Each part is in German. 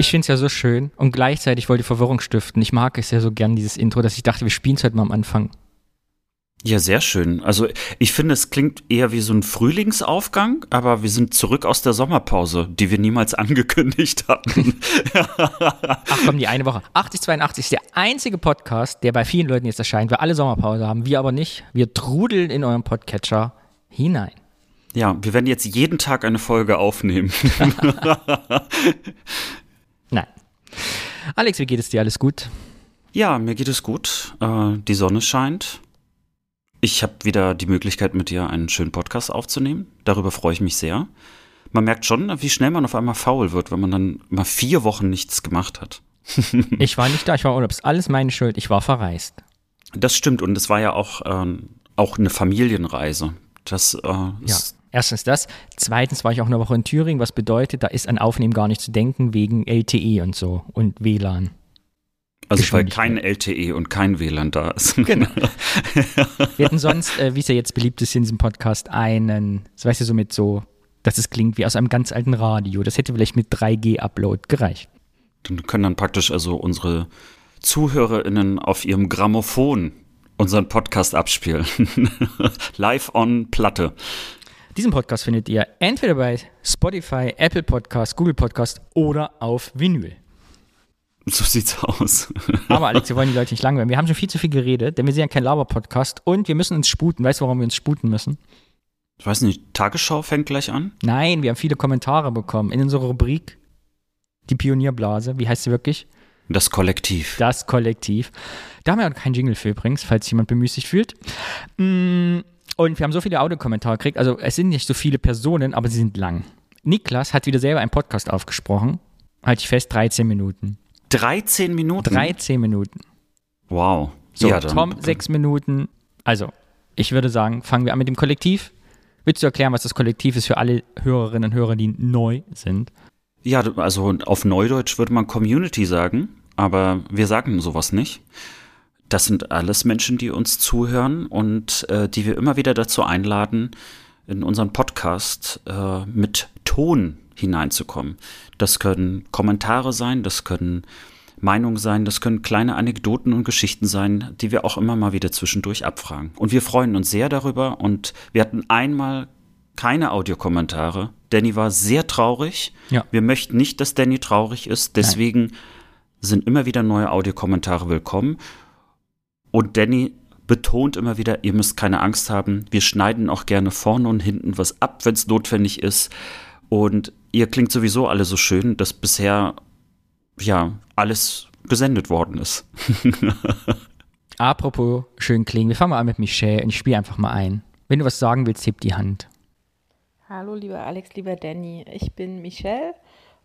Ich finde es ja so schön und gleichzeitig wollte ich Verwirrung stiften. Ich mag es ja so gern, dieses Intro, dass ich dachte, wir spielen es heute mal am Anfang. Ja, sehr schön. Also ich finde, es klingt eher wie so ein Frühlingsaufgang, aber wir sind zurück aus der Sommerpause, die wir niemals angekündigt hatten. Ach komm, die eine Woche. 8082 ist der einzige Podcast, der bei vielen Leuten jetzt erscheint, weil alle Sommerpause haben. Wir aber nicht. Wir trudeln in euren Podcatcher hinein. Ja, wir werden jetzt jeden Tag eine Folge aufnehmen. Nein. Alex, wie geht es dir? Alles gut? Ja, mir geht es gut. Äh, die Sonne scheint. Ich habe wieder die Möglichkeit, mit dir einen schönen Podcast aufzunehmen. Darüber freue ich mich sehr. Man merkt schon, wie schnell man auf einmal faul wird, wenn man dann mal vier Wochen nichts gemacht hat. ich war nicht da, ich war Urlaub. Ist alles meine Schuld. Ich war verreist. Das stimmt und es war ja auch, ähm, auch eine Familienreise. Das äh, ja. Erstens das. Zweitens war ich auch eine Woche in Thüringen, was bedeutet, da ist an Aufnehmen gar nicht zu denken wegen LTE und so und WLAN. Also weil kein LTE und kein WLAN da ist. Genau. Wir hätten sonst, äh, wie es ja jetzt beliebt ist in diesem Podcast, einen, das weißt du, so mit so, dass es klingt wie aus einem ganz alten Radio. Das hätte vielleicht mit 3G-Upload gereicht. Dann können dann praktisch also unsere ZuhörerInnen auf ihrem Grammophon unseren Podcast abspielen. Live on Platte. Diesen Podcast findet ihr entweder bei Spotify, Apple Podcast, Google Podcast oder auf Vinyl. So sieht's aus. Aber Alex, wir wollen die Leute nicht langweilen. Wir haben schon viel zu viel geredet, denn wir sind ja kein Laber-Podcast und wir müssen uns sputen. Weißt du, warum wir uns sputen müssen? Ich weiß nicht, Tagesschau fängt gleich an? Nein, wir haben viele Kommentare bekommen in unserer Rubrik Die Pionierblase. Wie heißt sie wirklich? Das Kollektiv. Das Kollektiv. Da haben wir auch keinen Jingle für übrigens, falls jemand bemüßigt fühlt. Und wir haben so viele Audiokommentare gekriegt. Also es sind nicht so viele Personen, aber sie sind lang. Niklas hat wieder selber einen Podcast aufgesprochen. Halte ich fest, 13 Minuten. 13 Minuten? 13 Minuten. Wow. So, ja, Tom, sechs Minuten. Also, ich würde sagen, fangen wir an mit dem Kollektiv. Willst du erklären, was das Kollektiv ist für alle Hörerinnen und Hörer, die neu sind? Ja, also auf Neudeutsch würde man Community sagen, aber wir sagen sowas nicht. Das sind alles Menschen, die uns zuhören und äh, die wir immer wieder dazu einladen, in unseren Podcast äh, mit Ton hineinzukommen. Das können Kommentare sein, das können Meinungen sein, das können kleine Anekdoten und Geschichten sein, die wir auch immer mal wieder zwischendurch abfragen. Und wir freuen uns sehr darüber und wir hatten einmal keine Audiokommentare. Danny war sehr traurig. Ja. Wir möchten nicht, dass Danny traurig ist, deswegen Nein. sind immer wieder neue Audiokommentare willkommen. Und Danny betont immer wieder, ihr müsst keine Angst haben. Wir schneiden auch gerne vorne und hinten was ab, wenn es notwendig ist. Und ihr klingt sowieso alle so schön, dass bisher ja alles gesendet worden ist. Apropos schön klingen, wir fangen mal an mit Michelle und ich spiele einfach mal ein. Wenn du was sagen willst, heb die Hand. Hallo, lieber Alex, lieber Danny. Ich bin Michelle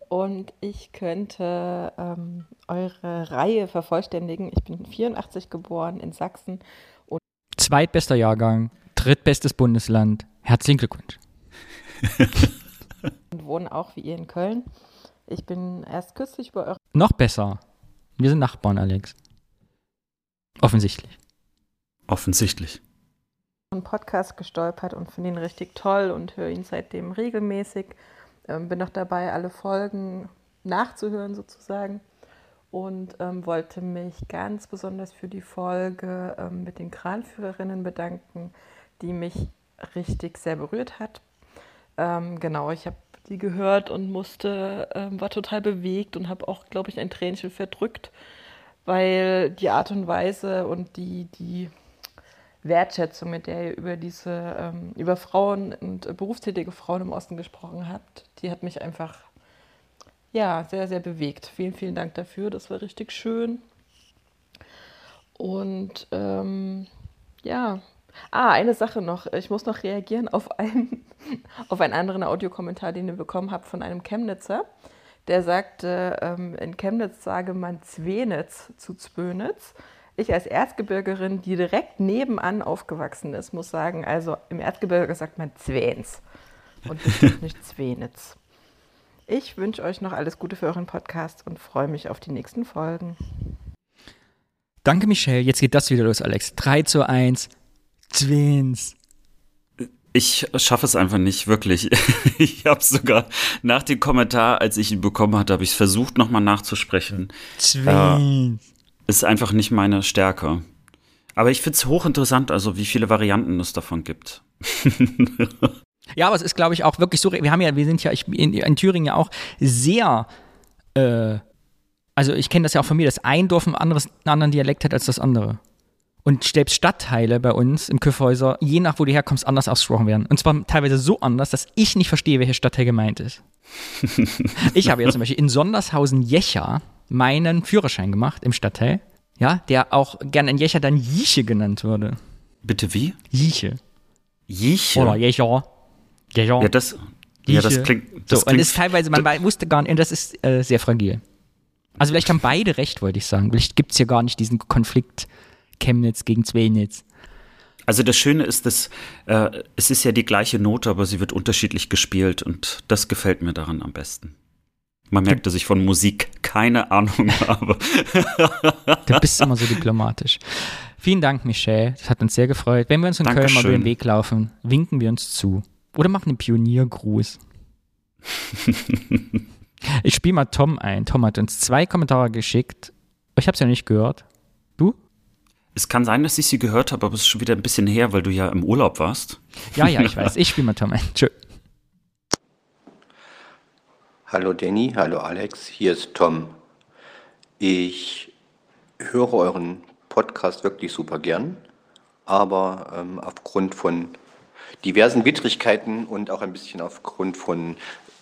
und ich könnte ähm, eure Reihe vervollständigen. Ich bin 84 geboren in Sachsen. Und Zweitbester Jahrgang, drittbestes Bundesland. Herzlichen Glückwunsch. und wohne auch wie ihr in Köln. Ich bin erst kürzlich bei euch. Noch besser. Wir sind Nachbarn, Alex. Offensichtlich. Offensichtlich. Einen Podcast gestolpert und finde ihn richtig toll und höre ihn seitdem regelmäßig. Ähm, bin noch dabei, alle Folgen nachzuhören sozusagen und ähm, wollte mich ganz besonders für die Folge ähm, mit den Kranführerinnen bedanken, die mich richtig sehr berührt hat. Ähm, genau, ich habe die gehört und musste, ähm, war total bewegt und habe auch, glaube ich, ein Tränchen verdrückt, weil die Art und Weise und die, die Wertschätzung, mit der ihr über diese, ähm, über Frauen und äh, berufstätige Frauen im Osten gesprochen habt, die hat mich einfach ja, sehr, sehr bewegt. Vielen, vielen Dank dafür. Das war richtig schön. Und ähm, ja, Ah, eine Sache noch. Ich muss noch reagieren auf einen, auf einen anderen Audiokommentar, den ihr bekommen habt von einem Chemnitzer. Der sagte, ähm, in Chemnitz sage man Zwenitz zu Zwönitz. Ich als Erzgebirgerin, die direkt nebenan aufgewachsen ist, muss sagen, also im Erzgebirge sagt man Zwens und bestimmt nicht Zwenitz. Ich wünsche euch noch alles Gute für euren Podcast und freue mich auf die nächsten Folgen. Danke, Michelle. Jetzt geht das wieder los, Alex. 3 zu 1. Twins. Ich schaffe es einfach nicht, wirklich. Ich habe sogar nach dem Kommentar, als ich ihn bekommen hatte, habe ich es versucht, nochmal nachzusprechen. Äh, ist einfach nicht meine Stärke. Aber ich finde es hochinteressant, also wie viele Varianten es davon gibt. ja, aber es ist, glaube ich, auch wirklich so. Wir haben ja, wir sind ja ich, in, in Thüringen ja auch sehr äh, also ich kenne das ja auch von mir, dass ein Dorf ein anderes, einen anderen Dialekt hat als das andere. Und selbst Stadtteile bei uns im Küffhäuser, je nach wo du herkommst, anders ausgesprochen werden. Und zwar teilweise so anders, dass ich nicht verstehe, welcher Stadtteil gemeint ist. ich habe ja zum Beispiel in Sondershausen-Jecha meinen Führerschein gemacht im Stadtteil, ja, der auch gerne in Jecha dann Jiche genannt würde. Bitte wie? Jiche. Jiche? Oder Jecha. Jecha. Ja, das, ja, das klingt. Das so, klingt, und ist teilweise, man wusste gar nicht, das ist äh, sehr fragil. Also vielleicht haben beide recht, wollte ich sagen. Vielleicht gibt es hier gar nicht diesen Konflikt Chemnitz gegen Zwenitz. Also das Schöne ist, dass äh, es ist ja die gleiche Note, aber sie wird unterschiedlich gespielt und das gefällt mir daran am besten. Man merkt, dass ich von Musik keine Ahnung habe. du bist immer so diplomatisch. Vielen Dank, Michelle. Das hat uns sehr gefreut. Wenn wir uns in Dankeschön. Köln mal über den Weg laufen, winken wir uns zu. Oder machen einen Pioniergruß. Ich spiele mal Tom ein. Tom hat uns zwei Kommentare geschickt. Ich habe es ja nicht gehört. Du? Es kann sein, dass ich sie gehört habe, aber es ist schon wieder ein bisschen her, weil du ja im Urlaub warst. Ja, ja, ich weiß. Ich spiele mal Tom ein. Tschö. Hallo Danny, hallo Alex, hier ist Tom. Ich höre euren Podcast wirklich super gern, aber ähm, aufgrund von diversen Widrigkeiten und auch ein bisschen aufgrund von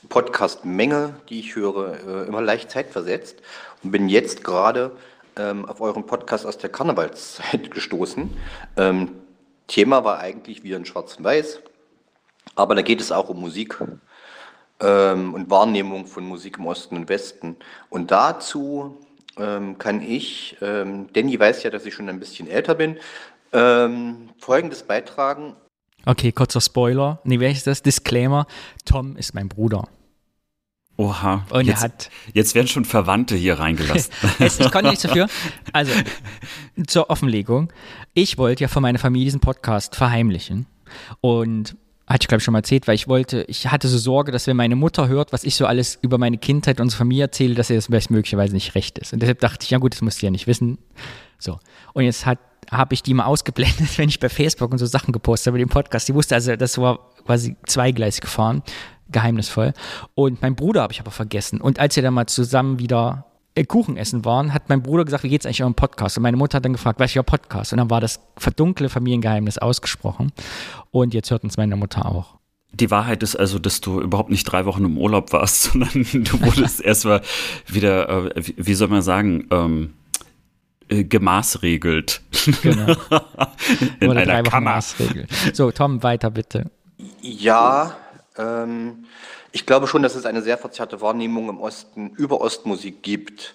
Podcast-Menge, die ich höre, äh, immer leicht zeitversetzt und bin jetzt gerade ähm, auf euren Podcast aus der Karnevalszeit gestoßen. Ähm, Thema war eigentlich wieder in Schwarz und Weiß, aber da geht es auch um Musik ähm, und Wahrnehmung von Musik im Osten und Westen. Und dazu ähm, kann ich, ähm, Danny weiß ja, dass ich schon ein bisschen älter bin, ähm, Folgendes beitragen. Okay, kurzer Spoiler. Nee, wer ist das? Disclaimer. Tom ist mein Bruder. Oha. Und jetzt, er hat. Jetzt werden schon Verwandte hier reingelassen. ich konnte nichts dafür. Also, zur Offenlegung. Ich wollte ja von meiner Familie diesen Podcast verheimlichen. Und hatte ich glaube ich schon mal erzählt, weil ich wollte, ich hatte so Sorge, dass wenn meine Mutter hört, was ich so alles über meine Kindheit und unsere Familie erzähle, dass ihr das möglicherweise nicht recht ist. Und deshalb dachte ich, ja gut, das musst du ja nicht wissen. So. Und jetzt habe ich die mal ausgeblendet, wenn ich bei Facebook und so Sachen gepostet habe, den Podcast. Die wusste also, das war quasi zweigleisig gefahren, geheimnisvoll. Und mein Bruder habe ich aber vergessen. Und als wir dann mal zusammen wieder Kuchen essen waren, hat mein Bruder gesagt, wie geht's eigentlich eurem Podcast? Und meine Mutter hat dann gefragt, was ist euer Podcast? Und dann war das verdunkle Familiengeheimnis ausgesprochen. Und jetzt hört uns meine Mutter auch. Die Wahrheit ist also, dass du überhaupt nicht drei Wochen im Urlaub warst, sondern du wurdest erstmal wieder, äh, wie soll man sagen, ähm, äh, gemaßregelt. Genau. In Oder einer Kammer. So, Tom, weiter bitte. Ja, ähm, ich glaube schon, dass es eine sehr verzerrte Wahrnehmung im Osten über Ostmusik gibt.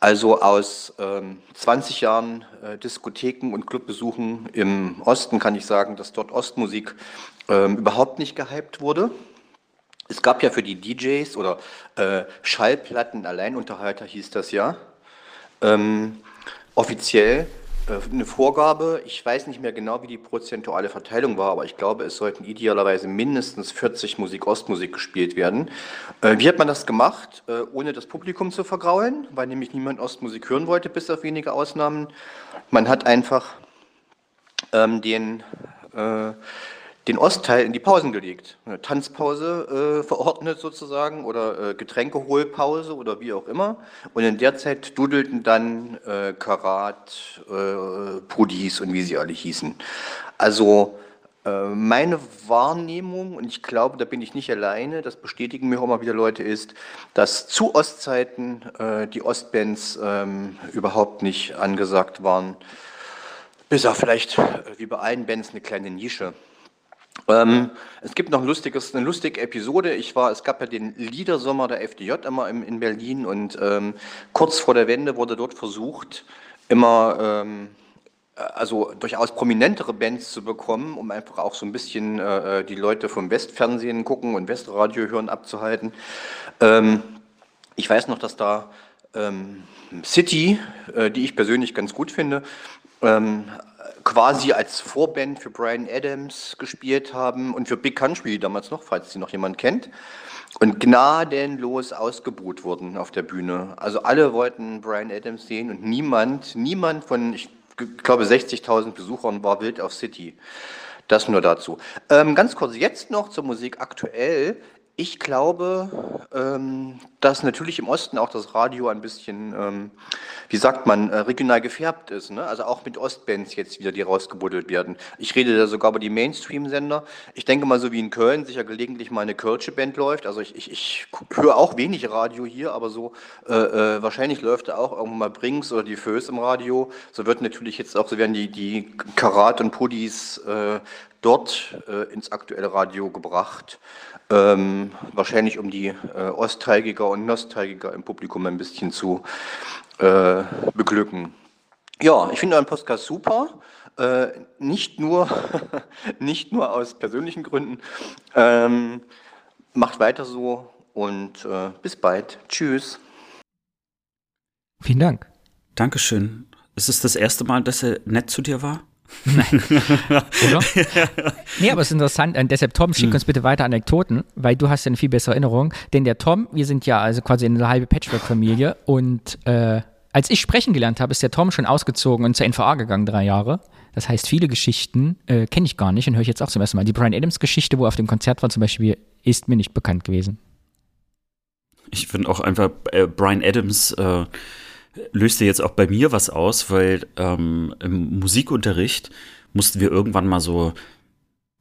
Also aus ähm, 20 Jahren äh, Diskotheken und Clubbesuchen im Osten kann ich sagen, dass dort Ostmusik ähm, überhaupt nicht gehypt wurde. Es gab ja für die DJs oder äh, Schallplatten Alleinunterhalter hieß das ja. Ähm, offiziell äh, eine Vorgabe. Ich weiß nicht mehr genau, wie die prozentuale Verteilung war, aber ich glaube, es sollten idealerweise mindestens 40 Musik Ostmusik gespielt werden. Äh, wie hat man das gemacht, äh, ohne das Publikum zu vergraulen, weil nämlich niemand Ostmusik hören wollte, bis auf wenige Ausnahmen. Man hat einfach ähm, den äh, den Ostteil in die Pausen gelegt. Eine Tanzpause äh, verordnet sozusagen oder äh, Getränkeholpause oder wie auch immer. Und in der Zeit dudelten dann äh, Karat, äh, Pudis und wie sie alle hießen. Also äh, meine Wahrnehmung, und ich glaube, da bin ich nicht alleine, das bestätigen mir auch immer wieder Leute, ist, dass zu Ostzeiten äh, die Ostbands ähm, überhaupt nicht angesagt waren. Bis auf vielleicht, äh, wie bei allen Bands, eine kleine Nische. Ähm, es gibt noch ein lustiges, eine lustige Episode. Ich war, es gab ja den Liedersommer der FDJ immer im, in Berlin und ähm, kurz vor der Wende wurde dort versucht, immer ähm, also durchaus prominentere Bands zu bekommen, um einfach auch so ein bisschen äh, die Leute vom Westfernsehen gucken und Westradio hören abzuhalten. Ähm, ich weiß noch, dass da ähm, City, äh, die ich persönlich ganz gut finde, ähm, quasi als Vorband für Brian Adams gespielt haben und für Big Country damals noch, falls sie noch jemand kennt. Und gnadenlos ausgebuht wurden auf der Bühne. Also alle wollten Brian Adams sehen und niemand, niemand von, ich glaube, 60.000 Besuchern war wild auf City. Das nur dazu. Ähm, ganz kurz jetzt noch zur Musik aktuell. Ich glaube, ähm, dass natürlich im Osten auch das Radio ein bisschen, ähm, wie sagt man, äh, regional gefärbt ist. Ne? Also auch mit Ostbands jetzt wieder, die rausgebuddelt werden. Ich rede da sogar über die Mainstream-Sender. Ich denke mal, so wie in Köln sicher gelegentlich mal eine Kölsche Band läuft. Also ich, ich, ich höre auch wenig Radio hier, aber so äh, äh, wahrscheinlich läuft da auch irgendwann mal Brinks oder die Föß im Radio. So wird natürlich jetzt auch, so werden die, die Karat und Pudis äh, dort äh, ins aktuelle Radio gebracht. Ähm, wahrscheinlich um die äh, Ostalgiker und Nostalgiker im Publikum ein bisschen zu äh, beglücken. Ja, ich finde euren Podcast super. Äh, nicht, nur, nicht nur aus persönlichen Gründen. Ähm, macht weiter so und äh, bis bald. Tschüss. Vielen Dank. Dankeschön. Ist es das erste Mal, dass er nett zu dir war? Nein. Oder? nee, aber es ist interessant. Und deshalb, Tom, schick uns bitte weiter Anekdoten, weil du hast ja eine viel bessere Erinnerung. Denn der Tom, wir sind ja also quasi eine halbe Patchwork-Familie und äh, als ich sprechen gelernt habe, ist der Tom schon ausgezogen und zur NVA gegangen, drei Jahre. Das heißt, viele Geschichten äh, kenne ich gar nicht und höre ich jetzt auch zum ersten Mal. Die Brian Adams-Geschichte, wo er auf dem Konzert war zum Beispiel, ist mir nicht bekannt gewesen. Ich finde auch einfach, äh, Brian Adams äh, löste jetzt auch bei mir was aus, weil ähm, im Musikunterricht mussten wir irgendwann mal so,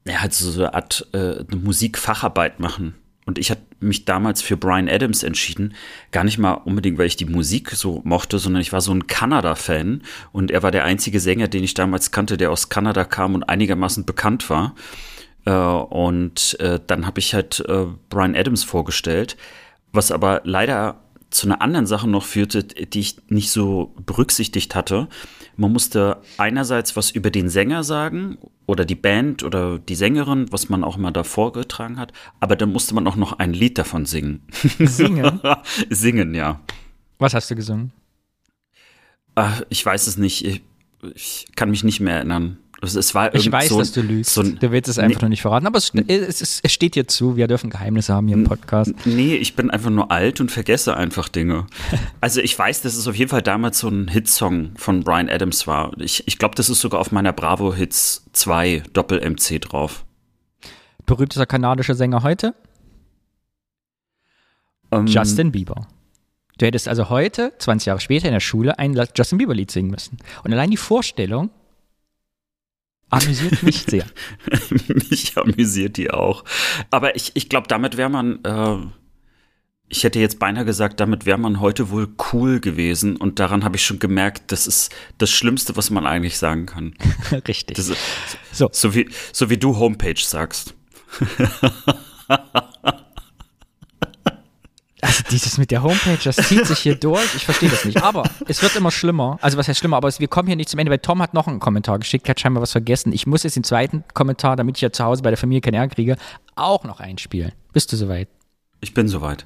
ja, halt so eine Art äh, eine Musikfacharbeit machen. Und ich hatte mich damals für Brian Adams entschieden. Gar nicht mal unbedingt, weil ich die Musik so mochte, sondern ich war so ein Kanada-Fan. Und er war der einzige Sänger, den ich damals kannte, der aus Kanada kam und einigermaßen bekannt war. Äh, und äh, dann habe ich halt äh, Brian Adams vorgestellt, was aber leider zu einer anderen Sache noch führte, die ich nicht so berücksichtigt hatte. Man musste einerseits was über den Sänger sagen oder die Band oder die Sängerin, was man auch immer da vorgetragen hat, aber dann musste man auch noch ein Lied davon singen. Singen? singen, ja. Was hast du gesungen? Ach, ich weiß es nicht. Ich, ich kann mich nicht mehr erinnern. Also es war ich weiß, so, dass du lügst. So du willst es einfach nee, nur nicht verraten. Aber es, es, es, es, steht dir zu. Wir dürfen Geheimnisse haben hier im Podcast. Nee, ich bin einfach nur alt und vergesse einfach Dinge. also ich weiß, dass es auf jeden Fall damals so ein Hitsong von Brian Adams war. Ich, ich glaube, das ist sogar auf meiner Bravo Hits 2 Doppel-MC drauf. Berühmtester kanadischer Sänger heute? Um, ähm, Justin Bieber. Du hättest also heute, 20 Jahre später in der Schule, ein Justin Bieber-Lied singen müssen. Und allein die Vorstellung, amüsiert mich sehr. mich amüsiert die auch. Aber ich, ich glaube, damit wäre man, äh, ich hätte jetzt beinahe gesagt, damit wäre man heute wohl cool gewesen. Und daran habe ich schon gemerkt, das ist das Schlimmste, was man eigentlich sagen kann. Richtig. Ist, so. So, wie, so wie du Homepage sagst. Also dieses mit der Homepage, das zieht sich hier durch. Ich verstehe das nicht. Aber es wird immer schlimmer. Also was heißt schlimmer? Aber es, wir kommen hier nicht zum Ende, weil Tom hat noch einen Kommentar geschickt, hat scheinbar was vergessen. Ich muss jetzt den zweiten Kommentar, damit ich ja zu Hause bei der Familie keinen Ärger kriege, auch noch einspielen. Bist du soweit? Ich bin soweit.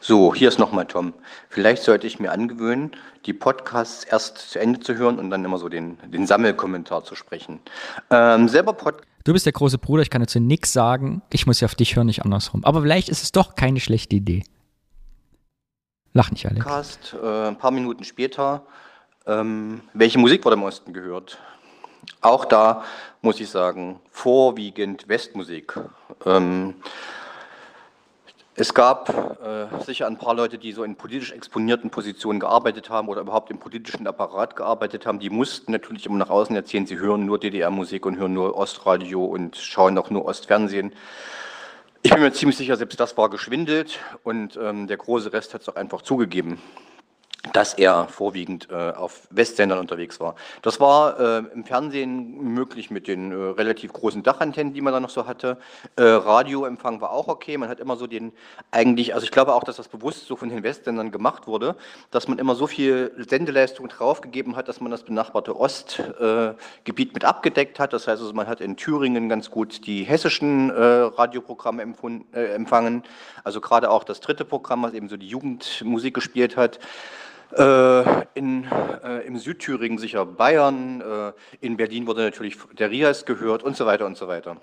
So, hier ist nochmal Tom. Vielleicht sollte ich mir angewöhnen, die Podcasts erst zu Ende zu hören und dann immer so den, den Sammelkommentar zu sprechen. Ähm, selber Podcast. Du bist der große Bruder, ich kann dazu nichts sagen. Ich muss ja auf dich hören, nicht andersrum. Aber vielleicht ist es doch keine schlechte Idee. Lach nicht, Alex. Podcast, äh, ein paar Minuten später. Ähm, welche Musik wurde im Osten gehört? Auch da muss ich sagen, vorwiegend Westmusik. Ähm, es gab äh, sicher ein paar Leute, die so in politisch exponierten Positionen gearbeitet haben oder überhaupt im politischen Apparat gearbeitet haben. Die mussten natürlich immer nach außen erzählen, sie hören nur DDR-Musik und hören nur Ostradio und schauen auch nur Ostfernsehen. Ich bin mir ziemlich sicher, selbst das war geschwindelt und ähm, der große Rest hat es auch einfach zugegeben dass er vorwiegend äh, auf Westsendern unterwegs war. Das war äh, im Fernsehen möglich mit den äh, relativ großen Dachantennen, die man da noch so hatte. Äh, Radioempfang war auch okay. Man hat immer so den eigentlich, also ich glaube auch, dass das bewusst so von den Westsendern gemacht wurde, dass man immer so viel Sendeleistung draufgegeben hat, dass man das benachbarte Ostgebiet mit abgedeckt hat. Das heißt also, man hat in Thüringen ganz gut die hessischen äh, Radioprogramme äh, empfangen. Also gerade auch das dritte Programm, was eben so die Jugendmusik gespielt hat. Äh, in, äh, Im Südthüringen sicher Bayern, äh, in Berlin wurde natürlich der Rias gehört und so weiter und so weiter.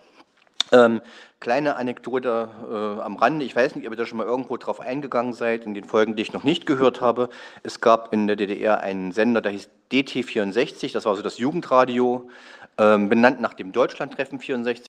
Ähm, kleine Anekdote äh, am Rande, ich weiß nicht, ob ihr da schon mal irgendwo drauf eingegangen seid, in den Folgen, die ich noch nicht gehört habe. Es gab in der DDR einen Sender, der hieß DT64, das war so das Jugendradio, ähm, benannt nach dem Deutschlandtreffen 64.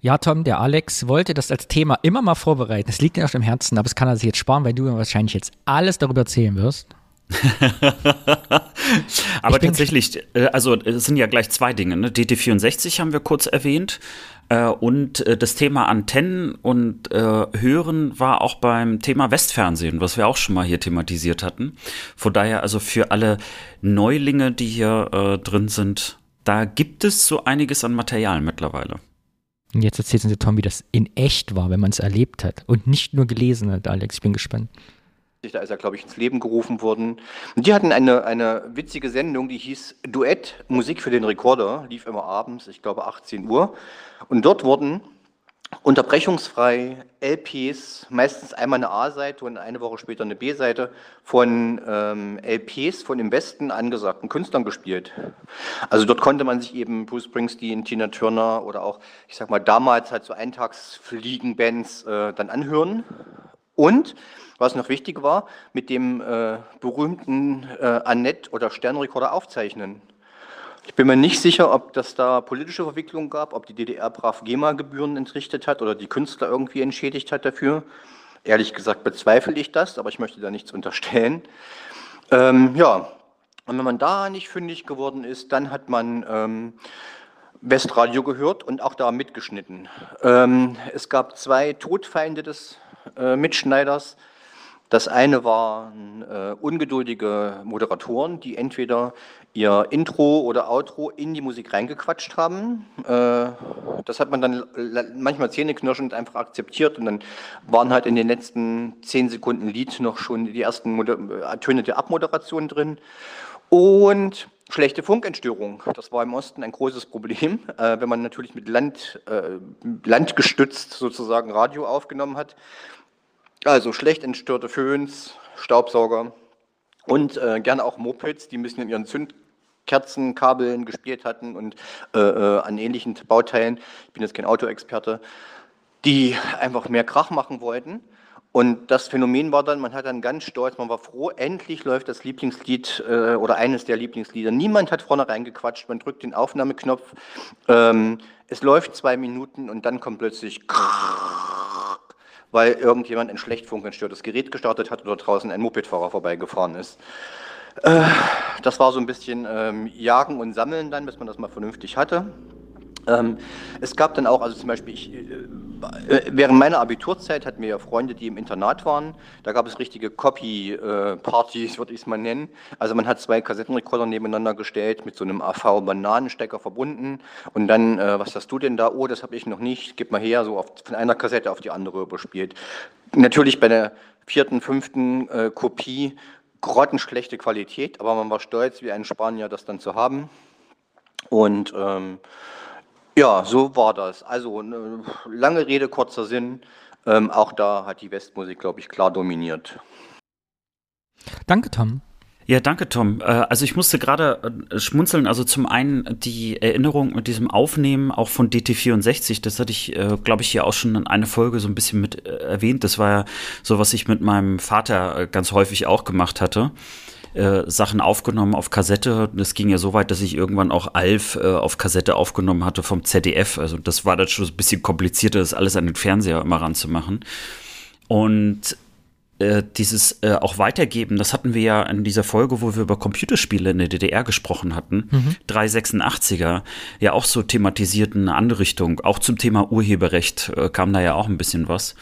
Ja, Tom, der Alex wollte das als Thema immer mal vorbereiten. Es liegt ihm auf dem Herzen, aber es kann er sich jetzt sparen, weil du wahrscheinlich jetzt alles darüber erzählen wirst. aber tatsächlich, äh, also es sind ja gleich zwei Dinge. Ne? DT64 haben wir kurz erwähnt. Äh, und äh, das Thema Antennen und äh, Hören war auch beim Thema Westfernsehen, was wir auch schon mal hier thematisiert hatten. Von daher also für alle Neulinge, die hier äh, drin sind, da gibt es so einiges an Material mittlerweile. Und jetzt erzählt uns Tom, wie das in echt war, wenn man es erlebt hat und nicht nur gelesen hat, Alex. Ich bin gespannt. Da ist er, glaube ich, ins Leben gerufen worden. Und die hatten eine, eine witzige Sendung, die hieß Duett Musik für den Rekorder, lief immer abends, ich glaube 18 Uhr. Und dort wurden unterbrechungsfrei LPs, meistens einmal eine A-Seite und eine Woche später eine B-Seite, von ähm, LPs von im Westen angesagten Künstlern gespielt. Also dort konnte man sich eben Bruce Springsteen, Tina Turner oder auch, ich sag mal, damals halt so Eintagsfliegenbands äh, dann anhören. Und was noch wichtig war, mit dem äh, berühmten äh, Annette- oder Sternrekorder aufzeichnen. Ich bin mir nicht sicher, ob das da politische Verwicklungen gab, ob die DDR brav GEMA-Gebühren entrichtet hat oder die Künstler irgendwie entschädigt hat dafür. Ehrlich gesagt bezweifle ich das, aber ich möchte da nichts unterstellen. Ähm, ja, und wenn man da nicht fündig geworden ist, dann hat man ähm, Westradio gehört und auch da mitgeschnitten. Ähm, es gab zwei Todfeinde des äh, Mitschneiders. Das eine waren äh, ungeduldige Moderatoren, die entweder ihr Intro oder Outro in die Musik reingequatscht haben. Äh, das hat man dann manchmal zähneknirschend einfach akzeptiert und dann waren halt in den letzten zehn Sekunden Lied noch schon die ersten Moder äh, Töne der Abmoderation drin. Und schlechte Funkentstörung. Das war im Osten ein großes Problem, äh, wenn man natürlich mit Land, äh, landgestützt sozusagen Radio aufgenommen hat also schlecht entstörte Föhns, Staubsauger und äh, gerne auch Mopeds, die ein bisschen in ihren Zündkerzenkabeln gespielt hatten und äh, äh, an ähnlichen Bauteilen. Ich bin jetzt kein Autoexperte, die einfach mehr Krach machen wollten. Und das Phänomen war dann, man hat dann ganz stolz, man war froh, endlich läuft das Lieblingslied äh, oder eines der Lieblingslieder. Niemand hat vorne reingequatscht, man drückt den Aufnahmeknopf, ähm, es läuft zwei Minuten und dann kommt plötzlich krrr, weil irgendjemand ein schlecht funkentstörtes Gerät gestartet hat oder draußen ein Mopedfahrer vorbeigefahren ist. Äh, das war so ein bisschen ähm, Jagen und Sammeln dann, bis man das mal vernünftig hatte. Ähm, es gab dann auch, also zum Beispiel, ich, äh, während meiner Abiturzeit hatten wir ja Freunde, die im Internat waren. Da gab es richtige Copy-Partys, äh, würde ich es mal nennen. Also man hat zwei Kassettenrekorder nebeneinander gestellt, mit so einem AV-Bananenstecker verbunden. Und dann, äh, was hast du denn da? Oh, das habe ich noch nicht. Gib mal her, so auf, von einer Kassette auf die andere überspielt. Natürlich bei der vierten, fünften äh, Kopie grottenschlechte Qualität, aber man war stolz, wie ein Spanier das dann zu haben. Und ähm, ja, so war das. Also eine lange Rede, kurzer Sinn. Ähm, auch da hat die Westmusik, glaube ich, klar dominiert. Danke, Tom. Ja, danke, Tom. Äh, also ich musste gerade äh, schmunzeln. Also zum einen die Erinnerung mit diesem Aufnehmen auch von DT64, das hatte ich, glaube ich, hier auch schon in einer Folge so ein bisschen mit erwähnt. Das war ja so, was ich mit meinem Vater ganz häufig auch gemacht hatte. Äh, Sachen aufgenommen auf Kassette. Das ging ja so weit, dass ich irgendwann auch Alf äh, auf Kassette aufgenommen hatte vom ZDF. Also das war dann schon ein bisschen komplizierter, das alles an den Fernseher immer ranzumachen. Und äh, dieses äh, auch weitergeben, das hatten wir ja in dieser Folge, wo wir über Computerspiele in der DDR gesprochen hatten, mhm. 386er, ja auch so thematisierten eine andere Richtung. Auch zum Thema Urheberrecht äh, kam da ja auch ein bisschen was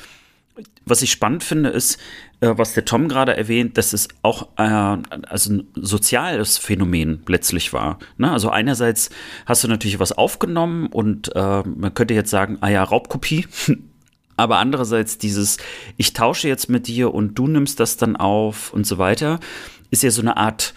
was ich spannend finde, ist, was der Tom gerade erwähnt, dass es auch äh, also ein soziales Phänomen letztlich war. Ne? Also einerseits hast du natürlich was aufgenommen und äh, man könnte jetzt sagen, ah ja, Raubkopie. Aber andererseits dieses, ich tausche jetzt mit dir und du nimmst das dann auf und so weiter, ist ja so eine Art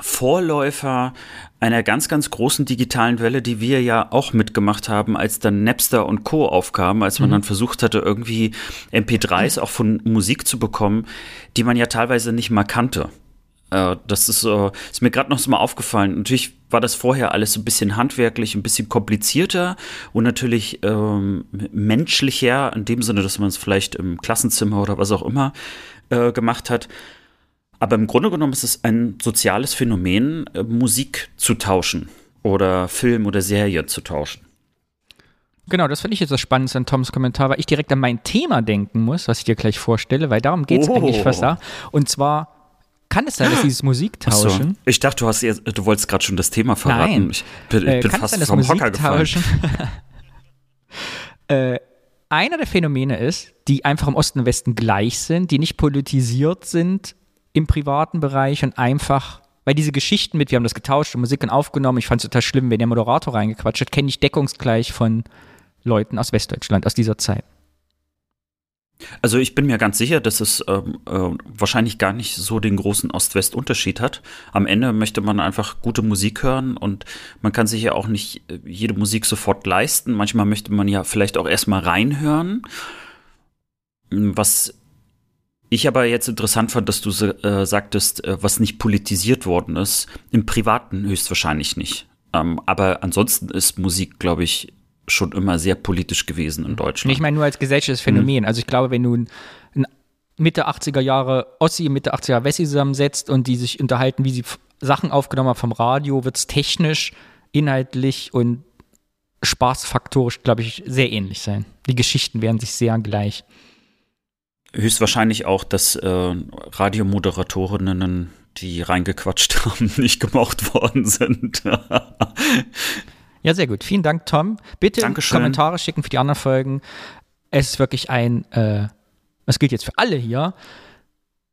Vorläufer einer ganz, ganz großen digitalen Welle, die wir ja auch mitgemacht haben, als dann Napster und Co. aufkamen, als man mhm. dann versucht hatte, irgendwie MP3s auch von Musik zu bekommen, die man ja teilweise nicht mal kannte. Äh, das ist, äh, ist mir gerade noch so mal aufgefallen. Natürlich war das vorher alles so ein bisschen handwerklich, ein bisschen komplizierter und natürlich ähm, menschlicher, in dem Sinne, dass man es vielleicht im Klassenzimmer oder was auch immer äh, gemacht hat. Aber im Grunde genommen ist es ein soziales Phänomen, äh, Musik zu tauschen oder Film oder Serie zu tauschen. Genau, das finde ich jetzt das Spannendste an Toms Kommentar, weil ich direkt an mein Thema denken muss, was ich dir gleich vorstelle, weil darum geht es oh. eigentlich fast da. Und zwar kann es sein, dass dieses Musiktauschen. So. Ich dachte, du, hast jetzt, du wolltest gerade schon das Thema verraten. Nein. Ich bin, ich äh, bin fast sein, vom Hocker gefallen. äh, einer der Phänomene ist, die einfach im Osten und Westen gleich sind, die nicht politisiert sind im privaten Bereich und einfach, weil diese Geschichten mit, wir haben das getauscht und Musik aufgenommen, ich fand es total schlimm, wenn der Moderator reingequatscht hat, kenne ich deckungsgleich von Leuten aus Westdeutschland aus dieser Zeit. Also ich bin mir ganz sicher, dass es ähm, äh, wahrscheinlich gar nicht so den großen Ost-West-Unterschied hat. Am Ende möchte man einfach gute Musik hören und man kann sich ja auch nicht äh, jede Musik sofort leisten. Manchmal möchte man ja vielleicht auch erstmal reinhören. Was ich aber jetzt interessant fand, dass du äh, sagtest, äh, was nicht politisiert worden ist. Im Privaten höchstwahrscheinlich nicht. Ähm, aber ansonsten ist Musik, glaube ich, schon immer sehr politisch gewesen in Deutschland. Ich meine nur als gesellschaftliches Phänomen. Mhm. Also ich glaube, wenn du ein, ein Mitte 80er Jahre Ossi, Mitte 80er Jahre Wessi zusammensetzt und die sich unterhalten, wie sie Sachen aufgenommen haben vom Radio, wird es technisch, inhaltlich und spaßfaktorisch, glaube ich, sehr ähnlich sein. Die Geschichten werden sich sehr gleich. Höchstwahrscheinlich auch, dass äh, Radiomoderatorinnen, die reingequatscht haben, nicht gemocht worden sind. Ja, sehr gut. Vielen Dank, Tom. Bitte Dankeschön. Kommentare schicken für die anderen Folgen. Es ist wirklich ein, äh, das gilt jetzt für alle hier,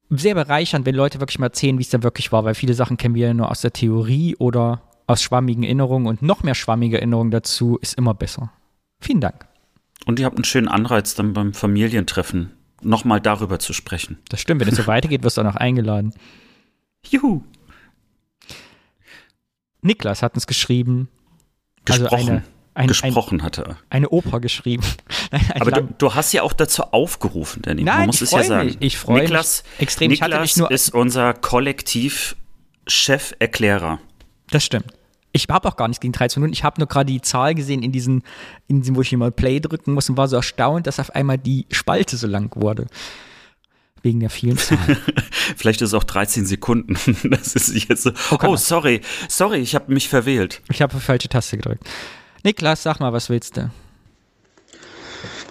sehr bereichernd, wenn Leute wirklich mal erzählen, wie es dann wirklich war, weil viele Sachen kennen wir ja nur aus der Theorie oder aus schwammigen Erinnerungen und noch mehr schwammige Erinnerungen dazu ist immer besser. Vielen Dank. Und ihr habt einen schönen Anreiz dann beim Familientreffen, nochmal darüber zu sprechen. Das stimmt, wenn es so weitergeht, wirst du auch noch eingeladen. Juhu. Niklas hat uns geschrieben, gesprochen. Also eine, ein, gesprochen ein, hatte. Eine Oper geschrieben. Aber du, du, hast ja auch dazu aufgerufen, Danny. Nein, Man muss es ja sagen. Mich. Ich freue mich extrem. Niklas ist unser Kollektiv-Chef-Erklärer. Das stimmt. Ich habe auch gar nichts gegen 13 Minuten. Ich habe nur gerade die Zahl gesehen in diesen, in diesen, wo ich hier mal Play drücken muss und war so erstaunt, dass auf einmal die Spalte so lang wurde wegen der vielen Zahlen. Vielleicht ist es auch 13 Sekunden. Das ist jetzt so. Oh, oh sorry, sorry, ich habe mich verwählt. Ich habe falsche Taste gedrückt. Niklas, sag mal, was willst du?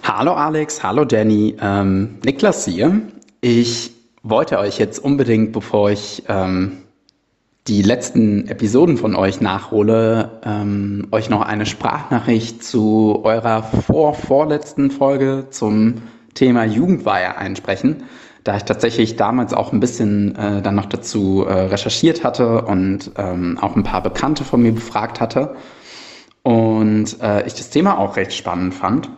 Hallo Alex, hallo Danny, ähm, Niklas hier. Ich wollte euch jetzt unbedingt, bevor ich ähm, die letzten Episoden von euch nachhole, ähm, euch noch eine Sprachnachricht zu eurer vor vorletzten Folge zum Thema Jugendweihe einsprechen da ich tatsächlich damals auch ein bisschen äh, dann noch dazu äh, recherchiert hatte und ähm, auch ein paar Bekannte von mir befragt hatte und äh, ich das Thema auch recht spannend fand.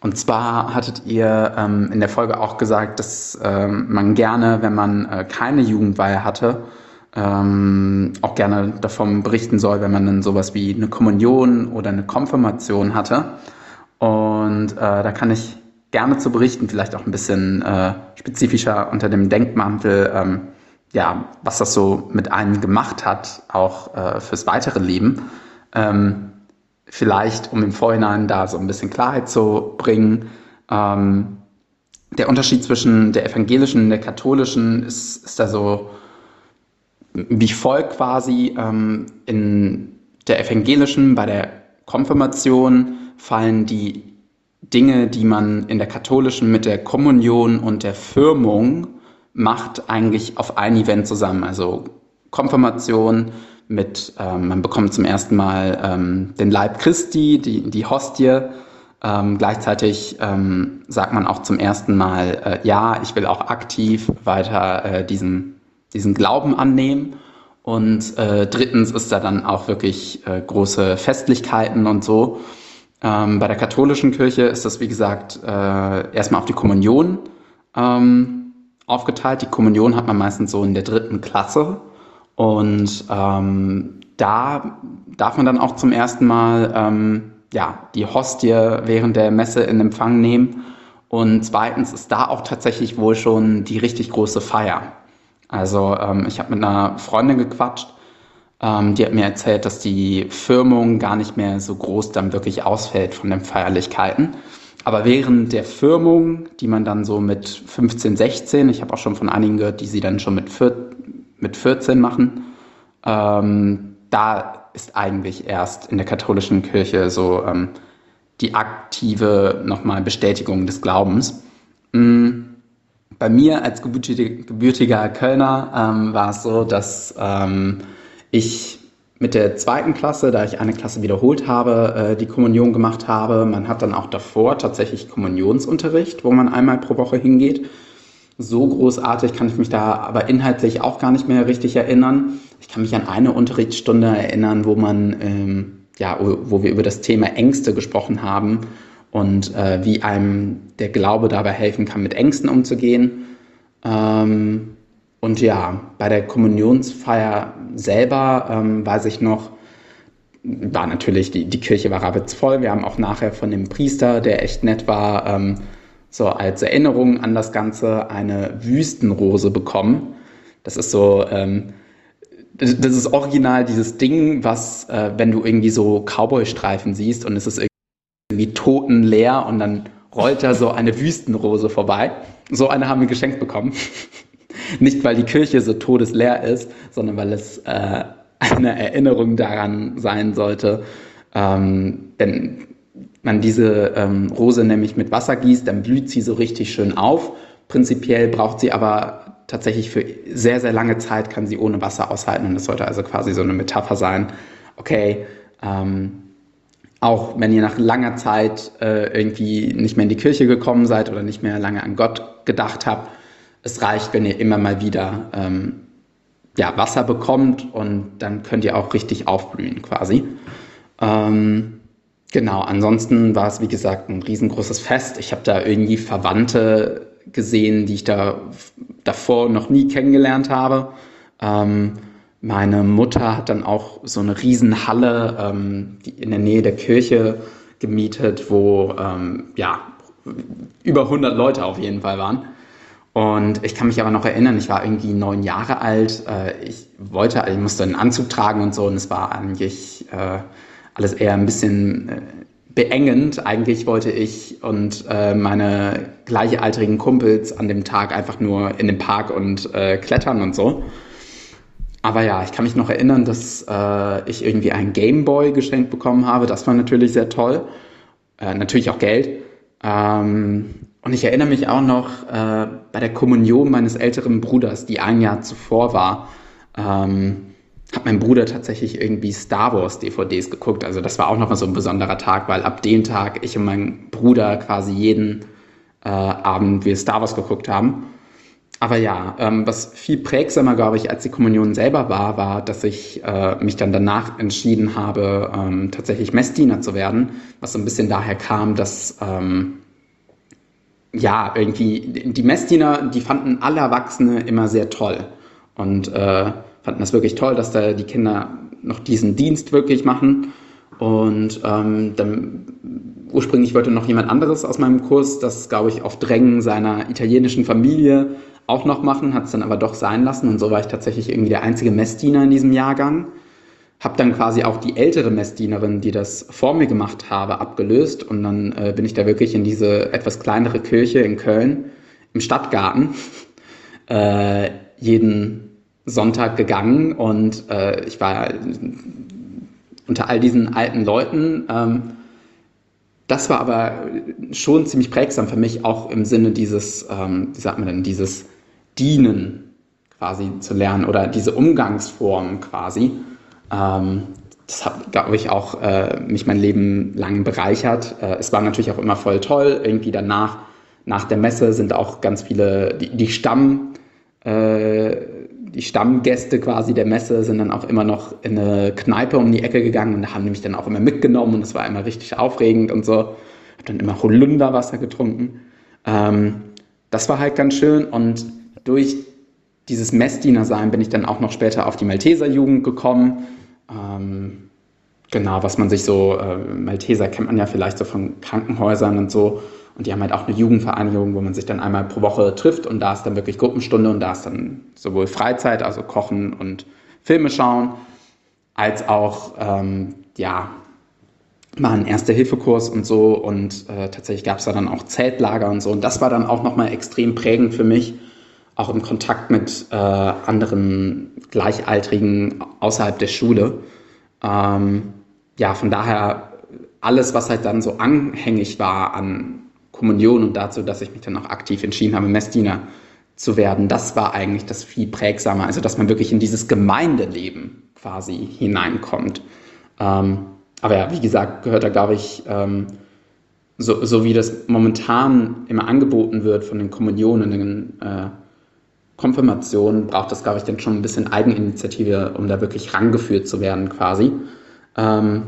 Und zwar hattet ihr ähm, in der Folge auch gesagt, dass ähm, man gerne, wenn man äh, keine Jugendweihe hatte, ähm, auch gerne davon berichten soll, wenn man dann sowas wie eine Kommunion oder eine Konfirmation hatte. Und äh, da kann ich gerne zu berichten, vielleicht auch ein bisschen äh, spezifischer unter dem Denkmantel, ähm, ja, was das so mit einem gemacht hat, auch äh, fürs weitere Leben. Ähm, vielleicht, um im Vorhinein da so ein bisschen Klarheit zu bringen, ähm, der Unterschied zwischen der evangelischen und der katholischen ist, ist da so wie folgt quasi. Ähm, in der evangelischen, bei der Konfirmation fallen die Dinge, die man in der katholischen mit der Kommunion und der Firmung macht, eigentlich auf ein Event zusammen. Also Konfirmation mit, ähm, man bekommt zum ersten Mal ähm, den Leib Christi, die, die Hostie. Ähm, gleichzeitig ähm, sagt man auch zum ersten Mal, äh, ja, ich will auch aktiv weiter äh, diesen, diesen Glauben annehmen. Und äh, drittens ist da dann auch wirklich äh, große Festlichkeiten und so. Ähm, bei der katholischen Kirche ist das, wie gesagt, äh, erstmal auf die Kommunion ähm, aufgeteilt. Die Kommunion hat man meistens so in der dritten Klasse. Und ähm, da darf man dann auch zum ersten Mal ähm, ja, die Hostie während der Messe in Empfang nehmen. Und zweitens ist da auch tatsächlich wohl schon die richtig große Feier. Also ähm, ich habe mit einer Freundin gequatscht, ähm, die hat mir erzählt, dass die Firmung gar nicht mehr so groß dann wirklich ausfällt von den Feierlichkeiten. Aber während der Firmung, die man dann so mit 15, 16, ich habe auch schon von einigen gehört, die sie dann schon mit, 4, mit 14 machen, ähm, da ist eigentlich erst in der katholischen Kirche so ähm, die aktive nochmal Bestätigung des Glaubens. Mhm. Bei mir als gebürtiger Kölner ähm, war es so, dass ähm, ich mit der zweiten Klasse, da ich eine Klasse wiederholt habe, äh, die Kommunion gemacht habe. Man hat dann auch davor tatsächlich Kommunionsunterricht, wo man einmal pro Woche hingeht. So großartig kann ich mich da aber inhaltlich auch gar nicht mehr richtig erinnern. Ich kann mich an eine Unterrichtsstunde erinnern, wo man, ähm, ja, wo wir über das Thema Ängste gesprochen haben und äh, wie einem der Glaube dabei helfen kann, mit Ängsten umzugehen. Ähm, und ja, bei der Kommunionsfeier selber ähm, weiß ich noch, war natürlich, die, die Kirche war rabitzvoll. Wir haben auch nachher von dem Priester, der echt nett war, ähm, so als Erinnerung an das Ganze eine Wüstenrose bekommen. Das ist so, ähm, das, ist original dieses Ding, was, äh, wenn du irgendwie so Cowboy-Streifen siehst und es ist irgendwie totenleer und dann rollt da so eine Wüstenrose vorbei. So eine haben wir geschenkt bekommen. Nicht, weil die Kirche so todesleer ist, sondern weil es äh, eine Erinnerung daran sein sollte, ähm, wenn man diese ähm, Rose nämlich mit Wasser gießt, dann blüht sie so richtig schön auf. Prinzipiell braucht sie aber tatsächlich für sehr, sehr lange Zeit, kann sie ohne Wasser aushalten. Und das sollte also quasi so eine Metapher sein. Okay, ähm, auch wenn ihr nach langer Zeit äh, irgendwie nicht mehr in die Kirche gekommen seid oder nicht mehr lange an Gott gedacht habt, es reicht, wenn ihr immer mal wieder ähm, ja, Wasser bekommt und dann könnt ihr auch richtig aufblühen quasi. Ähm, genau, ansonsten war es wie gesagt ein riesengroßes Fest. Ich habe da irgendwie Verwandte gesehen, die ich da davor noch nie kennengelernt habe. Ähm, meine Mutter hat dann auch so eine Riesenhalle ähm, in der Nähe der Kirche gemietet, wo ähm, ja über 100 Leute auf jeden Fall waren. Und ich kann mich aber noch erinnern, ich war irgendwie neun Jahre alt. Äh, ich wollte, ich musste einen Anzug tragen und so, und es war eigentlich äh, alles eher ein bisschen äh, beengend. Eigentlich wollte ich und meine gleichaltrigen Kumpels an dem Tag einfach nur in den Park und klettern und so. Aber ja, ich kann mich noch erinnern, dass ich irgendwie einen Gameboy geschenkt bekommen habe. Das war natürlich sehr toll. natürlich auch Geld. Ähm, und ich erinnere mich auch noch äh, bei der Kommunion meines älteren Bruders, die ein Jahr zuvor war, ähm, hat mein Bruder tatsächlich irgendwie Star Wars DVDs geguckt. Also das war auch noch mal so ein besonderer Tag, weil ab dem Tag ich und mein Bruder quasi jeden äh, Abend wir Star Wars geguckt haben. Aber ja, ähm, was viel prägsamer, glaube ich, als die Kommunion selber war, war, dass ich äh, mich dann danach entschieden habe, ähm, tatsächlich Messdiener zu werden, was so ein bisschen daher kam, dass ähm, ja, irgendwie, die Messdiener, die fanden alle Erwachsene immer sehr toll und äh, fanden das wirklich toll, dass da die Kinder noch diesen Dienst wirklich machen. Und ähm, dann ursprünglich wollte noch jemand anderes aus meinem Kurs das, glaube ich, auf Drängen seiner italienischen Familie auch noch machen, hat es dann aber doch sein lassen. Und so war ich tatsächlich irgendwie der einzige Messdiener in diesem Jahrgang habe dann quasi auch die ältere Messdienerin, die das vor mir gemacht habe, abgelöst und dann äh, bin ich da wirklich in diese etwas kleinere Kirche in Köln im Stadtgarten äh, jeden Sonntag gegangen und äh, ich war unter all diesen alten Leuten. Ähm, das war aber schon ziemlich prägsam für mich, auch im Sinne dieses, ähm, wie sagt man denn, dieses Dienen quasi zu lernen oder diese Umgangsform quasi. Ähm, das hat, glaube ich, auch äh, mich mein Leben lang bereichert. Äh, es war natürlich auch immer voll toll. Irgendwie danach, nach der Messe sind auch ganz viele, die, die Stamm, äh, die Stammgäste quasi der Messe sind dann auch immer noch in eine Kneipe um die Ecke gegangen und haben mich dann auch immer mitgenommen und es war immer richtig aufregend und so. Hab dann immer Holunderwasser getrunken. Ähm, das war halt ganz schön und durch dieses Messdiener sein bin ich dann auch noch später auf die Malteserjugend gekommen. Ähm, genau, was man sich so, äh, Malteser kennt man ja vielleicht so von Krankenhäusern und so. Und die haben halt auch eine Jugendvereinigung, wo man sich dann einmal pro Woche trifft und da ist dann wirklich Gruppenstunde und da ist dann sowohl Freizeit, also Kochen und Filme schauen, als auch ähm, ja, mal einen Erste-Hilfe-Kurs und so. Und äh, tatsächlich gab es da dann auch Zeltlager und so. Und das war dann auch nochmal extrem prägend für mich, auch im Kontakt mit äh, anderen Gleichaltrigen außerhalb der Schule. Ähm, ja, von daher alles, was halt dann so anhängig war an Kommunion und dazu, dass ich mich dann auch aktiv entschieden habe, Messdiener zu werden, das war eigentlich das viel prägsamer. Also, dass man wirklich in dieses Gemeindeleben quasi hineinkommt. Ähm, aber ja, wie gesagt, gehört da, glaube ich, ähm, so, so wie das momentan immer angeboten wird von den Kommunionen, äh, Konfirmationen, braucht das, glaube ich, dann schon ein bisschen Eigeninitiative, um da wirklich rangeführt zu werden quasi. Ähm,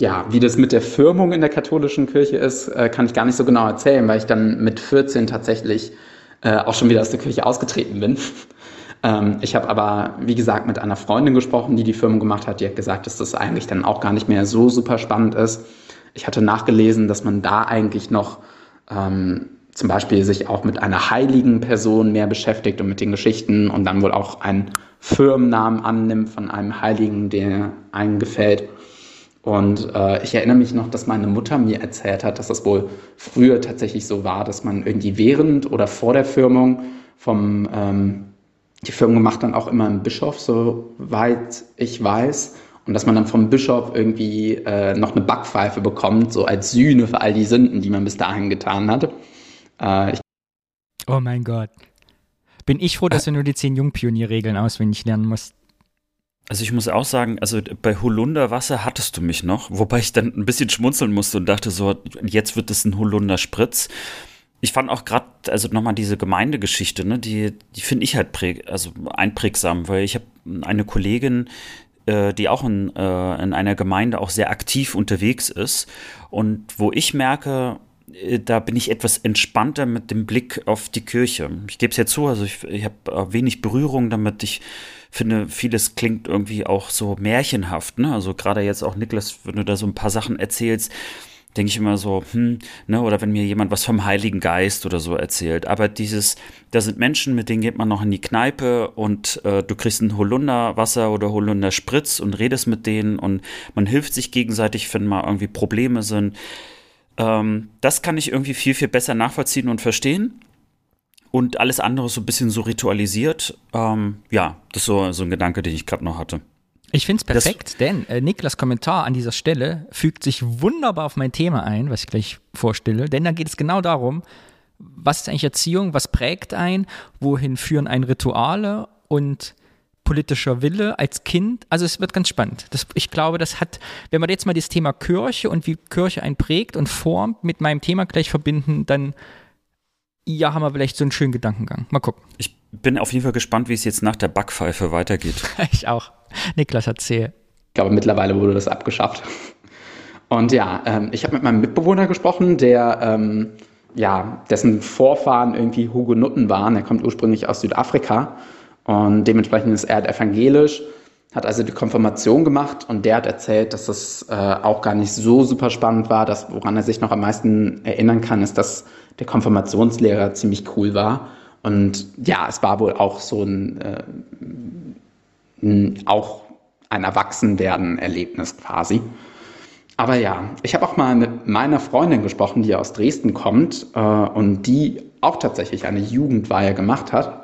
ja, wie das mit der Firmung in der katholischen Kirche ist, äh, kann ich gar nicht so genau erzählen, weil ich dann mit 14 tatsächlich äh, auch schon wieder aus der Kirche ausgetreten bin. ähm, ich habe aber, wie gesagt, mit einer Freundin gesprochen, die die Firmung gemacht hat. Die hat gesagt, dass das eigentlich dann auch gar nicht mehr so super spannend ist. Ich hatte nachgelesen, dass man da eigentlich noch ähm, zum Beispiel sich auch mit einer heiligen Person mehr beschäftigt und mit den Geschichten und dann wohl auch einen Firmennamen annimmt von einem Heiligen, der einem gefällt. Und äh, ich erinnere mich noch, dass meine Mutter mir erzählt hat, dass das wohl früher tatsächlich so war, dass man irgendwie während oder vor der Firmung vom ähm, die Firmung macht dann auch immer einen Bischof, soweit ich weiß. Und dass man dann vom Bischof irgendwie äh, noch eine Backpfeife bekommt, so als Sühne für all die Sünden, die man bis dahin getan hat. Äh, oh mein Gott. Bin ich froh, dass du nur die zehn Jungpionierregeln auswendig lernen musst. Also ich muss auch sagen, also bei Holunderwasser hattest du mich noch, wobei ich dann ein bisschen schmunzeln musste und dachte so, jetzt wird es ein Holunderspritz. Ich fand auch gerade, also nochmal diese Gemeindegeschichte, ne, die, die finde ich halt präg, also einprägsam, weil ich habe eine Kollegin, äh, die auch in, äh, in einer Gemeinde auch sehr aktiv unterwegs ist und wo ich merke, da bin ich etwas entspannter mit dem Blick auf die Kirche. Ich gebe es ja zu, also ich, ich habe wenig Berührung damit. Ich finde, vieles klingt irgendwie auch so märchenhaft. Ne? Also gerade jetzt auch Niklas, wenn du da so ein paar Sachen erzählst, denke ich immer so, hm, ne, oder wenn mir jemand was vom Heiligen Geist oder so erzählt. Aber dieses, da sind Menschen, mit denen geht man noch in die Kneipe und äh, du kriegst ein Holunderwasser oder Holunderspritz und redest mit denen und man hilft sich gegenseitig, wenn mal irgendwie Probleme sind. Ähm, das kann ich irgendwie viel, viel besser nachvollziehen und verstehen. Und alles andere so ein bisschen so ritualisiert. Ähm, ja, das ist so, so ein Gedanke, den ich gerade noch hatte. Ich finde es perfekt, das, denn äh, Niklas Kommentar an dieser Stelle fügt sich wunderbar auf mein Thema ein, was ich gleich vorstelle. Denn da geht es genau darum, was ist eigentlich Erziehung, was prägt ein, wohin führen ein Rituale und politischer Wille als Kind. Also es wird ganz spannend. Das, ich glaube, das hat, wenn wir jetzt mal das Thema Kirche und wie Kirche einen prägt und formt mit meinem Thema gleich verbinden, dann ja, haben wir vielleicht so einen schönen Gedankengang. Mal gucken. Ich bin auf jeden Fall gespannt, wie es jetzt nach der Backpfeife weitergeht. ich auch. Niklas erzähl. Ich glaube, mittlerweile wurde das abgeschafft. Und ja, ähm, ich habe mit meinem Mitbewohner gesprochen, der ähm, ja, dessen Vorfahren irgendwie Hugenotten waren. Er kommt ursprünglich aus Südafrika und dementsprechend ist er evangelisch, hat also die Konfirmation gemacht und der hat erzählt, dass das äh, auch gar nicht so super spannend war. Das, woran er sich noch am meisten erinnern kann, ist, dass der Konfirmationslehrer ziemlich cool war. Und ja, es war wohl auch so ein, äh, ein auch ein Erwachsenwerden-Erlebnis quasi. Aber ja, ich habe auch mal mit meiner Freundin gesprochen, die aus Dresden kommt äh, und die auch tatsächlich eine Jugendweihe gemacht hat.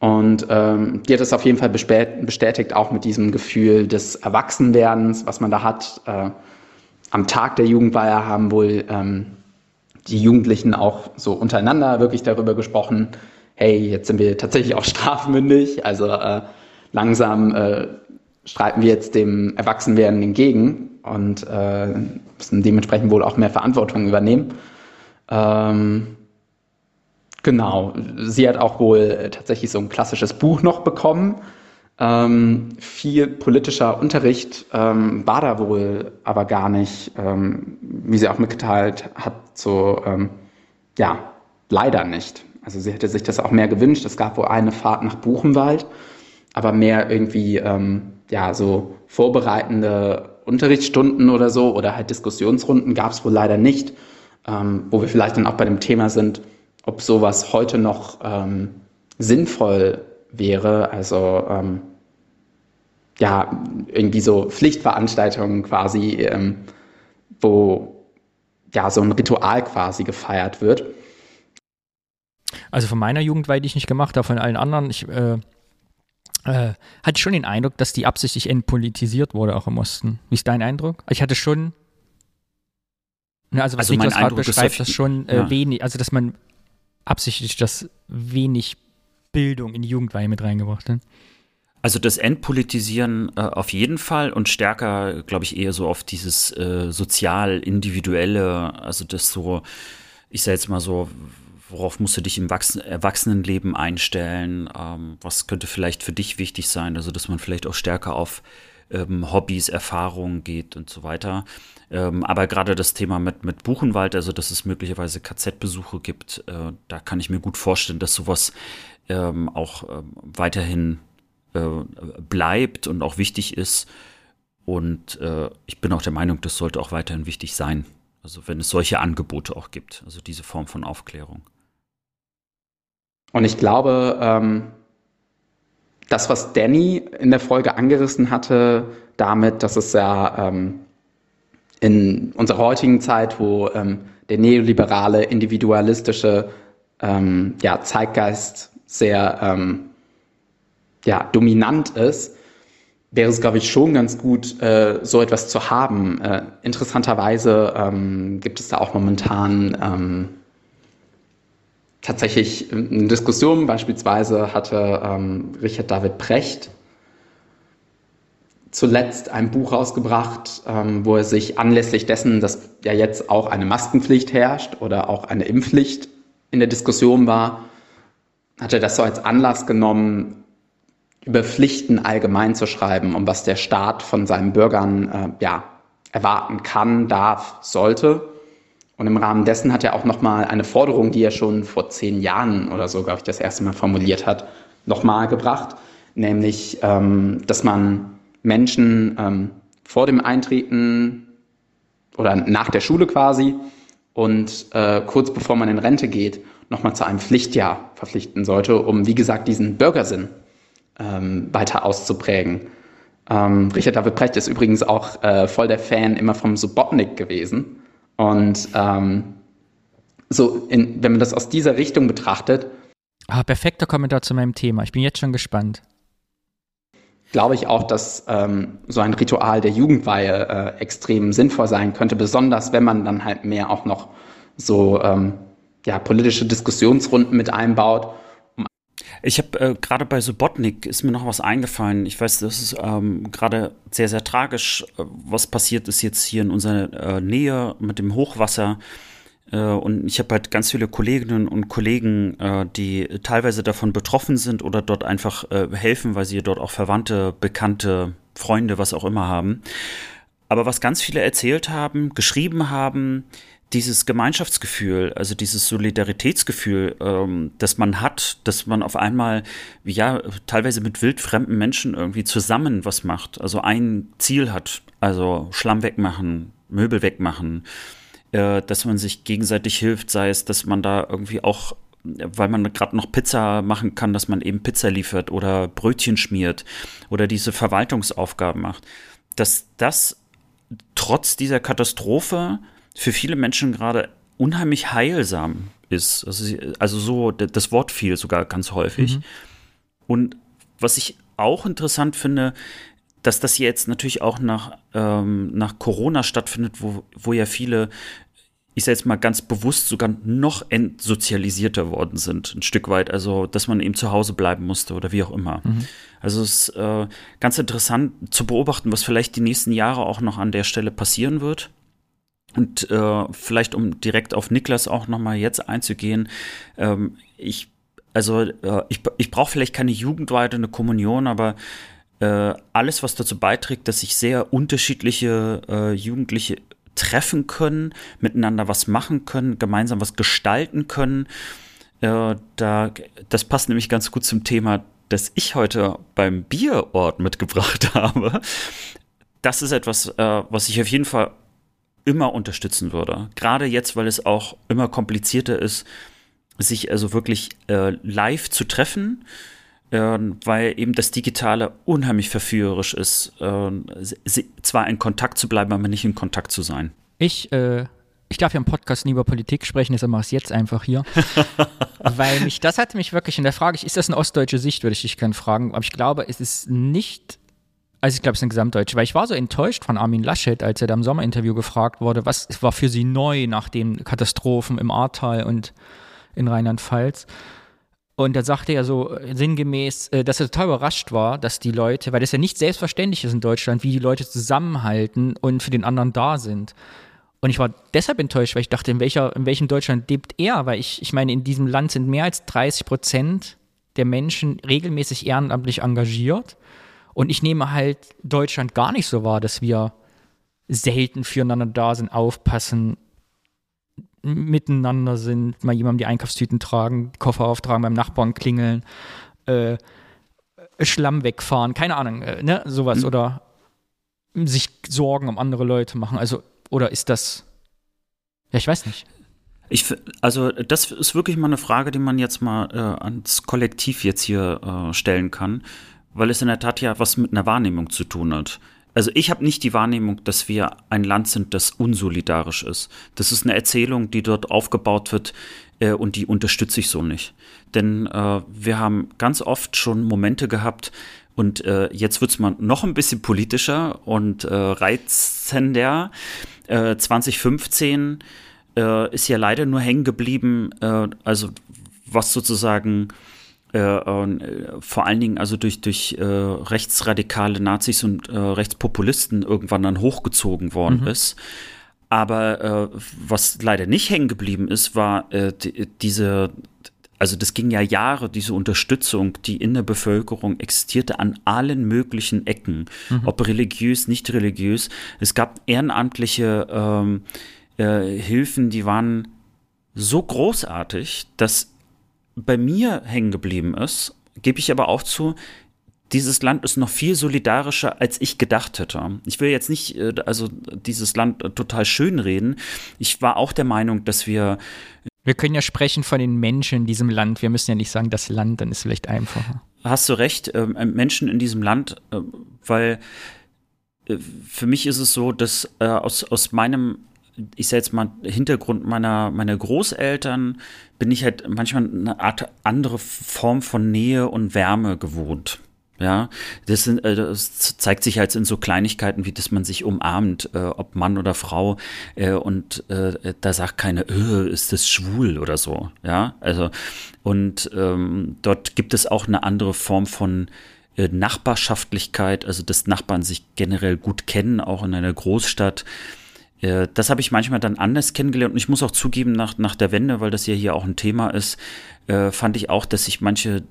Und ähm, die hat es auf jeden Fall bestätigt, auch mit diesem Gefühl des Erwachsenwerdens, was man da hat. Äh, am Tag der Jugendweihe haben wohl ähm, die Jugendlichen auch so untereinander wirklich darüber gesprochen, hey, jetzt sind wir tatsächlich auch strafmündig, also äh, langsam äh, streiten wir jetzt dem Erwachsenwerden entgegen und äh, müssen dementsprechend wohl auch mehr Verantwortung übernehmen. Ähm, Genau, sie hat auch wohl äh, tatsächlich so ein klassisches Buch noch bekommen. Ähm, viel politischer Unterricht ähm, war da wohl aber gar nicht, ähm, wie sie auch mitgeteilt hat, so, ähm, ja, leider nicht. Also sie hätte sich das auch mehr gewünscht. Es gab wohl eine Fahrt nach Buchenwald, aber mehr irgendwie, ähm, ja, so vorbereitende Unterrichtsstunden oder so oder halt Diskussionsrunden gab es wohl leider nicht. ähm, wo wir vielleicht dann auch bei dem Thema sind, ob sowas heute noch ähm, sinnvoll wäre. Also ähm, ja, irgendwie so Pflichtveranstaltungen quasi, ähm, wo ja so ein Ritual quasi gefeiert wird. Also von meiner Jugendweihe, die ich nicht gemacht habe, von allen anderen, ich äh, äh, hatte schon den Eindruck, dass die absichtlich entpolitisiert wurde, auch im Osten. Wie ist dein Eindruck? Ich hatte schon, ne, also was also Niklas gerade beschreibt, dass schon äh, ja. wenig, also dass man absichtlich das wenig Bildung in die Jugendweihe mit reingebracht hat. Also das Entpolitisieren äh, auf jeden Fall und stärker, glaube ich, eher so auf dieses äh, sozial-individuelle, also das so, ich sage jetzt mal so, worauf musst du dich im Wachsen Erwachsenenleben einstellen, ähm, was könnte vielleicht für dich wichtig sein, also dass man vielleicht auch stärker auf ähm, Hobbys, Erfahrungen geht und so weiter. Ähm, aber gerade das Thema mit, mit Buchenwald, also dass es möglicherweise KZ-Besuche gibt, äh, da kann ich mir gut vorstellen, dass sowas ähm, auch ähm, weiterhin äh, bleibt und auch wichtig ist. Und äh, ich bin auch der Meinung, das sollte auch weiterhin wichtig sein. Also wenn es solche Angebote auch gibt, also diese Form von Aufklärung. Und ich glaube, ähm, das, was Danny in der Folge angerissen hatte, damit, dass es ja ähm, in unserer heutigen Zeit, wo ähm, der neoliberale, individualistische ähm, ja, Zeitgeist sehr ähm, ja, dominant ist, wäre es, glaube ich, schon ganz gut, äh, so etwas zu haben. Äh, interessanterweise ähm, gibt es da auch momentan ähm, tatsächlich eine Diskussion. Beispielsweise hatte ähm, Richard David Precht zuletzt ein Buch rausgebracht, ähm, wo er sich anlässlich dessen, dass ja jetzt auch eine Maskenpflicht herrscht oder auch eine Impfpflicht in der Diskussion war, hat er das so als Anlass genommen, über Pflichten allgemein zu schreiben und was der Staat von seinen Bürgern äh, ja, erwarten kann, darf, sollte. Und im Rahmen dessen hat er auch nochmal eine Forderung, die er schon vor zehn Jahren oder so, glaube ich, das erste Mal formuliert hat, nochmal gebracht, nämlich, ähm, dass man Menschen ähm, vor dem Eintreten oder nach der Schule quasi und äh, kurz bevor man in Rente geht, nochmal zu einem Pflichtjahr verpflichten sollte, um, wie gesagt, diesen Bürgersinn ähm, weiter auszuprägen. Ähm, Richard David Precht ist übrigens auch äh, voll der Fan immer vom Subotnik gewesen. Und ähm, so, in, wenn man das aus dieser Richtung betrachtet. Ah, perfekter Kommentar zu meinem Thema. Ich bin jetzt schon gespannt. Glaube ich auch, dass ähm, so ein Ritual der Jugendweihe äh, extrem sinnvoll sein könnte, besonders wenn man dann halt mehr auch noch so ähm, ja, politische Diskussionsrunden mit einbaut ich habe äh, gerade bei Subotnik ist mir noch was eingefallen. Ich weiß, das ist ähm, gerade sehr, sehr tragisch, äh, was passiert ist jetzt hier in unserer äh, Nähe mit dem Hochwasser. Äh, und ich habe halt ganz viele Kolleginnen und Kollegen, äh, die teilweise davon betroffen sind oder dort einfach äh, helfen, weil sie dort auch Verwandte, Bekannte, Freunde, was auch immer haben. Aber was ganz viele erzählt haben, geschrieben haben, dieses Gemeinschaftsgefühl, also dieses Solidaritätsgefühl, ähm, das man hat, dass man auf einmal, ja, teilweise mit wildfremden Menschen irgendwie zusammen was macht, also ein Ziel hat, also Schlamm wegmachen, Möbel wegmachen, äh, dass man sich gegenseitig hilft, sei es, dass man da irgendwie auch weil man gerade noch Pizza machen kann, dass man eben Pizza liefert oder Brötchen schmiert oder diese Verwaltungsaufgaben macht, dass das trotz dieser Katastrophe für viele Menschen gerade unheimlich heilsam ist. Also, also so, das Wort fiel sogar ganz häufig. Mhm. Und was ich auch interessant finde, dass das jetzt natürlich auch nach, ähm, nach Corona stattfindet, wo, wo ja viele, ich sage jetzt mal ganz bewusst, sogar noch entsozialisierter worden sind, ein Stück weit. Also, dass man eben zu Hause bleiben musste oder wie auch immer. Mhm. Also, es ist äh, ganz interessant zu beobachten, was vielleicht die nächsten Jahre auch noch an der Stelle passieren wird. Und äh, vielleicht, um direkt auf Niklas auch nochmal jetzt einzugehen, ähm, ich, also äh, ich, ich brauche vielleicht keine jugendweite eine Kommunion, aber äh, alles, was dazu beiträgt, dass sich sehr unterschiedliche äh, Jugendliche treffen können, miteinander was machen können, gemeinsam was gestalten können, äh, da, das passt nämlich ganz gut zum Thema, das ich heute beim Bierort mitgebracht habe. Das ist etwas, äh, was ich auf jeden Fall immer unterstützen würde. Gerade jetzt, weil es auch immer komplizierter ist, sich also wirklich äh, live zu treffen, weil eben das Digitale unheimlich verführerisch ist, äh, zwar in Kontakt zu bleiben, aber nicht in Kontakt zu sein. Ich, äh, ich darf ja im Podcast nie über Politik sprechen, deshalb mache ich es jetzt einfach hier. weil mich, das hat mich wirklich, in der Frage, ist das eine ostdeutsche Sicht, würde ich dich gerne fragen, aber ich glaube, es ist nicht also ich glaube, es ist eine gesamtdeutsche, weil ich war so enttäuscht von Armin Laschet, als er da im Sommerinterview gefragt wurde, was war für sie neu nach den Katastrophen im Ahrtal und in Rheinland-Pfalz. Und da sagte er so sinngemäß, äh, dass er total überrascht war, dass die Leute, weil das ja nicht selbstverständlich ist in Deutschland, wie die Leute zusammenhalten und für den anderen da sind. Und ich war deshalb enttäuscht, weil ich dachte, in, welcher, in welchem Deutschland lebt er? Weil ich, ich meine, in diesem Land sind mehr als 30 Prozent der Menschen regelmäßig ehrenamtlich engagiert. Und ich nehme halt Deutschland gar nicht so wahr, dass wir selten füreinander da sind, aufpassen, miteinander sind, mal jemandem die Einkaufstüten tragen, Koffer auftragen, beim Nachbarn klingeln, äh, Schlamm wegfahren, keine Ahnung, äh, ne, sowas mhm. oder sich Sorgen um andere Leute machen. Also, oder ist das, ja, ich weiß nicht. Ich, also das ist wirklich mal eine Frage, die man jetzt mal äh, ans Kollektiv jetzt hier äh, stellen kann weil es in der Tat ja was mit einer Wahrnehmung zu tun hat. Also ich habe nicht die Wahrnehmung, dass wir ein Land sind, das unsolidarisch ist. Das ist eine Erzählung, die dort aufgebaut wird äh, und die unterstütze ich so nicht. Denn äh, wir haben ganz oft schon Momente gehabt, und äh, jetzt wird es mal noch ein bisschen politischer und äh, reizender. Äh, 2015 äh, ist ja leider nur hängen geblieben, äh, also was sozusagen äh, äh, vor allen Dingen also durch, durch äh, rechtsradikale Nazis und äh, Rechtspopulisten irgendwann dann hochgezogen worden mhm. ist. Aber äh, was leider nicht hängen geblieben ist, war äh, die, diese, also das ging ja Jahre, diese Unterstützung, die in der Bevölkerung existierte an allen möglichen Ecken, mhm. ob religiös, nicht religiös. Es gab ehrenamtliche ähm, Hilfen, die waren so großartig, dass bei mir hängen geblieben ist, gebe ich aber auch zu, dieses Land ist noch viel solidarischer, als ich gedacht hätte. Ich will jetzt nicht, äh, also dieses Land äh, total schön reden. Ich war auch der Meinung, dass wir. Wir können ja sprechen von den Menschen in diesem Land. Wir müssen ja nicht sagen, das Land, dann ist vielleicht einfacher. Hast du recht, ähm, äh, Menschen in diesem Land, weil für mich ist es so, dass aus, aus meinem ich sage jetzt mal, Hintergrund meiner, meiner Großeltern bin ich halt manchmal eine Art andere Form von Nähe und Wärme gewohnt. Ja, das, sind, äh, das zeigt sich halt in so Kleinigkeiten, wie dass man sich umarmt, äh, ob Mann oder Frau, äh, und äh, da sagt keiner, äh, ist das schwul oder so. Ja, also, und ähm, dort gibt es auch eine andere Form von äh, Nachbarschaftlichkeit, also dass Nachbarn sich generell gut kennen, auch in einer Großstadt. Äh, das habe ich manchmal dann anders kennengelernt und ich muss auch zugeben, nach, nach der Wende, weil das ja hier auch ein Thema ist, äh, fand ich auch, dass sich manche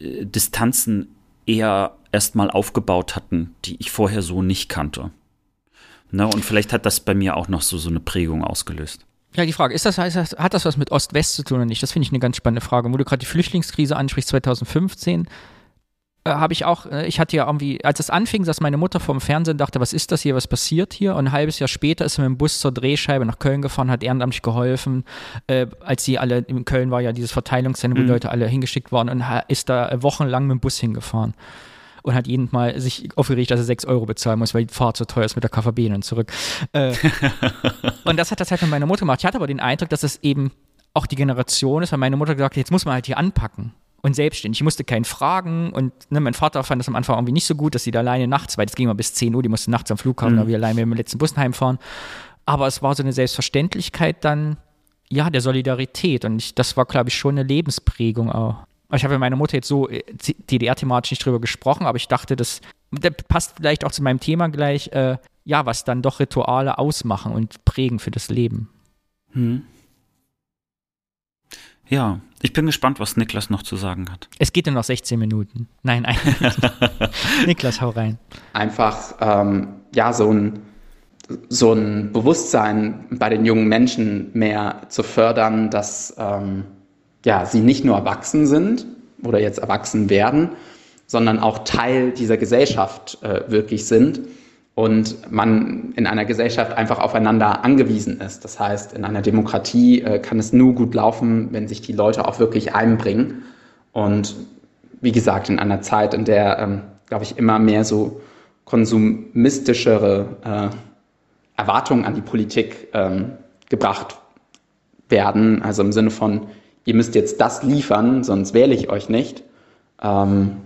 äh, Distanzen eher erstmal aufgebaut hatten, die ich vorher so nicht kannte. Ne? Und vielleicht hat das bei mir auch noch so, so eine Prägung ausgelöst. Ja, die Frage, ist das, hat das was mit Ost-West zu tun oder nicht? Das finde ich eine ganz spannende Frage. Wo du gerade die Flüchtlingskrise ansprichst, 2015, äh, habe ich auch, äh, ich hatte ja irgendwie, als es anfing, dass meine Mutter vom Fernsehen dachte, was ist das hier, was passiert hier? Und ein halbes Jahr später ist sie mit dem Bus zur Drehscheibe nach Köln gefahren, hat ehrenamtlich geholfen, äh, als sie alle, in Köln war ja dieses Verteilungszentrum, wo mhm. Leute alle hingeschickt waren und ist da wochenlang mit dem Bus hingefahren und hat jeden Mal sich aufgeregt, dass er 6 Euro bezahlen muss, weil die Fahrt so teuer ist mit der KVB und zurück. Äh, und das hat das halt mit meiner Mutter gemacht. Ich hatte aber den Eindruck, dass es eben auch die Generation ist, weil meine Mutter gesagt hat, jetzt muss man halt hier anpacken und selbstständig. Ich musste keinen fragen und ne, mein Vater fand das am Anfang irgendwie nicht so gut, dass sie da alleine nachts, weil das ging mal bis 10 Uhr, die musste nachts am Flughafen, mhm. da wir alleine mit dem letzten Bus heimfahren. Aber es war so eine Selbstverständlichkeit dann, ja, der Solidarität und ich, das war, glaube ich, schon eine Lebensprägung auch. Ich habe mit meiner Mutter jetzt so äh, DDR-thematisch nicht drüber gesprochen, aber ich dachte, das, das passt vielleicht auch zu meinem Thema gleich, äh, ja, was dann doch Rituale ausmachen und prägen für das Leben. Hm. Ja, ich bin gespannt, was Niklas noch zu sagen hat. Es geht nur noch 16 Minuten. Nein, eigentlich. Niklas, hau rein. Einfach, ähm, ja, so ein, so ein Bewusstsein bei den jungen Menschen mehr zu fördern, dass ähm, ja, sie nicht nur erwachsen sind oder jetzt erwachsen werden, sondern auch Teil dieser Gesellschaft äh, wirklich sind und man in einer Gesellschaft einfach aufeinander angewiesen ist. Das heißt, in einer Demokratie äh, kann es nur gut laufen, wenn sich die Leute auch wirklich einbringen. Und wie gesagt, in einer Zeit, in der, ähm, glaube ich, immer mehr so konsumistischere äh, Erwartungen an die Politik ähm, gebracht werden, also im Sinne von, ihr müsst jetzt das liefern, sonst wähle ich euch nicht, ähm,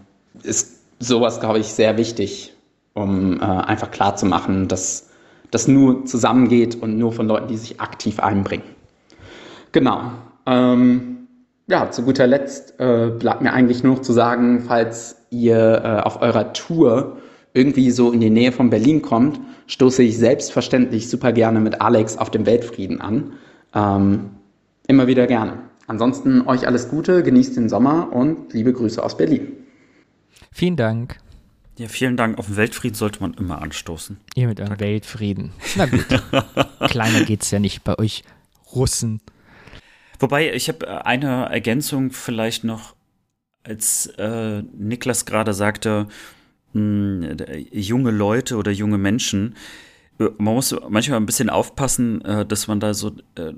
ist sowas, glaube ich, sehr wichtig, um äh, einfach klarzumachen, dass das nur zusammengeht und nur von Leuten, die sich aktiv einbringen. Genau. Ähm, ja, zu guter Letzt äh, bleibt mir eigentlich nur noch zu sagen, falls ihr äh, auf eurer Tour irgendwie so in die Nähe von Berlin kommt, stoße ich selbstverständlich super gerne mit Alex auf dem Weltfrieden an. Ähm, immer wieder gerne. Ansonsten euch alles Gute, genießt den Sommer und liebe Grüße aus Berlin. Vielen Dank. Ja, vielen Dank. Auf den Weltfrieden sollte man immer anstoßen. Ihr mit eurem Weltfrieden. Na gut. Kleiner geht's ja nicht bei euch Russen. Wobei, ich habe äh, eine Ergänzung vielleicht noch, als äh, Niklas gerade sagte, mh, junge Leute oder junge Menschen. Äh, man muss manchmal ein bisschen aufpassen, äh, dass man da so äh,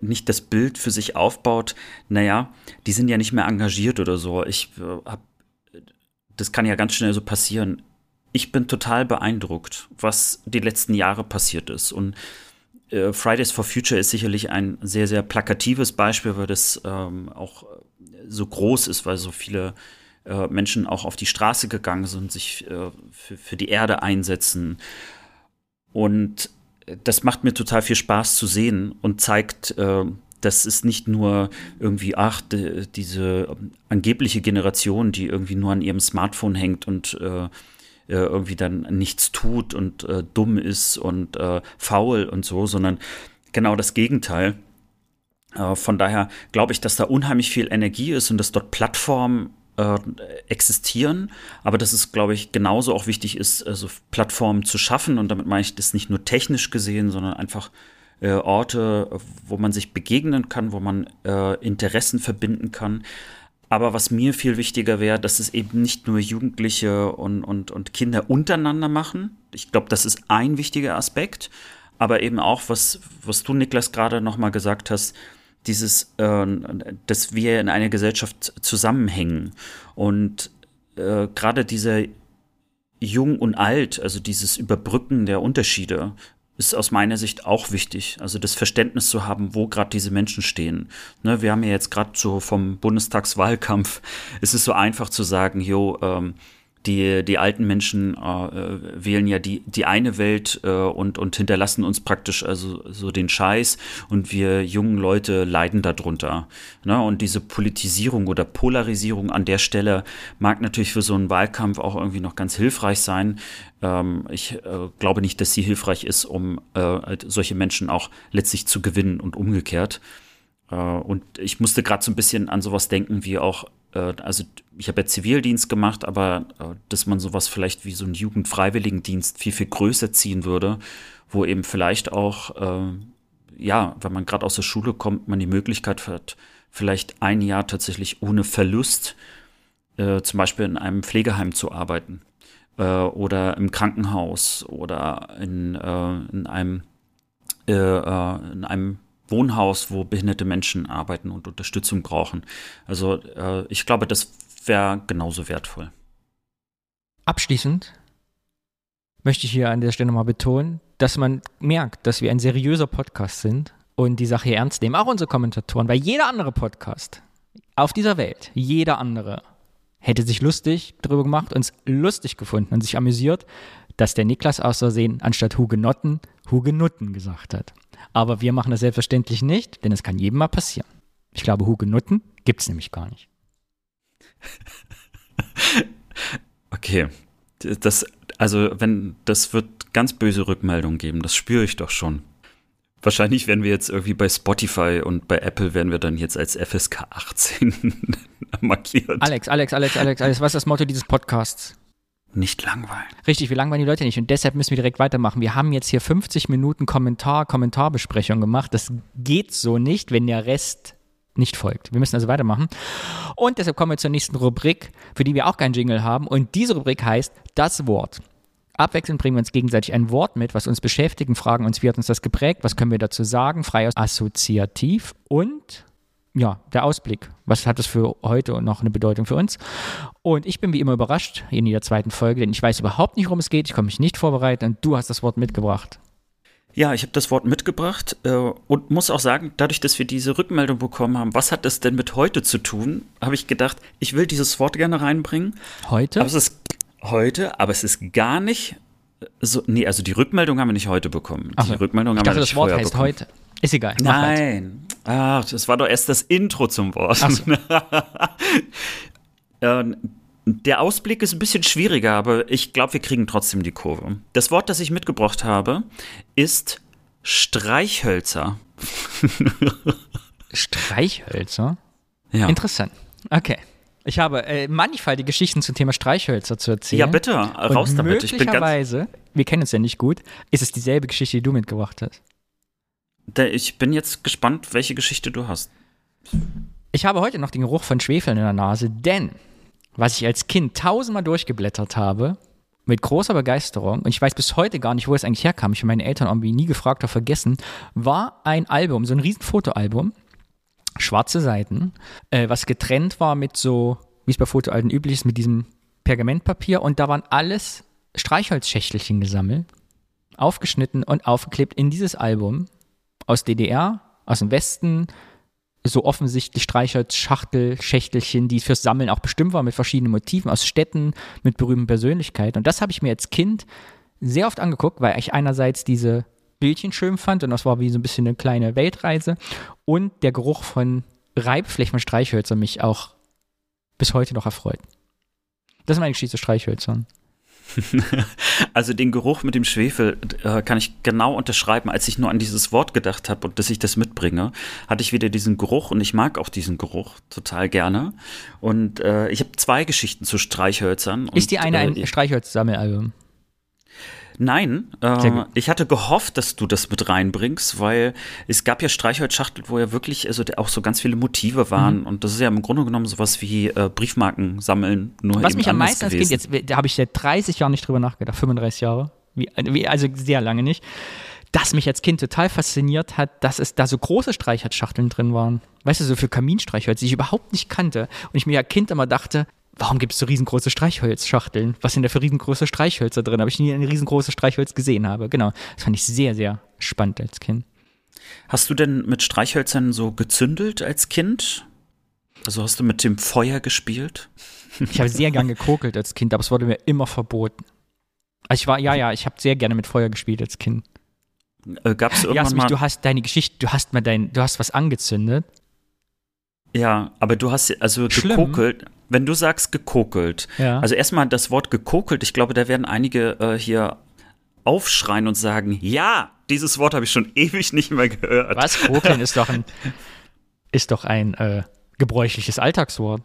nicht das Bild für sich aufbaut. Naja, die sind ja nicht mehr engagiert oder so. Ich äh, habe das kann ja ganz schnell so passieren. Ich bin total beeindruckt, was die letzten Jahre passiert ist. Und äh, Fridays for Future ist sicherlich ein sehr, sehr plakatives Beispiel, weil das ähm, auch so groß ist, weil so viele äh, Menschen auch auf die Straße gegangen sind, sich äh, für, für die Erde einsetzen. Und das macht mir total viel Spaß zu sehen und zeigt, äh, das ist nicht nur irgendwie, ach, diese angebliche Generation, die irgendwie nur an ihrem Smartphone hängt und äh, äh, irgendwie dann nichts tut und äh, dumm ist und äh, faul und so, sondern genau das Gegenteil. Äh, von daher glaube ich, dass da unheimlich viel Energie ist und dass dort Plattformen äh, existieren, aber dass es, glaube ich, genauso auch wichtig ist, also Plattformen zu schaffen und damit meine ich das nicht nur technisch gesehen, sondern einfach äh, Orte, wo man sich begegnen kann, wo man äh, Interessen verbinden kann. Aber was mir viel wichtiger wäre, dass es eben nicht nur Jugendliche und, und, und Kinder untereinander machen. Ich glaube, das ist ein wichtiger Aspekt. Aber eben auch, was, was du, Niklas, gerade nochmal gesagt hast, dieses, äh, dass wir in einer Gesellschaft zusammenhängen. Und äh, gerade dieser Jung und Alt, also dieses Überbrücken der Unterschiede, ist aus meiner Sicht auch wichtig. Also das Verständnis zu haben, wo gerade diese Menschen stehen. Ne, wir haben ja jetzt gerade so vom Bundestagswahlkampf, es ist so einfach zu sagen, jo, ähm, die, die alten Menschen äh, wählen ja die, die eine Welt äh, und, und hinterlassen uns praktisch also so den Scheiß und wir jungen Leute leiden darunter. Ne? Und diese Politisierung oder Polarisierung an der Stelle mag natürlich für so einen Wahlkampf auch irgendwie noch ganz hilfreich sein. Ähm, ich äh, glaube nicht, dass sie hilfreich ist, um äh, solche Menschen auch letztlich zu gewinnen und umgekehrt. Äh, und ich musste gerade so ein bisschen an sowas denken, wie auch äh, also ich habe ja Zivildienst gemacht, aber äh, dass man sowas vielleicht wie so einen Jugendfreiwilligendienst viel, viel größer ziehen würde, wo eben vielleicht auch, äh, ja, wenn man gerade aus der Schule kommt, man die Möglichkeit hat, vielleicht ein Jahr tatsächlich ohne Verlust äh, zum Beispiel in einem Pflegeheim zu arbeiten äh, oder im Krankenhaus oder in, äh, in einem äh, in einem Wohnhaus, wo behinderte Menschen arbeiten und Unterstützung brauchen. Also äh, ich glaube, das wäre genauso wertvoll. Abschließend möchte ich hier an der Stelle nochmal betonen, dass man merkt, dass wir ein seriöser Podcast sind und die Sache ernst nehmen. Auch unsere Kommentatoren, weil jeder andere Podcast auf dieser Welt, jeder andere, hätte sich lustig darüber gemacht, uns lustig gefunden und sich amüsiert, dass der Niklas aus Versehen anstatt Hugenotten Hugenutten gesagt hat. Aber wir machen das selbstverständlich nicht, denn es kann jedem mal passieren. Ich glaube, Hugenutten gibt es nämlich gar nicht. Okay. Das, also, wenn, das wird ganz böse Rückmeldungen geben, das spüre ich doch schon. Wahrscheinlich werden wir jetzt irgendwie bei Spotify und bei Apple werden wir dann jetzt als FSK 18 markiert. Alex, Alex, Alex, Alex, Alex, was ist das Motto dieses Podcasts? Nicht langweilen. Richtig, wir langweilen die Leute nicht und deshalb müssen wir direkt weitermachen. Wir haben jetzt hier 50 Minuten Kommentar, Kommentarbesprechung gemacht. Das geht so nicht, wenn der Rest nicht folgt. Wir müssen also weitermachen. Und deshalb kommen wir zur nächsten Rubrik, für die wir auch keinen Jingle haben. Und diese Rubrik heißt Das Wort. Abwechselnd bringen wir uns gegenseitig ein Wort mit, was uns beschäftigt und fragen uns, wie hat uns das geprägt, was können wir dazu sagen, frei assoziativ und ja, der Ausblick. Was hat das für heute noch eine Bedeutung für uns? Und ich bin wie immer überrascht in der zweiten Folge, denn ich weiß überhaupt nicht, worum es geht. Ich komme mich nicht vorbereitet und du hast das Wort mitgebracht. Ja, ich habe das Wort mitgebracht äh, und muss auch sagen, dadurch, dass wir diese Rückmeldung bekommen haben, was hat das denn mit heute zu tun, habe ich gedacht, ich will dieses Wort gerne reinbringen. Heute? Aber es ist heute, aber es ist gar nicht so. Nee, also die Rückmeldung haben wir nicht heute bekommen. Die so. Rückmeldung ich haben dachte, wir das nicht Wort vorher heißt bekommen. heute. Ist egal. halt. Nein. Ach, das war doch erst das Intro zum Wort. So. Ähm, Der Ausblick ist ein bisschen schwieriger, aber ich glaube, wir kriegen trotzdem die Kurve. Das Wort, das ich mitgebracht habe, ist Streichhölzer. Streichhölzer? Ja, Interessant. Okay. Ich habe äh, mannigfaltige Geschichten zum Thema Streichhölzer zu erzählen. ja bitte, raus und damit. Ich bin ganz, möglicherweise, wir kennen uns ja nicht gut, ist es dieselbe Geschichte, die du mitgebracht hast. Ich bin jetzt gespannt, welche Geschichte du hast. Ich habe heute noch den Geruch von Schwefel in der Nase, denn was ich als Kind tausendmal durchgeblättert habe, mit großer Begeisterung, und ich weiß bis heute gar nicht, wo es eigentlich herkam, ich habe meine Eltern irgendwie nie gefragt oder vergessen, war ein Album, so ein riesen Fotoalbum, schwarze Seiten, äh, was getrennt war mit so, wie es bei Fotoalben üblich ist, mit diesem Pergamentpapier und da waren alles Streichholzschächtelchen gesammelt, aufgeschnitten und aufgeklebt in dieses Album aus DDR, aus dem Westen, so offensichtlich Streichholzschachtel, Schächtelchen, die fürs Sammeln auch bestimmt waren mit verschiedenen Motiven aus Städten, mit berühmten Persönlichkeiten. Und das habe ich mir als Kind sehr oft angeguckt, weil ich einerseits diese Bildchen schön fand und das war wie so ein bisschen eine kleine Weltreise und der Geruch von Reibflächen von Streichhölzern mich auch bis heute noch erfreut. Das ist meine Geschichte zu Streichhölzern. Also den Geruch mit dem Schwefel äh, kann ich genau unterschreiben. Als ich nur an dieses Wort gedacht habe und dass ich das mitbringe, hatte ich wieder diesen Geruch und ich mag auch diesen Geruch total gerne. Und äh, ich habe zwei Geschichten zu Streichhölzern. Ist die eine ein äh, Streichholz-Sammelalbum? Nein, äh, ich hatte gehofft, dass du das mit reinbringst, weil es gab ja Streichholzschachtel, wo ja wirklich also auch so ganz viele Motive waren Mhm. und das ist ja im Grunde genommen sowas wie äh, Briefmarken sammeln, nur Was mich am meisten. Kind, jetzt, da habe ich seit 30 Jahren nicht drüber nachgedacht, 35 Jahre, wie, wie, also sehr lange nicht, dass mich als Kind total fasziniert hat, dass es da so große Streichholzschachteln drin waren. Weißt du, so für Kaminstreichholz, die ich überhaupt nicht kannte. Und ich mir als Kind immer dachte, warum gibt es so riesengroße Streichholzschachteln? Was sind da für riesengroße Streichhölzer drin? Habe ich nie ein riesengroßes Streichholz gesehen habe. Genau. Das fand ich sehr, sehr spannend als Kind. Hast du denn mit Streichhölzern so gezündelt als Kind? Also hast du mit dem Feuer gespielt? Ich habe sehr gern gekokelt als Kind, aber es wurde mir immer verboten. Also ich war, ja, ja, ich habe sehr gerne mit Feuer gespielt als Kind. Äh, Gab es irgendwann Jasmin, mal? du hast deine Geschichte, du hast mal dein, du hast was angezündet. Ja, aber du hast also Schlimm. gekokelt. Wenn du sagst gekokelt, Ja. also erstmal das Wort gekokelt, ich glaube, da werden einige äh, hier aufschreien und sagen, ja, dieses Wort habe ich schon ewig nicht mehr gehört. Was? Kokeln ist doch ein, ist doch ein äh, gebräuchliches Alltagswort.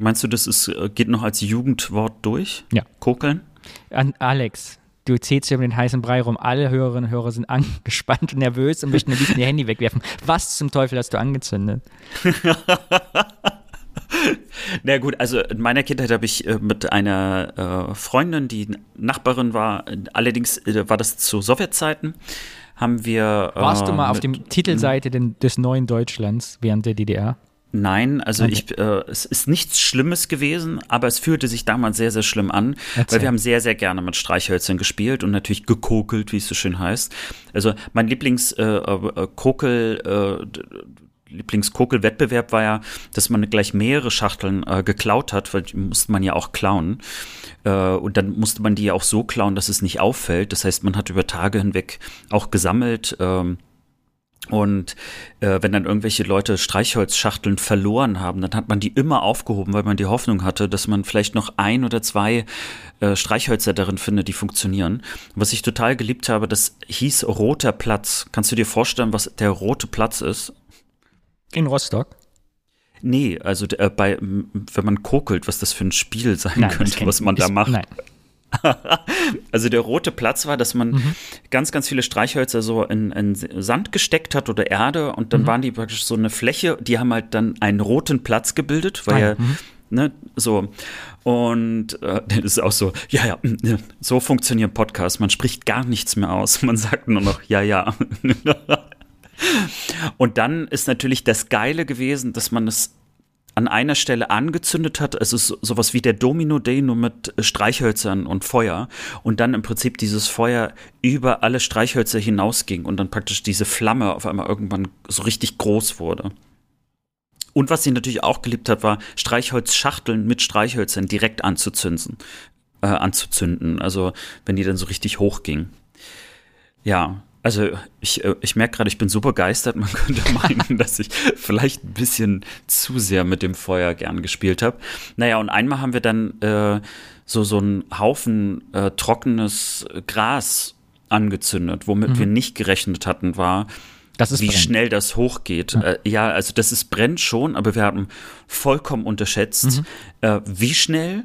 Meinst du, das ist, äh, geht noch als Jugendwort durch? Ja. Kokeln? An Alex, du zählst hier um den heißen Brei rum. Alle Hörerinnen und Hörer sind angespannt und nervös und möchten am liebsten ihr Handy wegwerfen. Was zum Teufel hast du angezündet? Na gut, also in meiner Kindheit habe ich äh, mit einer äh, Freundin, die Nachbarin war, allerdings äh, war das zu Sowjetzeiten, haben wir. Warst du mal auf dem Titelseite den, des neuen Deutschlands während der DDR? Nein, also Okay. ich, äh, es ist nichts Schlimmes gewesen, aber es fühlte sich damals sehr, sehr schlimm an, Erzähl. weil wir haben sehr, sehr gerne mit Streichhölzern gespielt und natürlich gekokelt, wie es so schön heißt. Also mein Lieblings äh, äh, äh, Lieblingskokel-Wettbewerb war ja, dass man gleich mehrere Schachteln äh, geklaut hat, weil die musste man ja auch klauen. Äh, und dann musste man die ja auch so klauen, dass es nicht auffällt. Das heißt, man hat über Tage hinweg auch gesammelt. Ähm, und äh, wenn dann irgendwelche Leute Streichholzschachteln verloren haben, dann hat man die immer aufgehoben, weil man die Hoffnung hatte, dass man vielleicht noch ein oder zwei äh, Streichhölzer darin findet, die funktionieren. Was ich total geliebt habe, das hieß Roter Platz. Kannst du dir vorstellen, was der Rote Platz ist? In Rostock? Nee, also äh, bei, wenn man kokelt, was das für ein Spiel sein Nein, könnte, was man da ist- macht. Nein. Also der rote Platz war, dass man Mhm. ganz, ganz viele Streichhölzer so in, in Sand gesteckt hat oder Erde und Mhm. dann waren die praktisch so eine Fläche, die haben halt dann einen roten Platz gebildet, weil Ah ja, ja ne, so. Und äh, das ist auch so, ja, ja, so funktionieren Podcasts. Man spricht gar nichts mehr aus. Man sagt nur noch, ja, ja. Und dann ist natürlich das Geile gewesen, dass man es an einer Stelle angezündet hat. Es ist sowas wie der Domino Day, nur mit Streichhölzern und Feuer. Und dann im Prinzip dieses Feuer über alle Streichhölzer hinausging und dann praktisch diese Flamme auf einmal irgendwann so richtig groß wurde. Und was sie natürlich auch geliebt hat, war Streichholzschachteln mit Streichhölzern direkt anzuzünden. Äh, anzuzünden. Also wenn die dann so richtig hochging. Ja, also ich, äh, ich merke gerade, ich bin super begeistert. Man könnte meinen, dass ich vielleicht ein bisschen zu sehr mit dem Feuer gern gespielt habe. Naja, und einmal haben wir dann äh, so, so einen Haufen äh, trockenes Gras angezündet, womit mhm. wir nicht gerechnet hatten, war, wie brennt. schnell das hochgeht. Ja. Äh, ja. also das ist brennt schon, aber wir haben vollkommen unterschätzt, mhm. äh, wie schnell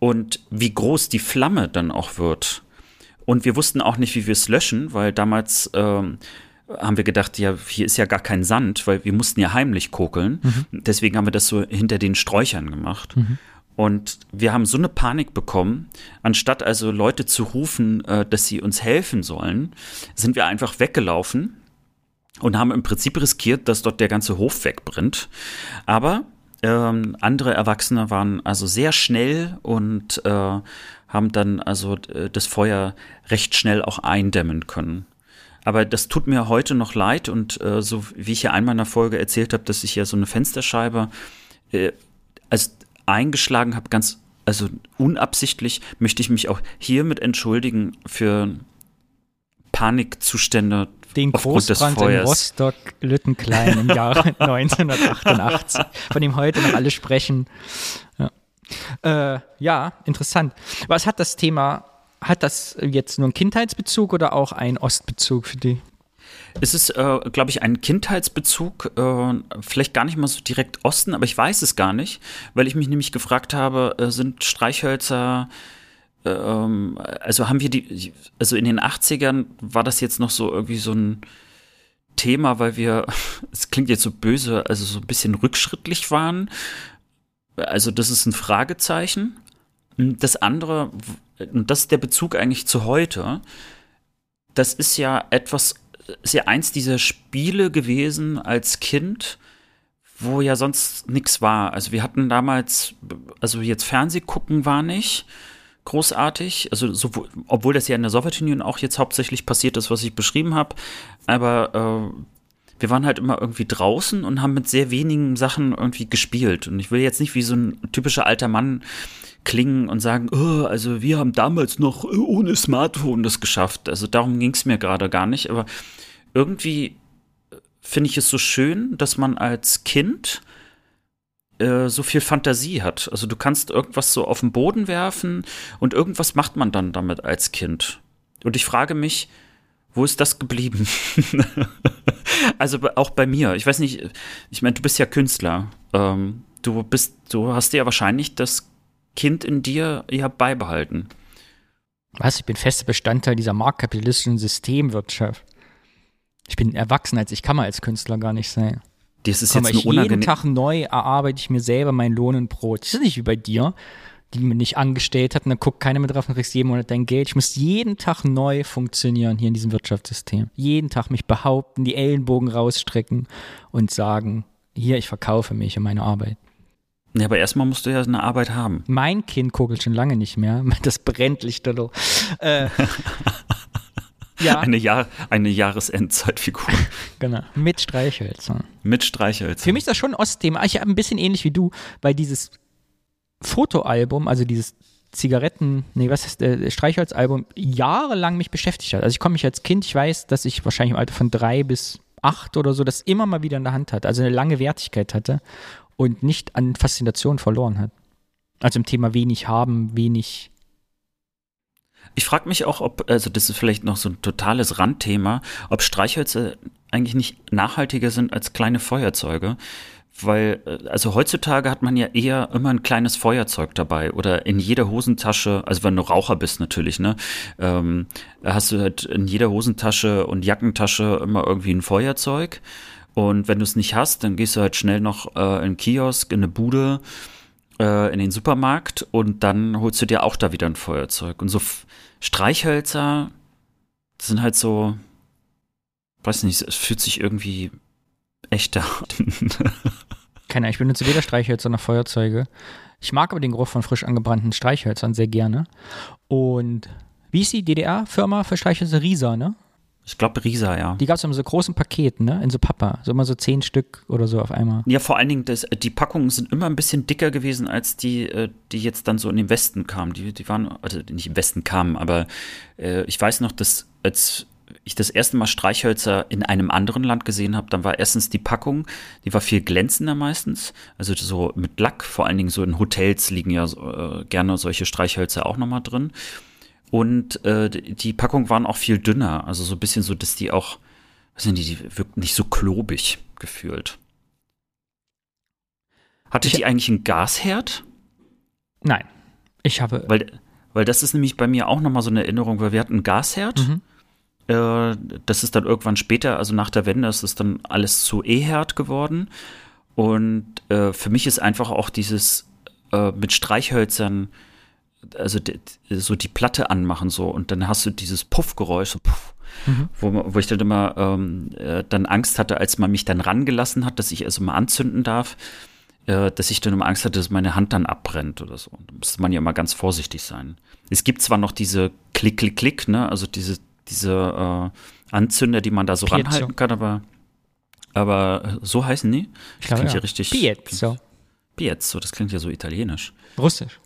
und wie groß die Flamme dann auch wird. Und wir wussten auch nicht, wie wir es löschen, weil damals ähm, haben wir gedacht, ja, hier ist ja gar kein Sand, weil wir mussten ja heimlich kokeln. Mhm. Deswegen haben wir das so hinter den Sträuchern gemacht. Mhm. Und wir haben so eine Panik bekommen, anstatt also Leute zu rufen, äh, dass sie uns helfen sollen, sind wir einfach weggelaufen und haben im Prinzip riskiert, dass dort der ganze Hof wegbrennt. Aber ähm, andere Erwachsene waren also sehr schnell und äh, haben dann also äh, das Feuer recht schnell auch eindämmen können. Aber das tut mir heute noch leid und äh, so wie ich ja einmal in der Folge erzählt habe, dass ich ja so eine Fensterscheibe äh, als eingeschlagen habe, ganz also unabsichtlich, möchte ich mich auch hiermit entschuldigen für Panikzustände den Großbrand in Rostock-Lüttenklein im Jahre 1988, von dem heute noch alle sprechen. Ja. Äh, ja, interessant. Was hat das Thema, hat das jetzt nur einen Kindheitsbezug oder auch einen Ostbezug für die? Es ist, äh, glaube ich, ein Kindheitsbezug, äh, vielleicht gar nicht mal so direkt Osten, aber ich weiß es gar nicht, weil ich mich nämlich gefragt habe, äh, sind Streichhölzer, ähm, also haben wir die, also in den 80ern war das jetzt noch so irgendwie so ein Thema, weil wir, es klingt jetzt so böse, also so ein bisschen rückschrittlich waren also das ist ein Fragezeichen. Das andere, und das ist der Bezug eigentlich zu heute, das ist ja etwas, ist ja eins dieser Spiele gewesen als Kind, wo ja sonst nichts war. Also wir hatten damals, also jetzt Fernseh gucken war nicht großartig, also so, obwohl das ja in der Sowjetunion auch jetzt hauptsächlich passiert ist, was ich beschrieben habe, aber äh, wir waren halt immer irgendwie draußen und haben mit sehr wenigen Sachen irgendwie gespielt. Und ich will jetzt nicht wie so ein typischer alter Mann klingen und sagen, oh, also wir haben damals noch ohne Smartphone das geschafft. Also darum ging es mir gerade gar nicht. Aber irgendwie finde ich es so schön, dass man als Kind äh, so viel Fantasie hat. Also du kannst irgendwas so auf den Boden werfen und irgendwas macht man dann damit als Kind. Und ich frage mich, wo ist das geblieben? also auch bei mir. Ich weiß nicht, ich meine, du bist ja Künstler. Ähm, du bist, du hast dir ja wahrscheinlich das Kind in dir ja beibehalten. Was? Ich bin fester Bestandteil dieser marktkapitalistischen Systemwirtschaft. Ich bin erwachsen als ich kann mal als Künstler gar nicht sein. Das ist Komm, jetzt nur Jeden Tag neu erarbeite ich mir selber mein Lohn und Brot. Das ist nicht wie bei dir die man nicht angestellt hat und dann guckt keiner mehr drauf und kriegst jeden Monat dein Geld. Ich muss jeden Tag neu funktionieren hier in diesem Wirtschaftssystem. Jeden Tag mich behaupten, die Ellenbogen rausstrecken und sagen, hier, ich verkaufe mich und meine Arbeit. Ja, aber erstmal musst du ja eine Arbeit haben. Mein Kind kugelt schon lange nicht mehr. Das brennt lichterloh. Äh, ja. Eine, Jahr, eine Jahresendzeitfigur. genau. Mit Streichhölzern. Mit Streichhölzern. Für mich ist das schon ein Ostthema. Ich habe ein bisschen ähnlich wie du, weil dieses Fotoalbum, also dieses Zigaretten, nee, was ist der Streichholzalbum, jahrelang mich beschäftigt hat. Also ich komme mich als Kind, ich weiß, dass ich wahrscheinlich im Alter von drei bis acht oder so das immer mal wieder in der Hand hatte, also eine lange Wertigkeit hatte und nicht an Faszination verloren hat. Also im Thema wenig haben, wenig. Ich frage mich auch, ob, also das ist vielleicht noch so ein totales Randthema, ob Streichhölzer eigentlich nicht nachhaltiger sind als kleine Feuerzeuge weil, äh, also heutzutage hat man ja eher immer ein kleines Feuerzeug dabei oder in jeder Hosentasche, also wenn du Raucher bist natürlich, ne, ähm, hast du halt in jeder Hosentasche und Jackentasche immer irgendwie ein Feuerzeug. Und wenn du es nicht hast, dann gehst du halt schnell noch äh, in einen Kiosk, in eine Bude äh, in den Supermarkt und dann holst du dir auch da wieder ein Feuerzeug. Und so F Streichhölzer sind halt so, weiß nicht, es fühlt sich irgendwie echter. Keine Ahnung, ich benutze weder Streichhölzer noch Feuerzeuge. Ich mag aber den Geruch von frisch angebrannten Streichhölzern sehr gerne. Und wie ist die DDR-Firma für Streichhölzer? Risa, ne? Ich glaube Risa, ja. Die gab es in so großen Paketen, ne? In so Papa. So immer so zehn Stück oder so auf einmal. Ja, vor allen Dingen, das, die Packungen sind immer ein bisschen dicker gewesen, als die, äh, die jetzt dann so in den Westen kamen. Die, die waren, also nicht im Westen kamen, aber äh, ich weiß noch, dass als ich das erste Mal Streichhölzer in einem anderen Land gesehen habe, dann war erstens die Packung, die war viel glänzender meistens, also so mit Lack, vor allen Dingen so in Hotels liegen ja äh, gerne solche Streichhölzer auch nochmal drin. Und äh, die Packungen waren auch viel dünner, also so ein bisschen so, dass die auch, was sind die, die wirken nicht so klobig gefühlt. Hatte Ich- die eigentlich einen Gasherd? Nein. Ich habe. Weil, weil das ist nämlich bei mir auch nochmal so eine Erinnerung, weil wir hatten einen Gasherd. Mhm. Äh, das ist dann irgendwann später, also nach der Wende, ist es dann alles zu E-Herd geworden. Und äh, für mich ist einfach auch dieses äh, mit Streichhölzern, also so die Platte anmachen so und dann hast du dieses Puffgeräusch, so Puff, wo, man- wo ich dann immer ähm, äh, dann Angst hatte, als man mich dann rangelassen hat, dass ich also mal anzünden darf, äh, dass ich dann immer Angst hatte, dass meine Hand dann abbrennt oder so. Da muss man ja immer ganz vorsichtig sein. Es gibt zwar noch diese Klick, Klick, Klick, ne, also diese, diese äh, Anzünder, die man da so Piezo. ranhalten kann, aber, aber äh, so heißen die? ich glaube, klingt ja. ja richtig- Piezo. Piezo, das klingt ja so italienisch. Russisch.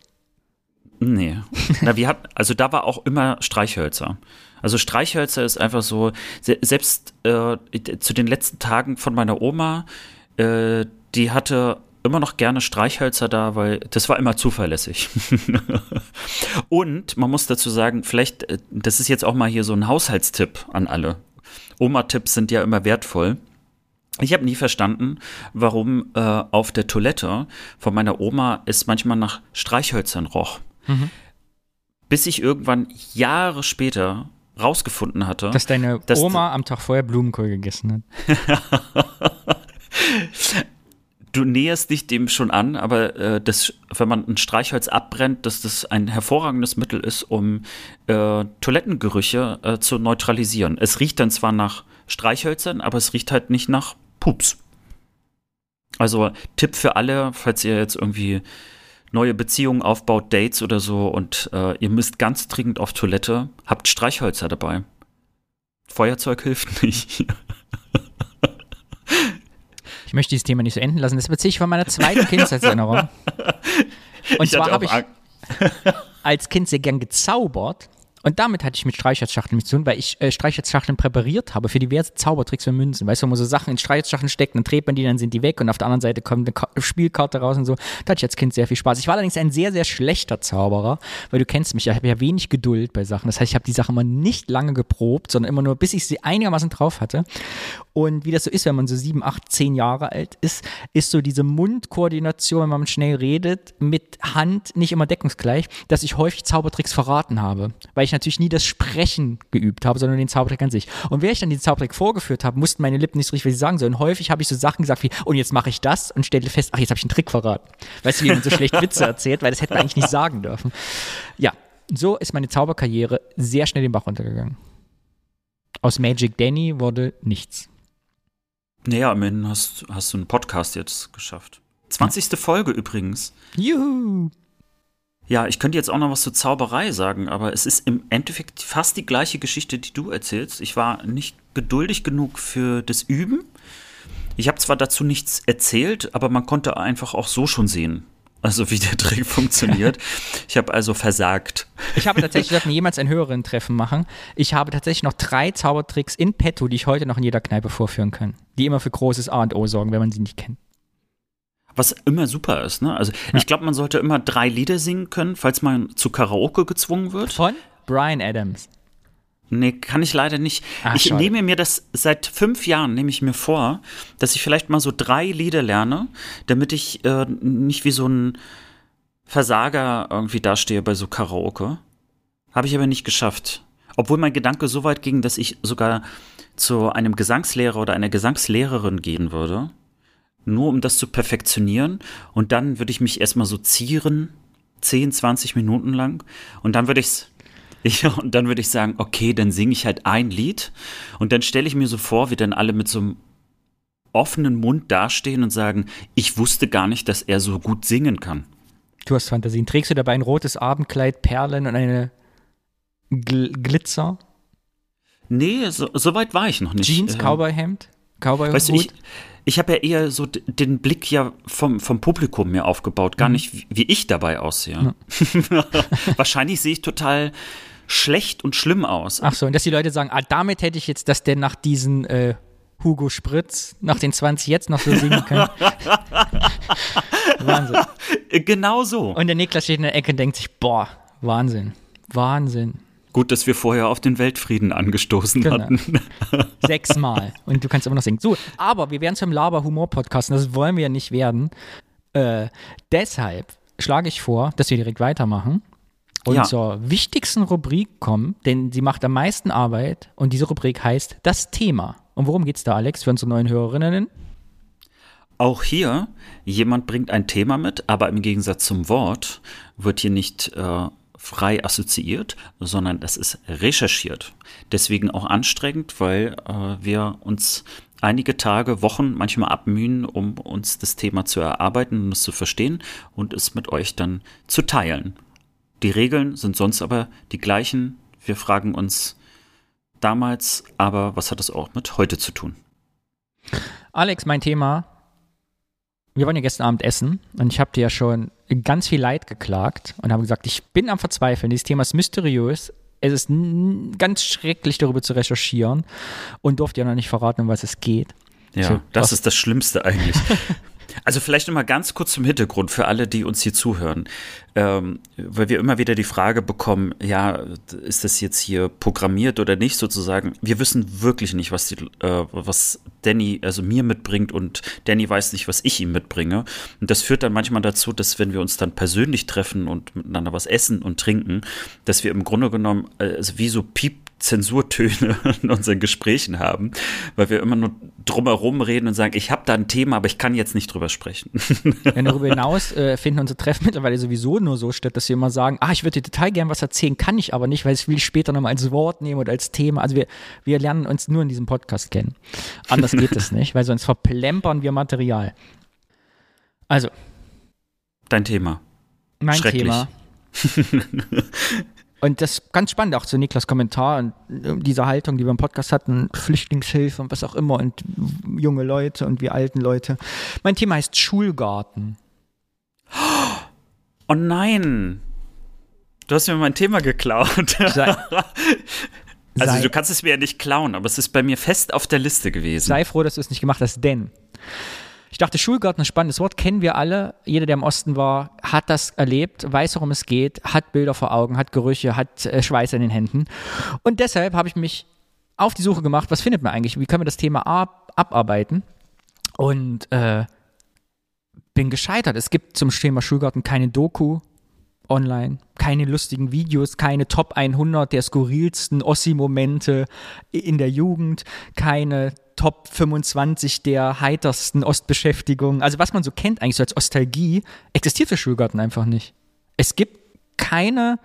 Nee. Na, wir hatten, also da war auch immer Streichhölzer. Also Streichhölzer ist einfach so, se selbst äh, zu den letzten Tagen von meiner Oma, äh, die hatte immer noch gerne Streichhölzer da, weil das war immer zuverlässig. Und man muss dazu sagen, vielleicht, äh, das ist jetzt auch mal hier so ein Haushaltstipp an alle. Oma-Tipps sind ja immer wertvoll. Ich habe nie verstanden, warum äh, auf der Toilette von meiner Oma es manchmal nach Streichhölzern roch. Bis ich irgendwann Jahre später rausgefunden hatte, Dass deine Das- Oma am Tag vorher Blumenkohl gegessen hat. du näherst dich dem schon an, aber äh, das, wenn man ein Streichholz abbrennt, dass das ein hervorragendes Mittel ist, um äh, Toilettengerüche äh, zu neutralisieren. Es riecht dann zwar nach Streichhölzern, aber es riecht halt nicht nach Pups. Also Tipp für alle, falls ihr jetzt irgendwie neue Beziehungen aufbaut, Dates oder so und äh, ihr müsst ganz dringend auf Toilette, habt Streichhölzer dabei. Feuerzeug hilft nicht. Ich möchte dieses Thema nicht so enden lassen. Das beziehe ich von meiner zweiten Kindheitserinnerung. Und Ich zwar habe ich als Kind sehr gern gezaubert. Und damit hatte ich mit Streichholzschachteln zu tun, weil ich äh, Streichholzschachteln präpariert habe für diverse Zaubertricks für Münzen. Weißt du, wo man so Sachen in Streichholzschachteln steckt, dann dreht man die, dann sind die weg und auf der anderen Seite kommt eine Ka Spielkarte raus und so. Da hatte ich als Kind sehr viel Spaß. Ich war allerdings ein sehr, sehr schlechter Zauberer, weil du kennst mich, ich habe ja wenig Geduld bei Sachen. Das heißt, ich habe die Sachen mal nicht lange geprobt, sondern immer nur, bis ich sie einigermaßen drauf hatte. Und wie das so ist, wenn man so sieben, acht, zehn Jahre alt ist, ist so diese Mundkoordination, wenn man schnell redet, mit Hand nicht immer deckungsgleich, dass ich häufig Zaubertricks verraten habe, weil ich natürlich nie das Sprechen geübt habe, sondern den Zaubertrick an sich. Und während ich dann den Zaubertrick vorgeführt habe, mussten meine Lippen nicht so richtig, was sie sagen sollen. Häufig habe ich so Sachen gesagt wie, und jetzt mache ich das und stelle fest, ach, jetzt habe ich einen Trick verraten. Weißt du, wie man so schlecht Witze erzählt, weil das hätte man eigentlich nicht sagen dürfen. Ja, so ist meine Zauberkarriere sehr schnell den Bach runtergegangen. Aus Magic Danny wurde nichts. Naja, immerhin hast, hast du einen Podcast jetzt geschafft. 20. Folge übrigens. Juhu! Ja, ich könnte jetzt auch noch was zur Zauberei sagen, aber es ist im Endeffekt fast die gleiche Geschichte, die du erzählst. Ich war nicht geduldig genug für das Üben. Ich habe zwar dazu nichts erzählt, aber man konnte einfach auch so schon sehen, also wie der Trick funktioniert. Ich habe also versagt. Ich habe tatsächlich, wir jemals ein höheren Treffen machen, ich habe tatsächlich noch drei Zaubertricks in petto, die ich heute noch in jeder Kneipe vorführen kann. Die immer für großes A und O sorgen, wenn man sie nicht kennt. Was immer super ist, ne? Also ich glaube, man sollte immer drei Lieder singen können, falls man zu Karaoke gezwungen wird. Von Brian Adams. Nee, kann ich leider nicht. Ach, ich schade. nehme mir das seit fünf Jahren, nehme ich mir vor, dass ich vielleicht mal so drei Lieder lerne, damit ich äh, nicht wie so ein Versager irgendwie dastehe bei so Karaoke. Habe ich aber nicht geschafft. Obwohl mein Gedanke so weit ging, dass ich sogar zu einem Gesangslehrer oder einer Gesangslehrerin gehen würde, nur um das zu perfektionieren. Und dann würde ich mich erstmal so zieren, 10, 20 Minuten lang. Und dann würde ich's ich, und dann würde ich sagen, okay, dann singe ich halt ein Lied. Und dann stelle ich mir so vor, wie dann alle mit so einem offenen Mund dastehen und sagen, ich wusste gar nicht, dass er so gut singen kann. Du hast Fantasien. Trägst du dabei ein rotes Abendkleid, Perlen und eine Gl Glitzer? Nee, so, so, weit war ich noch nicht. Jeans, äh, Cowboy-Hemd? Cowboy weißt du, ich, ich habe ja eher so den Blick ja vom, vom Publikum mir aufgebaut, gar mhm. nicht, wie, wie ich dabei aussehe. Ja. Wahrscheinlich sehe ich total schlecht und schlimm aus. Ach so, und dass die Leute sagen, ah, damit hätte ich jetzt, dass der nach diesen äh, Hugo Spritz nach den 20 jetzt noch so singen kann. Wahnsinn. Genau so. Und der Niklas steht in der Ecke und denkt sich, boah, Wahnsinn, Wahnsinn. Gut, dass wir vorher auf den Weltfrieden angestoßen genau. hatten. Sechsmal. Und du kannst immer noch singen. So, aber wir werden zum Laber-Humor-Podcast das wollen wir ja nicht werden. Äh, deshalb schlage ich vor, dass wir direkt weitermachen und ja. zur wichtigsten Rubrik kommen, denn sie macht am meisten Arbeit und diese Rubrik heißt das Thema. Und worum geht es da, Alex, für unsere neuen Hörerinnen? Auch hier, jemand bringt ein Thema mit, aber im Gegensatz zum Wort wird hier nicht äh, frei assoziiert, sondern das ist recherchiert. Deswegen auch anstrengend, weil äh, wir uns einige Tage, Wochen manchmal abmühen, um uns das Thema zu erarbeiten und es zu verstehen und es mit euch dann zu teilen. Die Regeln sind sonst aber die gleichen. Wir fragen uns damals, aber was hat es auch mit heute zu tun? Alex, mein Thema. Wir wollen ja gestern Abend essen und ich habe dir ja schon ganz viel Leid geklagt und habe gesagt, ich bin am Verzweifeln. Dieses Thema ist mysteriös. Es ist ganz schrecklich, darüber zu recherchieren und durfte ja noch nicht verraten, um was es geht. Ja, so, das ist das Schlimmste eigentlich. Also vielleicht nochmal ganz kurz zum Hintergrund für alle, die uns hier zuhören. Ähm, weil wir immer wieder die Frage bekommen, ja, ist das jetzt hier programmiert oder nicht sozusagen? Wir wissen wirklich nicht, was, die, äh, was Danny, also mir mitbringt und Danny weiß nicht, was ich ihm mitbringe. Und das führt dann manchmal dazu, dass wenn wir uns dann persönlich treffen und miteinander was essen und trinken, dass wir im Grunde genommen äh, also wie so Piep Zensurtöne in unseren Gesprächen haben, weil wir immer nur drumherum reden und sagen, ich habe da ein Thema, aber ich kann jetzt nicht drüber sprechen. Ja, darüber hinaus äh, finden unsere Treffen mittlerweile sowieso nur so statt, dass wir immer sagen, ah, ich würde dir total gern was erzählen, kann ich aber nicht, weil ich will ich später nochmal als Wort nehmen oder als Thema. Also wir, wir lernen uns nur in diesem Podcast kennen. Anders geht es nicht, weil sonst verplempern wir Material. Also. Dein Thema. Mein Thema. Und das ist ganz spannend, auch zu Niklas Kommentar und äh, diese Haltung, die wir im Podcast hatten, Flüchtlingshilfe und was auch immer und junge Leute und wir alten Leute. Mein Thema heißt Schulgarten. Oh nein! Du hast mir mein Thema geklaut. Sei, also sei, du kannst es mir ja nicht klauen, aber es ist bei mir fest auf der Liste gewesen. Sei froh, dass du es nicht gemacht hast, denn ich dachte, Schulgarten ist ein spannendes Wort, kennen wir alle. Jeder, der im Osten war, hat das erlebt, weiß, worum es geht, hat Bilder vor Augen, hat Gerüche, hat äh, Schweiß in den Händen. Und deshalb habe ich mich auf die Suche gemacht, was findet man eigentlich? Wie können wir das Thema ab abarbeiten? Und äh, bin gescheitert. Es gibt zum Thema Schulgarten keine Doku online, keine lustigen Videos, keine Top 100 der skurrilsten Ossi-Momente in der Jugend, keine Top 25 der heitersten Ostbeschäftigungen. Also was man so kennt eigentlich so als Ostalgie, existiert für Schulgarten einfach nicht. Es gibt keine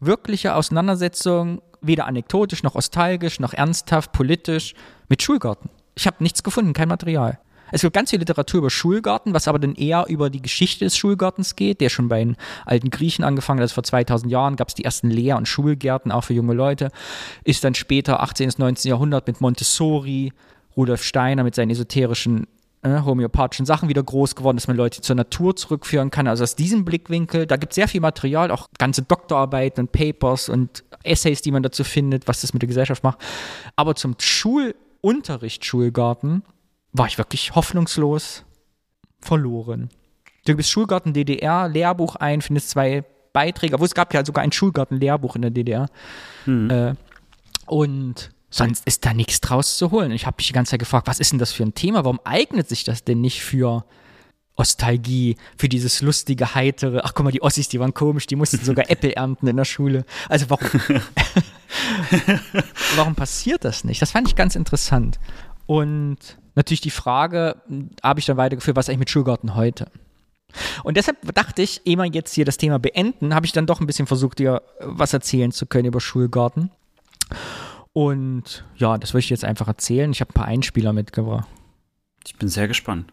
wirkliche Auseinandersetzung, weder anekdotisch noch nostalgisch noch ernsthaft politisch mit Schulgarten. Ich habe nichts gefunden, kein Material. Es gibt ganz viel Literatur über Schulgarten, was aber dann eher über die Geschichte des Schulgartens geht, der schon bei den alten Griechen angefangen hat. Also vor 2000 Jahren gab es die ersten Lehr- und Schulgärten auch für junge Leute. Ist dann später 18. bis 19. Jahrhundert mit Montessori, Rudolf Steiner mit seinen esoterischen äh, homöopathischen Sachen wieder groß geworden, dass man Leute zur Natur zurückführen kann. Also aus diesem Blickwinkel, da gibt es sehr viel Material, auch ganze Doktorarbeiten und Papers und Essays, die man dazu findet, was das mit der Gesellschaft macht. Aber zum Schulunterricht, Schulgarten, war ich wirklich hoffnungslos verloren. Du gibst Schulgarten DDR, Lehrbuch ein, findest zwei Beiträge, obwohl es gab ja sogar ein Schulgarten-Lehrbuch in der DDR. Hm. Äh, und Sonst ist da nichts draus zu holen. Ich habe mich die ganze Zeit gefragt, was ist denn das für ein Thema? Warum eignet sich das denn nicht für Ostalgie, für dieses lustige, heitere? Ach, guck mal, die Ossis, die waren komisch, die mussten sogar Äpfel ernten in der Schule. Also warum, warum passiert das nicht? Das fand ich ganz interessant. Und natürlich die Frage, habe ich dann weitergeführt, was eigentlich mit Schulgarten heute? Und deshalb dachte ich, ehe wir jetzt hier das Thema beenden, habe ich dann doch ein bisschen versucht, dir was erzählen zu können über Schulgarten. Und ja, das würde ich jetzt einfach erzählen. Ich habe ein paar Einspieler mitgebracht. Ich bin sehr gespannt.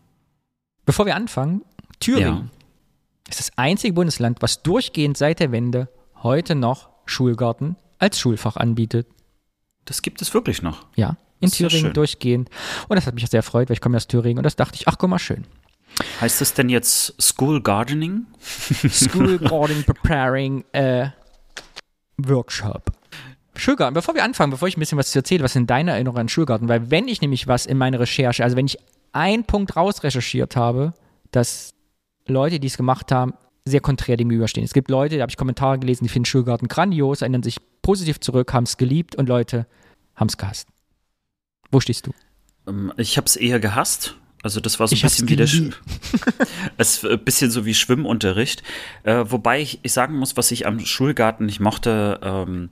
Bevor wir anfangen, Thüringen ja. ist das einzige Bundesland, was durchgehend seit der Wende heute noch Schulgarten als Schulfach anbietet. Das gibt es wirklich noch. Ja, in Thüringen durchgehend. Und das hat mich sehr erfreut, weil ich komme aus Thüringen und das dachte ich, ach guck mal, schön. Heißt das denn jetzt School Gardening? School Gardening Preparing äh, Workshop. Schulgarten, bevor wir anfangen, bevor ich ein bisschen was erzähle, was sind deine Erinnerungen an Schulgarten? Weil wenn ich nämlich was in meiner Recherche, also wenn ich einen Punkt rausrecherchiert habe, dass Leute, die es gemacht haben, sehr konträr dem gegenüberstehen. Es gibt Leute, da habe ich Kommentare gelesen, die finden Schulgarten grandios, erinnern sich positiv zurück, haben es geliebt und Leute haben es gehasst. Wo stehst du? Ähm, ich habe es eher gehasst. Also das war so ein bisschen wie der Sch es ein bisschen so wie Schwimmunterricht. Äh, wobei ich, ich sagen muss, was ich am Schulgarten nicht mochte, ähm,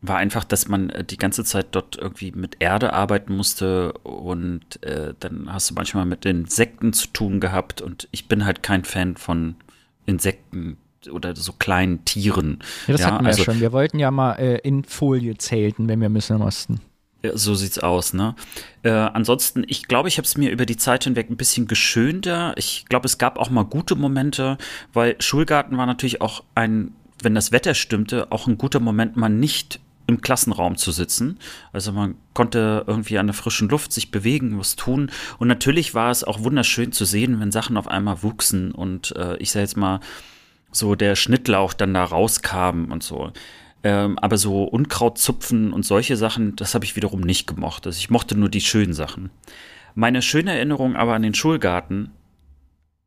war einfach, dass man äh, die ganze Zeit dort irgendwie mit Erde arbeiten musste und äh, dann hast du manchmal mit Insekten zu tun gehabt und ich bin halt kein Fan von Insekten oder so kleinen Tieren. Ja, das ja, hatten wir also, ja schon. Wir wollten ja mal äh, in Folie zelten, wenn wir müssen mussten. So sieht's aus, ne? Äh, ansonsten, ich glaube, ich habe es mir über die Zeit hinweg ein bisschen geschönter. Ich glaube, es gab auch mal gute Momente, weil Schulgarten war natürlich auch ein, wenn das Wetter stimmte, auch ein guter Moment, mal nicht im Klassenraum zu sitzen. Also man konnte irgendwie an der frischen Luft sich bewegen, was tun. Und natürlich war es auch wunderschön zu sehen, wenn Sachen auf einmal wuchsen und äh, ich sag jetzt mal, so der Schnittlauch dann da rauskam und so. Ähm, aber so Unkraut zupfen und solche Sachen, das habe ich wiederum nicht gemocht. Also ich mochte nur die schönen Sachen. Meine schöne Erinnerung aber an den Schulgarten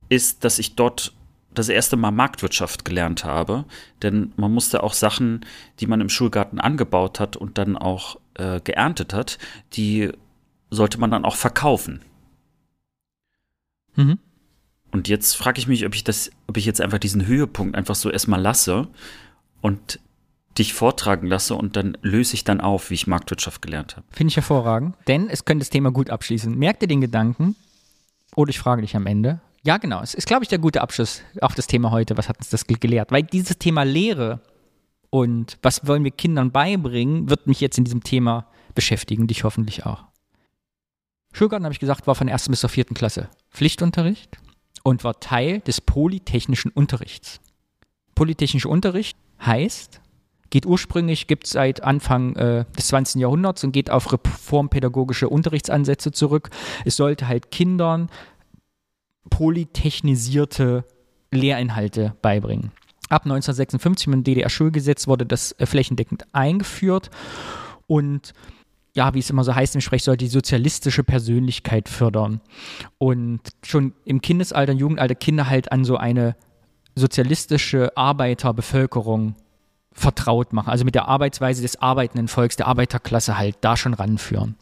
ist, dass ich dort das erste Mal Marktwirtschaft gelernt habe. Denn man musste auch Sachen, die man im Schulgarten angebaut hat und dann auch äh, geerntet hat, die sollte man dann auch verkaufen. Mhm. Und jetzt frage ich mich, ob ich das, ob ich jetzt einfach diesen Höhepunkt einfach so erstmal lasse und dich vortragen lasse und dann löse ich dann auf, wie ich Marktwirtschaft gelernt habe. Finde ich hervorragend, denn es könnte das Thema gut abschließen. Merk dir den Gedanken oder ich frage dich am Ende. Ja, genau. Es ist, glaube ich, der gute Abschluss auf das Thema heute. Was hat uns das gelehrt? Weil dieses Thema Lehre und was wollen wir Kindern beibringen, wird mich jetzt in diesem Thema beschäftigen, dich hoffentlich auch. Schulgarten, habe ich gesagt, war von der ersten bis zur vierten Klasse Pflichtunterricht und war Teil des polytechnischen Unterrichts. Polytechnischer Unterricht heißt, geht ursprünglich, gibt es seit Anfang äh, des 20. Jahrhunderts und geht auf reformpädagogische Unterrichtsansätze zurück. Es sollte halt Kindern polytechnisierte Lehrinhalte beibringen. Ab 1956 mit dem DDR-Schulgesetz wurde das äh, flächendeckend eingeführt und ja, wie es immer so heißt im Sprech, sollte die sozialistische Persönlichkeit fördern. Und schon im Kindesalter, im Jugendalter Kinder halt an so eine sozialistische Arbeiterbevölkerung vertraut machen. Also mit der Arbeitsweise des arbeitenden Volks, der Arbeiterklasse halt da schon ranführen.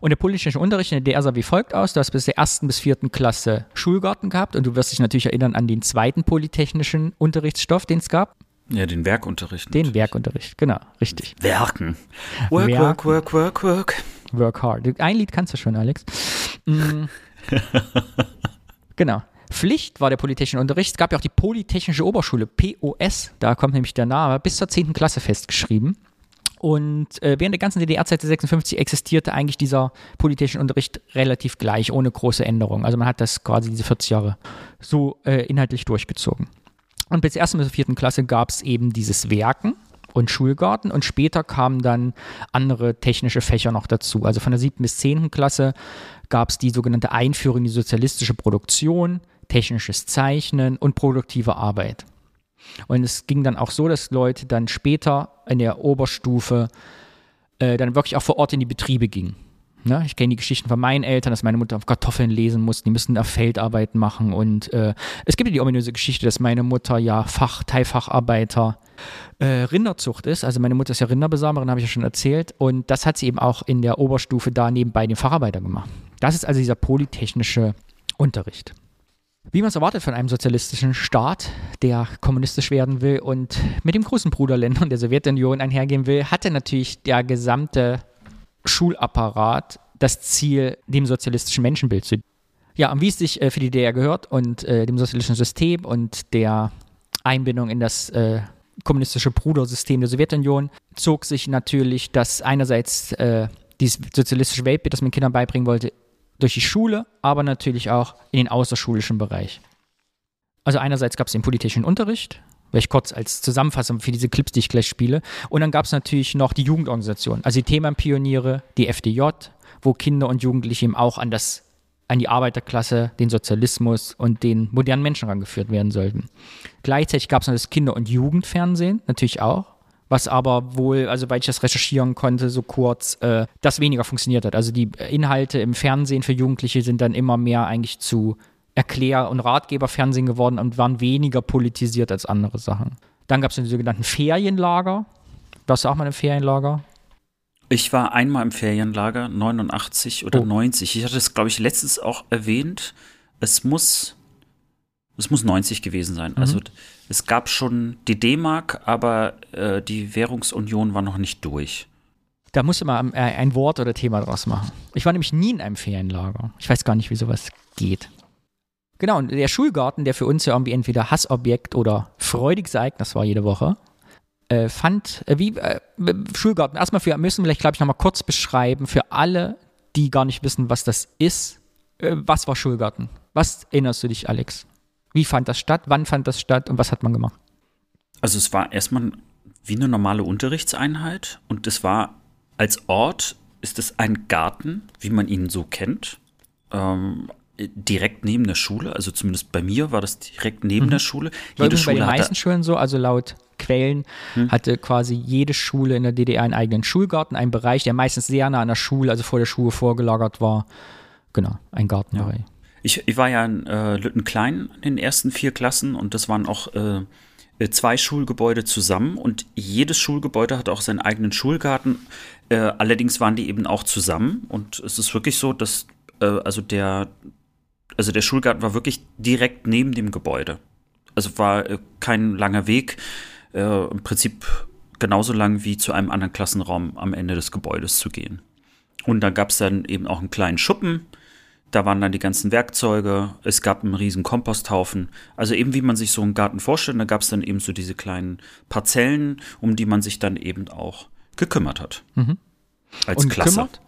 Und der politische Unterricht in der DR sah wie folgt aus. Du hast bis der ersten bis vierten Klasse Schulgarten gehabt und du wirst dich natürlich erinnern an den zweiten polytechnischen Unterrichtsstoff, den es gab. Ja, den Werkunterricht. Den natürlich. Werkunterricht, genau, richtig. Werken. Work, Werken. work, work, work, work. Work hard. Ein Lied kannst du schon, Alex. Mm. genau. Pflicht war der polytechnische Unterricht. Es gab ja auch die Polytechnische Oberschule, POS, da kommt nämlich der Name, bis zur 10. Klasse festgeschrieben. Und äh, während der ganzen DDR-Zeit 56 existierte eigentlich dieser polytechnische Unterricht relativ gleich, ohne große Änderungen. Also man hat das quasi diese 40 Jahre so äh, inhaltlich durchgezogen. Und bis ersten bis zur vierten Klasse gab es eben dieses Werken und Schulgarten und später kamen dann andere technische Fächer noch dazu. Also von der siebten bis zehnten Klasse gab es die sogenannte Einführung in die sozialistische Produktion, technisches Zeichnen und produktive Arbeit. Und es ging dann auch so, dass Leute dann später in der Oberstufe äh, dann wirklich auch vor Ort in die Betriebe gingen. Ne? Ich kenne die Geschichten von meinen Eltern, dass meine Mutter auf Kartoffeln lesen musste, die müssten da Feldarbeiten machen. Und äh, es gibt ja die ominöse Geschichte, dass meine Mutter ja Fach, Teilfacharbeiter äh, Rinderzucht ist. Also meine Mutter ist ja Rinderbesamerin, habe ich ja schon erzählt. Und das hat sie eben auch in der Oberstufe da nebenbei den Facharbeiter gemacht. Das ist also dieser polytechnische Unterricht. Wie man es erwartet von einem sozialistischen Staat, der kommunistisch werden will und mit dem großen Bruderländern der Sowjetunion einhergehen will, hatte natürlich der gesamte Schulapparat das Ziel, dem sozialistischen Menschenbild zu ja, und wie es sich äh, für die DDR gehört und äh, dem sozialistischen System und der Einbindung in das äh, kommunistische Brudersystem der Sowjetunion zog sich natürlich das einerseits äh, dieses sozialistische Weltbild, das man Kindern beibringen wollte, durch die Schule, aber natürlich auch in den außerschulischen Bereich. Also einerseits gab es den politischen Unterricht, welch kurz als Zusammenfassung für diese Clips, die ich gleich spiele. Und dann gab es natürlich noch die Jugendorganisation, also die Themenpioniere, die FDJ, wo Kinder und Jugendliche eben auch an das an die Arbeiterklasse, den Sozialismus und den modernen Menschen rangeführt werden sollten. Gleichzeitig gab es noch das Kinder- und Jugendfernsehen, natürlich auch, was aber wohl, also weil ich das recherchieren konnte, so kurz, äh, das weniger funktioniert hat. Also die Inhalte im Fernsehen für Jugendliche sind dann immer mehr eigentlich zu Erklär- und Ratgeberfernsehen geworden und waren weniger politisiert als andere Sachen. Dann gab es die sogenannten Ferienlager. Warst du auch mal im Ferienlager? Ich war einmal im Ferienlager, 89 oder oh. 90. Ich hatte es, glaube ich, letztens auch erwähnt. Es muss, es muss 90 gewesen sein. Also mhm. Also es gab schon die D-Mark, aber äh, die Währungsunion war noch nicht durch. Da musste man äh, ein Wort oder Thema draus machen. Ich war nämlich nie in einem Ferienlager. Ich weiß gar nicht, wie sowas geht. Genau, und der Schulgarten, der für uns ja irgendwie entweder Hassobjekt oder freudiges Ereignis war jede Woche, äh, fand, äh, wie äh, Schulgarten, erstmal für, müssen wir vielleicht, glaube ich, nochmal kurz beschreiben, für alle, die gar nicht wissen, was das ist. Äh, was war Schulgarten? Was erinnerst du dich, Alex? Wie fand das statt? Wann fand das statt und was hat man gemacht? Also es war erstmal wie eine normale Unterrichtseinheit und es war als Ort ist es ein Garten, wie man ihn so kennt. Ähm, direkt neben der Schule, also zumindest bei mir war das direkt neben mhm. der Schule. Jede Schule bei den meisten Schulen so, also laut Quellen hm. hatte quasi jede Schule in der DDR einen eigenen Schulgarten, einen Bereich, der meistens sehr nah an der Schule, also vor der Schule vorgelagert war. Genau, ein Gartenbereich. Ja. Ich, ich, war ja in äh, Lüttenklein in den ersten vier Klassen und das waren auch äh, zwei Schulgebäude zusammen und jedes Schulgebäude hatte auch seinen eigenen Schulgarten. Äh, allerdings waren die eben auch zusammen und es ist wirklich so, dass äh, also der also der Schulgarten war wirklich direkt neben dem Gebäude. Also war äh, kein langer Weg äh, im Prinzip genauso lang wie zu einem anderen Klassenraum am Ende des Gebäudes zu gehen. Und da gab es dann eben auch einen kleinen Schuppen, da waren dann die ganzen Werkzeuge, es gab einen riesen Komposthaufen. Also eben wie man sich so einen Garten vorstellt, da gab es dann eben so diese kleinen Parzellen, um die man sich dann eben auch gekümmert hat. Mhm. Als Und Klasse. Gekümmert?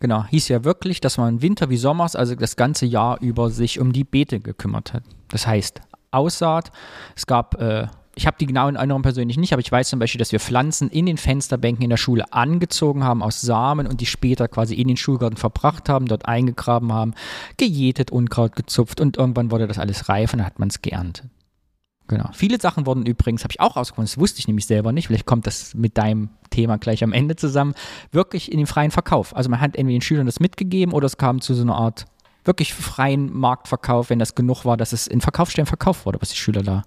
Genau, hieß ja wirklich, dass man Winter wie Sommers, also das ganze Jahr über, sich um die Beete gekümmert hat. Das heißt, Aussaat, es gab äh, ich habe die genauen Erinnerungen persönlich nicht, aber ich weiß zum Beispiel, dass wir Pflanzen in den Fensterbänken in der Schule angezogen haben aus Samen und die später quasi in den Schulgarten verbracht haben, dort eingegraben haben, gejätet, Unkraut gezupft und irgendwann wurde das alles reif und dann hat man es geerntet. Genau. Viele Sachen wurden übrigens, habe ich auch rausgefunden, das wusste ich nämlich selber nicht, vielleicht kommt das mit deinem Thema gleich am Ende zusammen, wirklich in den freien Verkauf. Also man hat entweder den Schülern das mitgegeben oder es kam zu so einer Art wirklich freien Marktverkauf, wenn das genug war, dass es in Verkaufsstellen verkauft wurde, was die Schüler da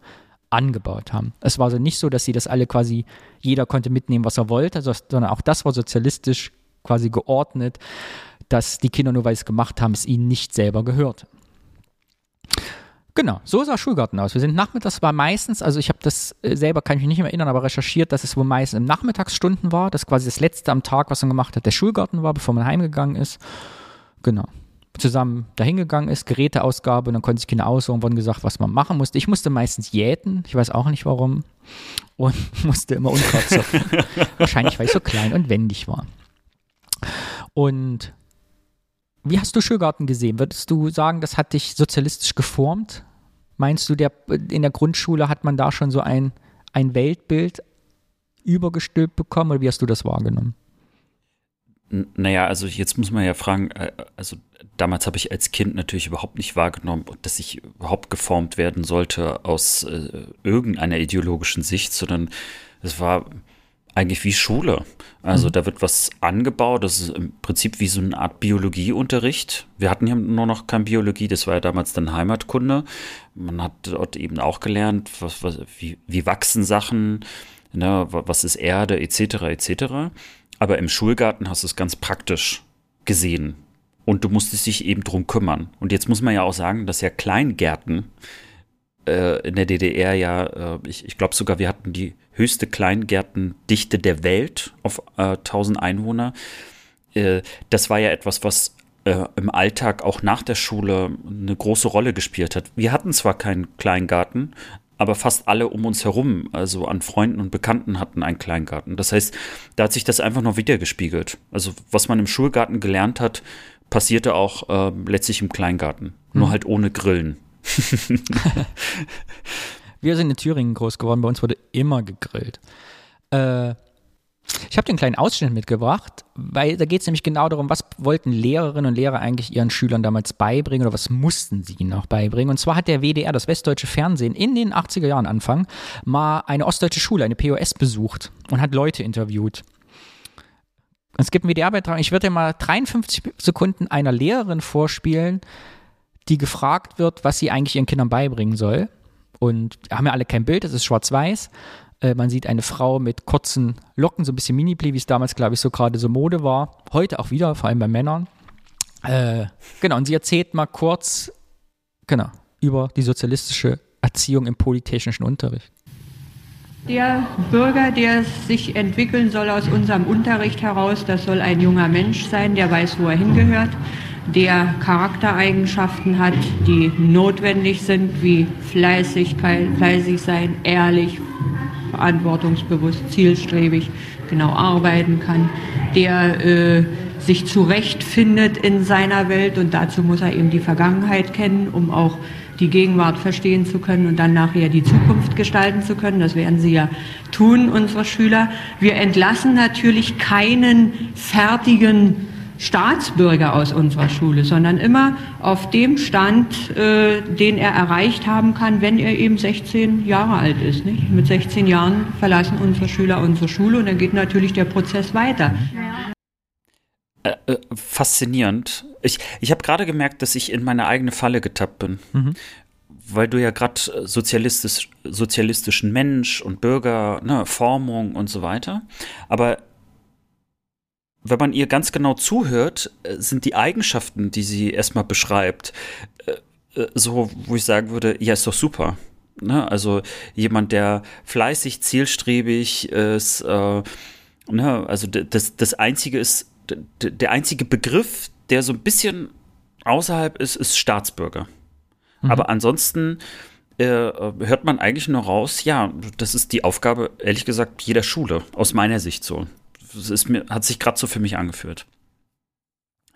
angebaut haben. Es war also nicht so, dass sie das alle quasi, jeder konnte mitnehmen, was er wollte, sondern auch das war sozialistisch quasi geordnet, dass die Kinder nur weil sie es gemacht haben, es ihnen nicht selber gehörte. Genau, so sah Schulgarten aus. Wir sind nachmittags, war meistens, also ich habe das äh, selber, kann ich mich nicht mehr erinnern, aber recherchiert, dass es wohl meistens im Nachmittagsstunden war, dass quasi das letzte am Tag, was man gemacht hat, der Schulgarten war, bevor man heimgegangen ist. Genau zusammen dahingegangen ist, Geräteausgabe, und dann konnten sich Kinder aussuchen, wurden gesagt, was man machen musste. Ich musste meistens jäten, ich weiß auch nicht warum, und musste immer Unkraut zupfen. Wahrscheinlich, weil ich so klein und wendig war. Und wie hast du Schulgarten gesehen? Würdest du sagen, das hat dich sozialistisch geformt? Meinst du, der, in der Grundschule hat man da schon so ein, ein Weltbild übergestülpt bekommen oder wie hast du das wahrgenommen? Naja, also jetzt muss man ja fragen, äh, also damals habe ich als Kind natürlich überhaupt nicht wahrgenommen, dass ich überhaupt geformt werden sollte aus äh, irgendeiner ideologischen Sicht, sondern es war eigentlich wie Schule. Also mhm. da wird was angebaut, das ist im Prinzip wie so eine Art Biologieunterricht. Wir hatten ja nur noch keine Biologie, das war ja damals dann Heimatkunde. Man hat dort eben auch gelernt, was, was, wie, wie wachsen Sachen, ne, was ist Erde, etc., etc. Aber im Schulgarten hast du es ganz praktisch gesehen. Und du musstest dich eben drum kümmern. Und jetzt muss man ja auch sagen, dass ja Kleingärten äh, in der DDR ja, äh, ich, ich glaube sogar, wir hatten die höchste Kleingärtendichte der Welt auf äh, 1000 Einwohner. äh, das war ja etwas, was äh, im Alltag auch nach der Schule eine große Rolle gespielt hat. Wir hatten zwar keinen Kleingarten, aber fast alle um uns herum, also an Freunden und Bekannten hatten einen Kleingarten. Das heißt, da hat sich das einfach noch wiedergespiegelt. Also was man im Schulgarten gelernt hat, passierte auch äh, letztlich im Kleingarten, hm. nur halt ohne Grillen. Wir sind in Thüringen groß geworden, bei uns wurde immer gegrillt. Äh, ich habe den kleinen Ausschnitt mitgebracht, weil da geht es nämlich genau darum, was wollten Lehrerinnen und Lehrer eigentlich ihren Schülern damals beibringen oder was mussten sie ihnen auch beibringen. Und zwar hat der WDR, das Westdeutsche Fernsehen, in den 80er Jahren Anfang mal eine ostdeutsche Schule, eine POS besucht und hat Leute interviewt. Es gibt einen WDR-Beitrag, ich würde dir mal 53 Sekunden einer Lehrerin vorspielen, die gefragt wird, was sie eigentlich ihren Kindern beibringen soll. Und haben ja alle kein Bild, es ist schwarz-weiß. Äh, man sieht eine Frau mit kurzen Locken, so ein bisschen Mini-Pli, wie es damals, glaube ich, so gerade so Mode war. Heute auch wieder, vor allem bei Männern. Äh, genau, und sie erzählt mal kurz, genau, über die sozialistische Erziehung im polytechnischen Unterricht. Der Bürger, der sich entwickeln soll aus unserem Unterricht heraus, das soll ein junger Mensch sein, der weiß, wo er hingehört, der Charaktereigenschaften hat, die notwendig sind, wie Fleißigkeit, fleißig sein, ehrlich, verantwortungsbewusst, zielstrebig, genau arbeiten kann, der äh, sich zurechtfindet in seiner Welt und dazu muss er eben die Vergangenheit kennen, um auch die Gegenwart verstehen zu können und dann nachher die Zukunft gestalten zu können. Das werden sie ja tun, unsere Schüler. Wir entlassen natürlich keinen fertigen Staatsbürger aus unserer Schule, sondern immer auf dem Stand, äh, den er erreicht haben kann, wenn er eben 16 Jahre alt ist. Nicht? Mit 16 Jahren verlassen unsere Schüler unsere Schule und dann geht natürlich der Prozess weiter. Äh, äh, faszinierend. Ich, ich habe gerade gemerkt, dass ich in meine eigene Falle getappt bin. Mhm. Weil du ja gerade sozialistisch, sozialistischen Mensch und Bürger, ne, Formung und so weiter. Aber wenn man ihr ganz genau zuhört, äh, sind die Eigenschaften, die sie erstmal beschreibt, äh, äh, so, wo ich sagen würde, ja, ist doch super. Ne? Also jemand, der fleißig, zielstrebig ist, äh, ne? also das, das einzige ist, der einzige Begriff, der so ein bisschen außerhalb ist, ist Staatsbürger. Mhm. Aber ansonsten äh, hört man eigentlich nur raus, ja, das ist die Aufgabe, ehrlich gesagt, jeder Schule, aus meiner Sicht so ist mir, hat sich gerade so für mich angeführt.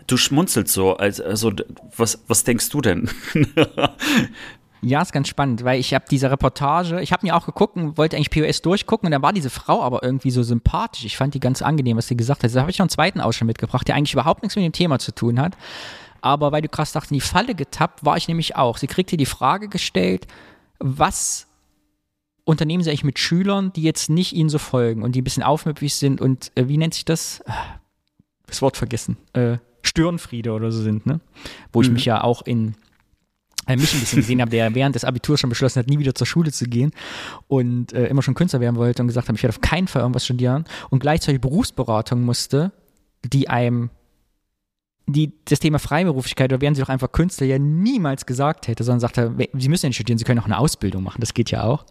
Du schmunzelst so, als, also, was, was denkst du denn? Ja, ist ganz spannend, weil ich habe diese Reportage, ich habe mir auch geguckt wollte eigentlich POS durchgucken und dann war diese Frau aber irgendwie so sympathisch. Ich fand die ganz angenehm, was sie gesagt hat. Da habe ich noch einen zweiten Ausschnitt mitgebracht, der eigentlich überhaupt nichts mit dem Thema zu tun hat. Aber weil du krass dachtest, in die Falle getappt, war ich nämlich auch. Sie kriegte die Frage gestellt, was unternehmen sie eigentlich mit Schülern, die jetzt nicht ihnen so folgen und die ein bisschen aufmüpfig sind und äh, wie nennt sich das? Das Wort vergessen. Äh, Störenfriede oder so sind, ne? Wo mhm. ich mich ja auch in äh, mich ein bisschen gesehen habe, der während des Abiturs schon beschlossen hat, nie wieder zur Schule zu gehen und äh, immer schon Künstler werden wollte und gesagt hat, ich werde auf keinen Fall irgendwas studieren und gleichzeitig Berufsberatung musste, die einem die das Thema Freiberuflichkeit oder werden sie doch einfach Künstler ja niemals gesagt hätte, sondern sagte, sie müssen ja nicht studieren, sie können auch eine Ausbildung machen, das geht ja auch.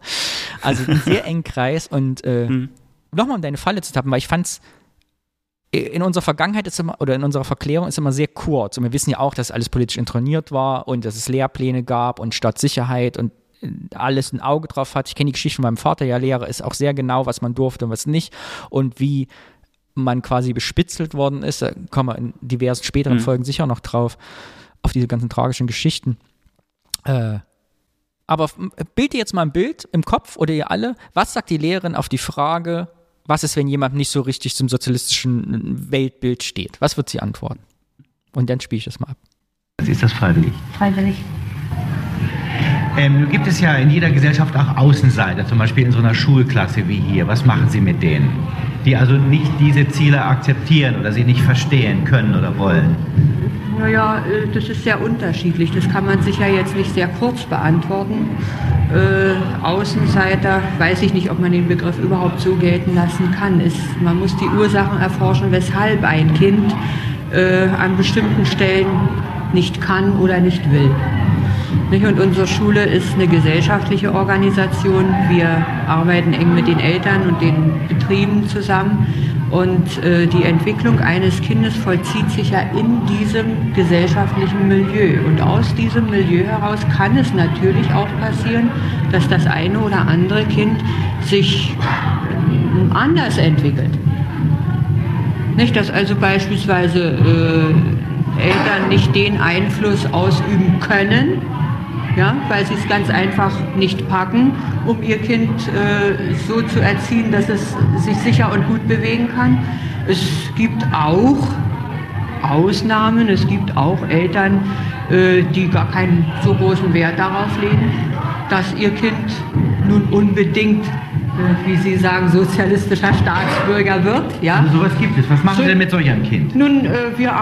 Also ein sehr engen Kreis und äh, hm. nochmal um deine Falle zu tappen, weil ich fand's in unserer Vergangenheit ist immer, oder in unserer Verklärung ist immer sehr kurz. Und wir wissen ja auch, dass alles politisch introniert war und dass es Lehrpläne gab und Stadtsicherheit und äh, alles ein Auge drauf hat. Ich kenne die Geschichte von meinem Vater, ja, Lehrer ist auch sehr genau, was man durfte und was nicht. Und wie man quasi bespitzelt worden ist. Da kommen wir in diversen späteren mhm. Folgen sicher noch drauf, auf diese ganzen tragischen Geschichten. Äh, aber bild dir jetzt mal ein Bild im Kopf oder ihr alle, was sagt die Lehrerin auf die Frage, was ist, wenn jemand nicht so richtig zum sozialistischen Weltbild steht? Was wird sie antworten? Und dann spiele ich das mal ab. Ist das freiwillig? Freiwillig. Ähm, nun gibt es ja in jeder Gesellschaft auch Außenseiter, zum Beispiel in so einer Schulklasse wie hier. Was machen Sie mit denen? Die also nicht diese Ziele akzeptieren oder sie nicht verstehen können oder wollen. Naja, äh, das ist sehr unterschiedlich. Das kann man sich ja jetzt nicht sehr kurz beantworten. Äh, Außenseiter, weiß ich nicht, ob man den Begriff überhaupt so gelten lassen kann. Ist, man muss die Ursachen erforschen, weshalb ein Kind äh, an bestimmten Stellen nicht kann oder nicht will. Und unsere Schule ist eine gesellschaftliche Organisation. Wir arbeiten eng mit den Eltern und den Betrieben zusammen. Und äh, die Entwicklung eines Kindes vollzieht sich ja in diesem gesellschaftlichen Milieu. Und aus diesem Milieu heraus kann es natürlich auch passieren, dass das eine oder andere Kind sich anders entwickelt. Nicht, dass also beispielsweise äh, Eltern nicht den Einfluss ausüben können, ja, weil sie es ganz einfach nicht packen, um ihr Kind äh, so zu erziehen, dass es sich sicher und gut bewegen kann. Es gibt auch Ausnahmen, es gibt auch Eltern, äh, die gar keinen so großen Wert darauf legen, dass ihr Kind nun unbedingt äh, wie Sie sagen, sozialistischer Staatsbürger wird. Ja? Also sowas gibt es. Was machen Sie denn mit solch einem Kind? Nun, äh, wir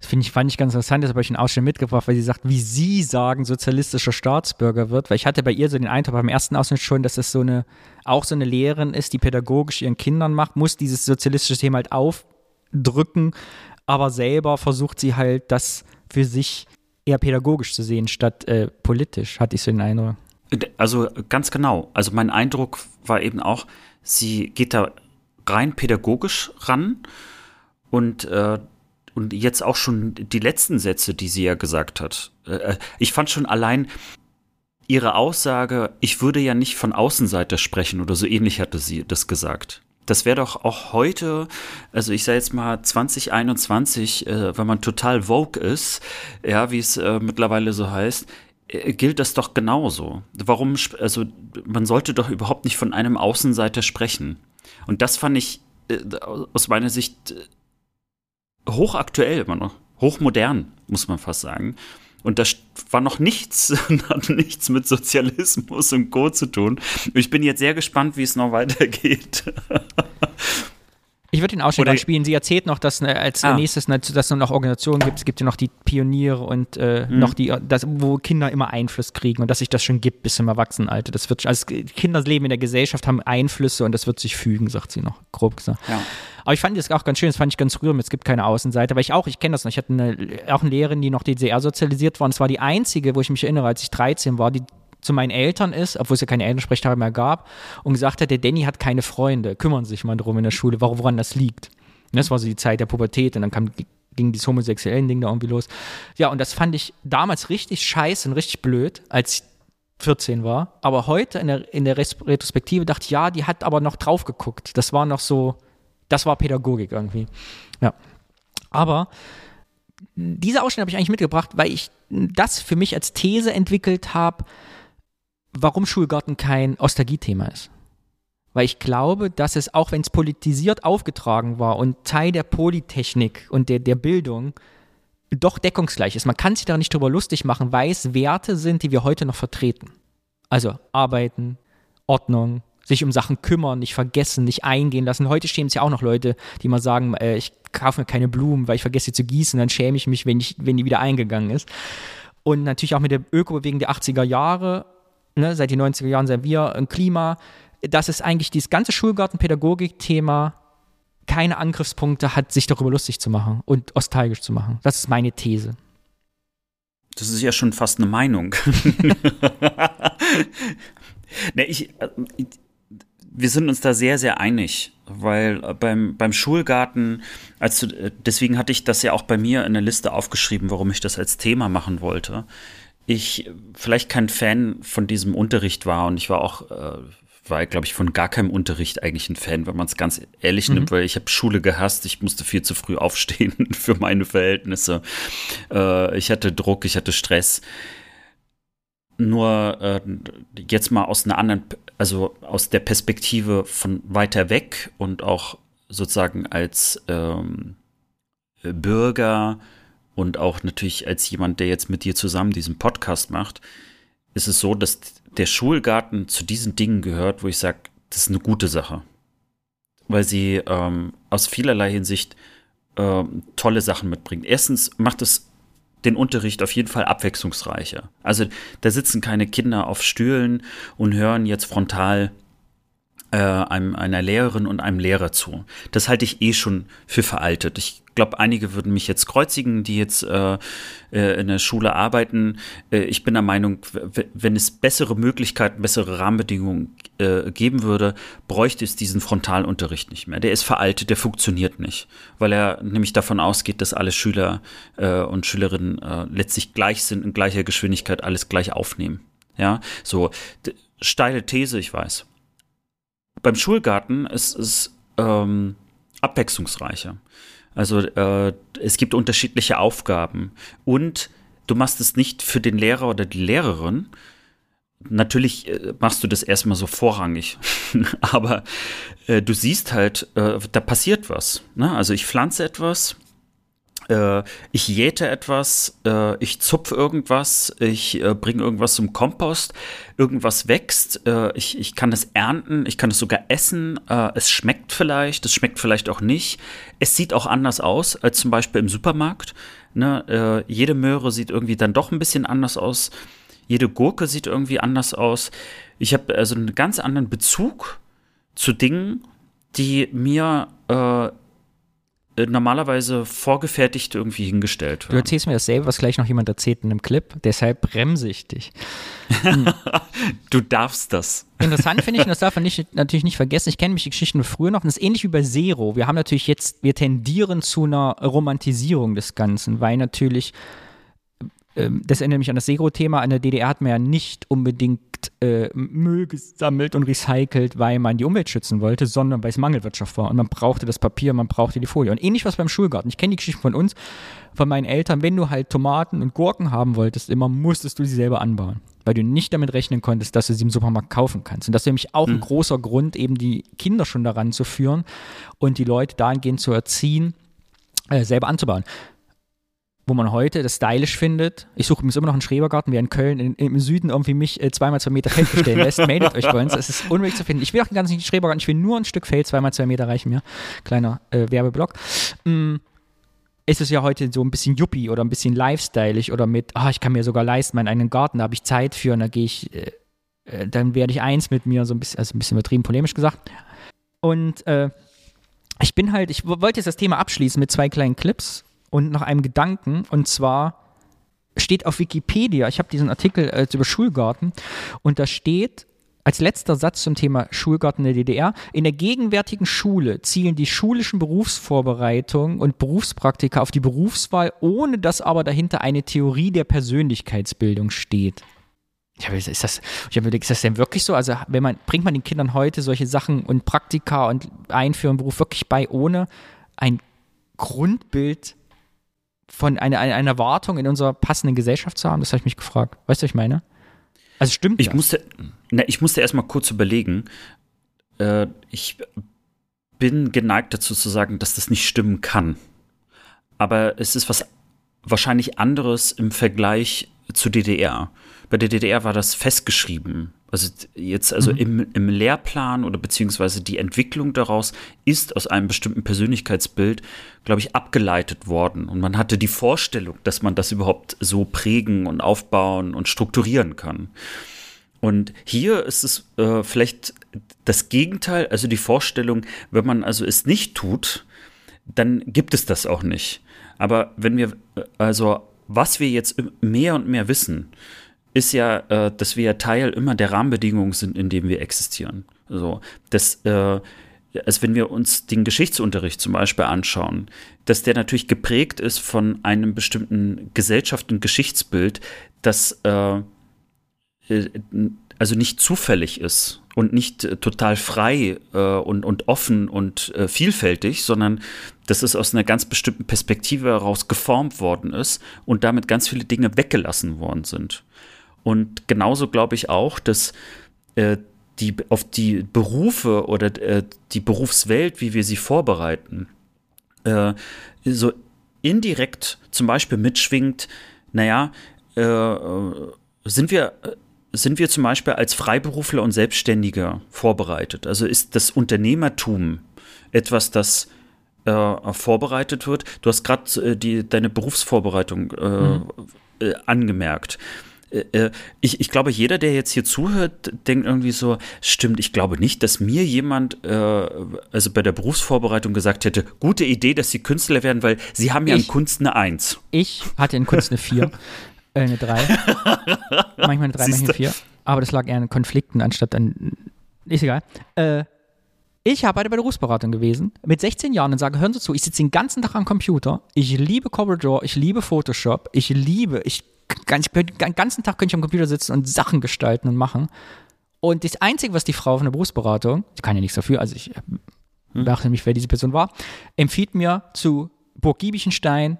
das finde ich, fand ich ganz interessant, das habe ich einen Ausschnitt mitgebracht, weil sie sagt, wie sie sagen, sozialistischer Staatsbürger wird. Weil ich hatte bei ihr so den Eindruck beim ersten Ausschnitt schon, dass das so eine, auch so eine Lehrerin ist, die pädagogisch ihren Kindern macht, muss dieses sozialistische Thema halt aufdrücken, aber selber versucht sie halt, das für sich eher pädagogisch zu sehen, statt äh, politisch, hatte ich so den Eindruck. Also ganz genau. Also mein Eindruck war eben auch, sie geht da rein pädagogisch ran und äh, und jetzt auch schon die letzten Sätze, die sie ja gesagt hat. Äh, äh, ich fand schon allein ihre Aussage, ich würde ja nicht von Außenseiter sprechen oder so ähnlich hatte sie das gesagt. Das wäre doch auch heute, also ich sage jetzt mal 2021, äh, wenn man total vogue ist, ja, wie es äh, mittlerweile so heißt, äh, gilt das doch genauso. Warum, also man sollte doch überhaupt nicht von einem Außenseiter sprechen. Und das fand ich äh, aus meiner Sicht hochaktuell noch, hochmodern, muss man fast sagen. Und das war noch nichts, hat nichts mit Sozialismus und Co. zu tun. Ich bin jetzt sehr gespannt, wie es noch weitergeht. Ich würde den Ausschnitt dann spielen. Sie erzählt noch, dass äh, als ah. nächstes, dass es noch Organisationen gibt. Es gibt ja noch die Pioniere und äh, mhm. noch die, das, wo Kinder immer Einfluss kriegen und dass sich das schon gibt bis zum Erwachsenenalter. Das wird, also Kinder leben in der Gesellschaft, haben Einflüsse und das wird sich fügen, sagt sie noch, grob gesagt. Ja. Aber ich fand das auch ganz schön, das fand ich ganz rührend. Es gibt keine Außenseite, weil ich auch, ich kenne das noch. Ich hatte eine, auch eine Lehrerin, die noch DDR sozialisiert war. Und es war die einzige, wo ich mich erinnere, als ich 13 war, die zu meinen Eltern ist, obwohl es ja keine Elternsprechtage mehr gab, und gesagt hat, der Danny hat keine Freunde, kümmern sich mal drum in der Schule, woran das liegt. Und das war so die Zeit der Pubertät und dann kam, ging dieses homosexuellen Ding da irgendwie los. Ja, und das fand ich damals richtig scheiße und richtig blöd, als ich 14 war. Aber heute in der, in der Retrospektive dachte ich, ja, die hat aber noch drauf geguckt. Das war noch so, das war Pädagogik irgendwie. Ja. Aber diese Ausschnitt habe ich eigentlich mitgebracht, weil ich das für mich als These entwickelt habe, warum Schulgarten kein Ostalgie-Thema ist. Weil ich glaube, dass es, auch wenn es politisiert aufgetragen war und Teil der Polytechnik und der, der Bildung, doch deckungsgleich ist. Man kann sich da nicht drüber lustig machen, weil es Werte sind, die wir heute noch vertreten. Also arbeiten, Ordnung, sich um Sachen kümmern, nicht vergessen, nicht eingehen lassen. Heute es ja auch noch Leute, die mal sagen, äh, ich kaufe mir keine Blumen, weil ich vergesse sie zu gießen, dann schäme ich mich, wenn, ich, wenn die wieder eingegangen ist. Und natürlich auch mit der Ökobewegung der 80er Jahre ne, seit den 90er Jahren sind wir ein Klima, dass es eigentlich dieses ganze Schulgartenpädagogik-Thema keine Angriffspunkte hat, sich darüber lustig zu machen und nostalgisch zu machen. Das ist meine These. Das ist ja schon fast eine Meinung. ne, ich, äh, wir sind uns da sehr, sehr einig, weil beim, beim Schulgarten, also deswegen hatte ich das ja auch bei mir in der Liste aufgeschrieben, warum ich das als Thema machen wollte ich vielleicht kein Fan von diesem Unterricht war und ich war auch, äh, war, glaube ich, von gar keinem Unterricht eigentlich ein Fan, wenn man es ganz ehrlich mhm. nimmt, weil ich habe Schule gehasst, ich musste viel zu früh aufstehen für meine Verhältnisse. Äh, ich hatte Druck, ich hatte Stress. Nur äh, jetzt mal aus einer anderen, also aus der Perspektive von weiter weg und auch sozusagen als ähm, Bürger und auch natürlich als jemand, der jetzt mit dir zusammen diesen Podcast macht, ist es so, dass der Schulgarten zu diesen Dingen gehört, wo ich sage, das ist eine gute Sache. Weil sie ähm, aus vielerlei Hinsicht ähm, tolle Sachen mitbringt. Erstens macht es den Unterricht auf jeden Fall abwechslungsreicher. Also da sitzen keine Kinder auf Stühlen und hören jetzt frontal äh, einem, einer Lehrerin und einem Lehrer zu. Das halte ich eh schon für veraltet. Ich glaube, einige würden mich jetzt kreuzigen, die jetzt äh, äh, in der Schule arbeiten. Äh, ich bin der Meinung, wenn es bessere Möglichkeiten, bessere Rahmenbedingungen äh, geben würde, bräuchte es diesen Frontalunterricht nicht mehr. Der ist veraltet, der funktioniert nicht, weil er nämlich davon ausgeht, dass alle Schüler äh, und Schülerinnen äh, letztlich gleich sind, in gleicher Geschwindigkeit alles gleich aufnehmen. Ja, so steile These, ich weiß. Beim Schulgarten ist es ähm, abwechslungsreicher. Also äh, es gibt unterschiedliche Aufgaben und du machst es nicht für den Lehrer oder die Lehrerin. Natürlich äh, machst du das erstmal so vorrangig, aber äh, du siehst halt, äh, da passiert was. Ne? Also ich pflanze etwas, ich jäte etwas, äh, ich zupfe irgendwas, ich äh, bringe irgendwas zum Kompost, irgendwas wächst, äh, ich, ich kann es ernten, ich kann es sogar essen, äh, es schmeckt vielleicht, es schmeckt vielleicht auch nicht. Es sieht auch anders aus als zum Beispiel im Supermarkt. Ne? Äh, jede Möhre sieht irgendwie dann doch ein bisschen anders aus. Jede Gurke sieht irgendwie anders aus. Ich habe also einen ganz anderen Bezug zu Dingen, die mir äh, normalerweise vorgefertigt irgendwie hingestellt werden. Du erzählst mir dasselbe, was gleich noch jemand erzählt in einem Clip, deshalb bremse ich dich. Du darfst das. Interessant finde ich, und das darf man nicht, natürlich nicht vergessen, ich kenne mich die Geschichten früher noch, und das ist ähnlich wie bei Zero. Wir haben natürlich jetzt, wir tendieren zu einer Romantisierung des Ganzen, weil natürlich ähm, das erinnert mich an das Segro-Thema. In der DDR hat man ja nicht unbedingt äh, Müll gesammelt und recycelt, weil man die Umwelt schützen wollte, sondern weil es Mangelwirtschaft war. Und man brauchte das Papier, man brauchte die Folie. Und ähnlich was beim Schulgarten. Ich kenne die Geschichte von uns, von meinen Eltern. Wenn du halt Tomaten und Gurken haben wolltest, immer musstest du sie selber anbauen. Weil du nicht damit rechnen konntest, dass du sie im Supermarkt kaufen kannst. Und das ist nämlich auch mhm. ein großer Grund, eben die Kinder schon daran zu führen und die Leute dahingehend zu erziehen, äh, selber anzubauen wo man heute das stylisch findet. Ich suche übrigens immer noch einen Schrebergarten, wer in Köln in, im Süden irgendwie mich äh, zweimal zwei Meter Feld bestellen lässt. Meldet euch bei uns. Es ist unmöglich zu finden. Ich will auch den ganzen Schrebergarten, ich will nur ein Stück Feld, zweimal zwei Meter reichen mir. Kleiner äh, Werbeblock. Mm, ist es ja heute so ein bisschen yuppie oder ein bisschen lifestyleig oder mit, ah, oh, ich kann mir sogar leisten, meinen eigenen Garten, da habe ich Zeit für und da gehe ich, äh, äh, dann werde ich eins mit mir, so ein bisschen, also ein bisschen übertrieben polemisch gesagt. Und äh, ich bin halt, ich wollte jetzt das Thema abschließen mit zwei kleinen Clips und nach einem Gedanken. Und zwar steht auf Wikipedia, ich habe diesen Artikel äh, über Schulgarten, und da steht als letzter Satz zum Thema Schulgarten der DDR, in der gegenwärtigen Schule zielen die schulischen Berufsvorbereitungen und Berufspraktika auf die Berufswahl, ohne dass aber dahinter eine Theorie der Persönlichkeitsbildung steht. Ich habe ist das, ich habe überlegt, ist das denn wirklich so? Also, wenn man, bringt man den Kindern heute solche Sachen und Praktika und Einführung im Beruf wirklich bei, ohne ein Grundbild von einer, einer, einer Erwartung in unserer passenden Gesellschaft zu haben? Das habe ich mich gefragt. Weißt du, was ich meine? Also stimmt ich das? Musste, na, ich musste erstmal kurz überlegen. Äh, ich bin geneigt dazu zu sagen, dass das nicht stimmen kann. Aber es ist was wahrscheinlich anderes im Vergleich zur DDR. Bei der DDR war das festgeschrieben. Also jetzt, also mhm. im, im Lehrplan oder beziehungsweise die Entwicklung daraus ist aus einem bestimmten Persönlichkeitsbild, glaube ich, abgeleitet worden. Und man hatte die Vorstellung, dass man das überhaupt so prägen und aufbauen und strukturieren kann. Und hier ist es äh, vielleicht das Gegenteil, also die Vorstellung, wenn man also es nicht tut, dann gibt es das auch nicht. Aber wenn wir, äh, also was wir jetzt mehr und mehr wissen, ist ja, äh, dass wir Teil immer der Rahmenbedingungen sind, in denen wir existieren. So, das, äh, als wenn wir uns den Geschichtsunterricht zum Beispiel anschauen, dass der natürlich geprägt ist von einem bestimmten Gesellschaft- und Geschichtsbild, das äh, äh also nicht zufällig ist und nicht äh, total frei äh, und, und offen und äh, vielfältig, sondern dass es aus einer ganz bestimmten Perspektive heraus geformt worden ist und damit ganz viele Dinge weggelassen worden sind. Und genauso glaube ich auch, dass äh, die, auf die Berufe oder äh, die Berufswelt, wie wir sie vorbereiten, äh, so indirekt zum Beispiel mitschwingt, naja, sind wir sind wir zum Beispiel als Freiberufler und Selbstständiger vorbereitet? Also ist das Unternehmertum etwas, das äh, vorbereitet wird? Du hast gerade äh, deine Berufsvorbereitung äh, mhm. Äh, angemerkt. Äh, äh, ich, ich glaube, jeder, der jetzt hier zuhört, denkt irgendwie so, stimmt, ich glaube nicht, dass mir jemand, äh, also bei der Berufsvorbereitung gesagt hätte, gute Idee, dass sie Künstler werden, weil sie haben ja Ich- in Kunst eine Eins. Ich hatte in Kunst eine 4, äh, eine 3. manchmal eine 3, manchmal Siehste. eine 4. Aber das lag eher an Konflikten anstatt an. Ist egal. Äh, ich arbeite bei der Berufsberatung gewesen, mit 16 Jahren und sage, hören Sie zu, ich sitze den ganzen Tag am Computer, ich liebe Corel Draw, ich liebe Photoshop, ich liebe, ich, ich könnte- den ganzen Tag könnte ich am Computer sitzen und Sachen gestalten und machen. Und das Einzige, was die Frau von der Berufsberatung, sie kann ja nichts dafür, also ich äh, dachte nämlich, wer diese Person war, empfiehlt mir zu Burg Giebichenstein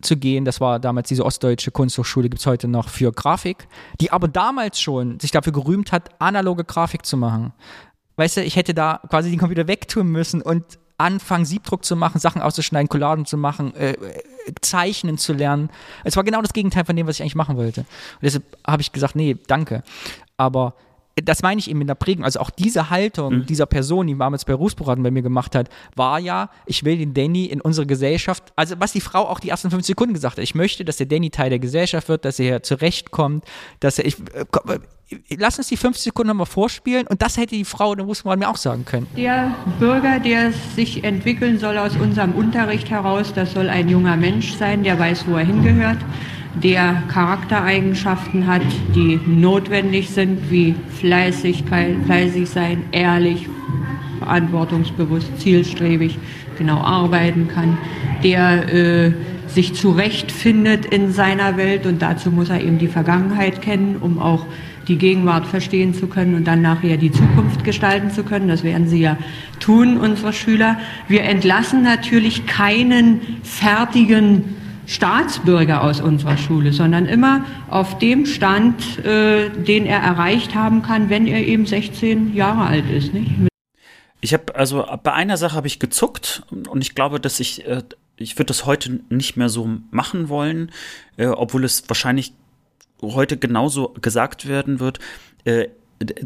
zu gehen. Das war damals diese ostdeutsche Kunsthochschule, gibt es heute noch für Grafik, die aber damals schon sich dafür gerühmt hat, analoge Grafik zu machen. Weißt du, ich hätte da quasi den Computer wegtun müssen und anfangen, Siebdruck zu machen, Sachen auszuschneiden, Collagen zu machen, äh, äh, Zeichnen zu lernen. Es war genau das Gegenteil von dem, was ich eigentlich machen wollte. Und deshalb habe ich gesagt, nee, danke. Aber das meine ich eben mit der Prägung. Also auch diese Haltung dieser Person, die damals bei Berufsberatung bei mir gemacht hat, war ja, ich will den Danny in unsere Gesellschaft, also was die Frau auch die ersten fünf Sekunden gesagt hat, ich möchte, dass der Danny Teil der Gesellschaft wird, dass er hier zurechtkommt, dass er, ich, äh, komm, äh, lass uns die fünf Sekunden nochmal vorspielen und das hätte die Frau in der Berufsberatung mir auch sagen können. Der Bürger, der sich entwickeln soll aus unserem Unterricht heraus, das soll ein junger Mensch sein, der weiß, wo er hingehört, der Charaktereigenschaften hat, die notwendig sind, wie Fleißigkeit, fleißig sein, ehrlich, verantwortungsbewusst, zielstrebig, genau arbeiten kann, der äh, sich zurechtfindet in seiner Welt und dazu muss er eben die Vergangenheit kennen, um auch die Gegenwart verstehen zu können und dann nachher die Zukunft gestalten zu können. Das werden sie ja tun, unsere Schüler. Wir entlassen natürlich keinen fertigen Staatsbürger aus unserer Schule, sondern immer auf dem Stand, äh, den er erreicht haben kann, wenn er eben 16 Jahre alt ist. Nicht? Ich habe also bei einer Sache habe ich gezuckt und ich glaube, dass ich äh, ich würde das heute nicht mehr so machen wollen, äh, obwohl es wahrscheinlich heute genauso gesagt werden wird, äh,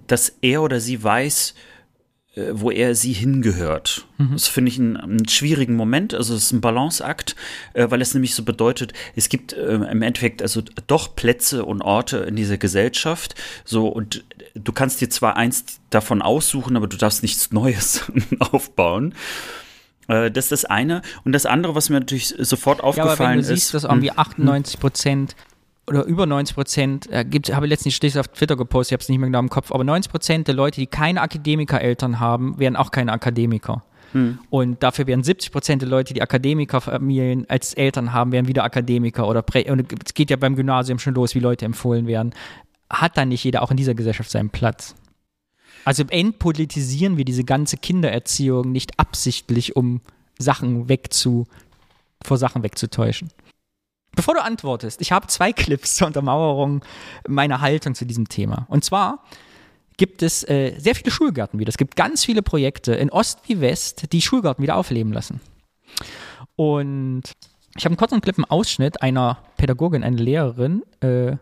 dass er oder sie weiß, wo er sie hingehört. Das finde ich einen, einen schwierigen Moment. Also es ist ein Balanceakt, äh, weil es nämlich so bedeutet, es gibt äh, im Endeffekt also doch Plätze und Orte in dieser Gesellschaft. So und du kannst dir zwar eins davon aussuchen, aber du darfst nichts Neues aufbauen. Äh, das ist das eine. Und das andere, was mir natürlich sofort Ja, aber wenn aufgefallen du siehst, ist. dass irgendwie hm, 98 Prozent oder über 90 Prozent, äh, gibt, habe ich letztens stehst auf Twitter gepostet, ich habe es nicht mehr genau im Kopf, aber 90 Prozent der Leute, die keine Akademiker-Eltern haben, werden auch keine Akademiker. hm. Und dafür werden 70 Prozent der Leute, die Akademikerfamilien als Eltern haben, werden wieder Akademiker oder Prä und es geht ja beim Gymnasium schon los, wie Leute empfohlen werden. Hat dann nicht jeder auch in dieser Gesellschaft seinen Platz? Also entpolitisieren wir diese ganze Kindererziehung nicht absichtlich, um Sachen wegzu, vor Sachen wegzutäuschen. Bevor du antwortest, ich habe zwei Clips zur Untermauerung meiner Haltung zu diesem Thema. Und zwar gibt es äh, sehr viele Schulgärten wieder. Es gibt ganz viele Projekte in Ost wie West, die Schulgarten wieder aufleben lassen. Und ich habe einen kurzen Clip, einen Ausschnitt einer Pädagogin, einer Lehrerin äh,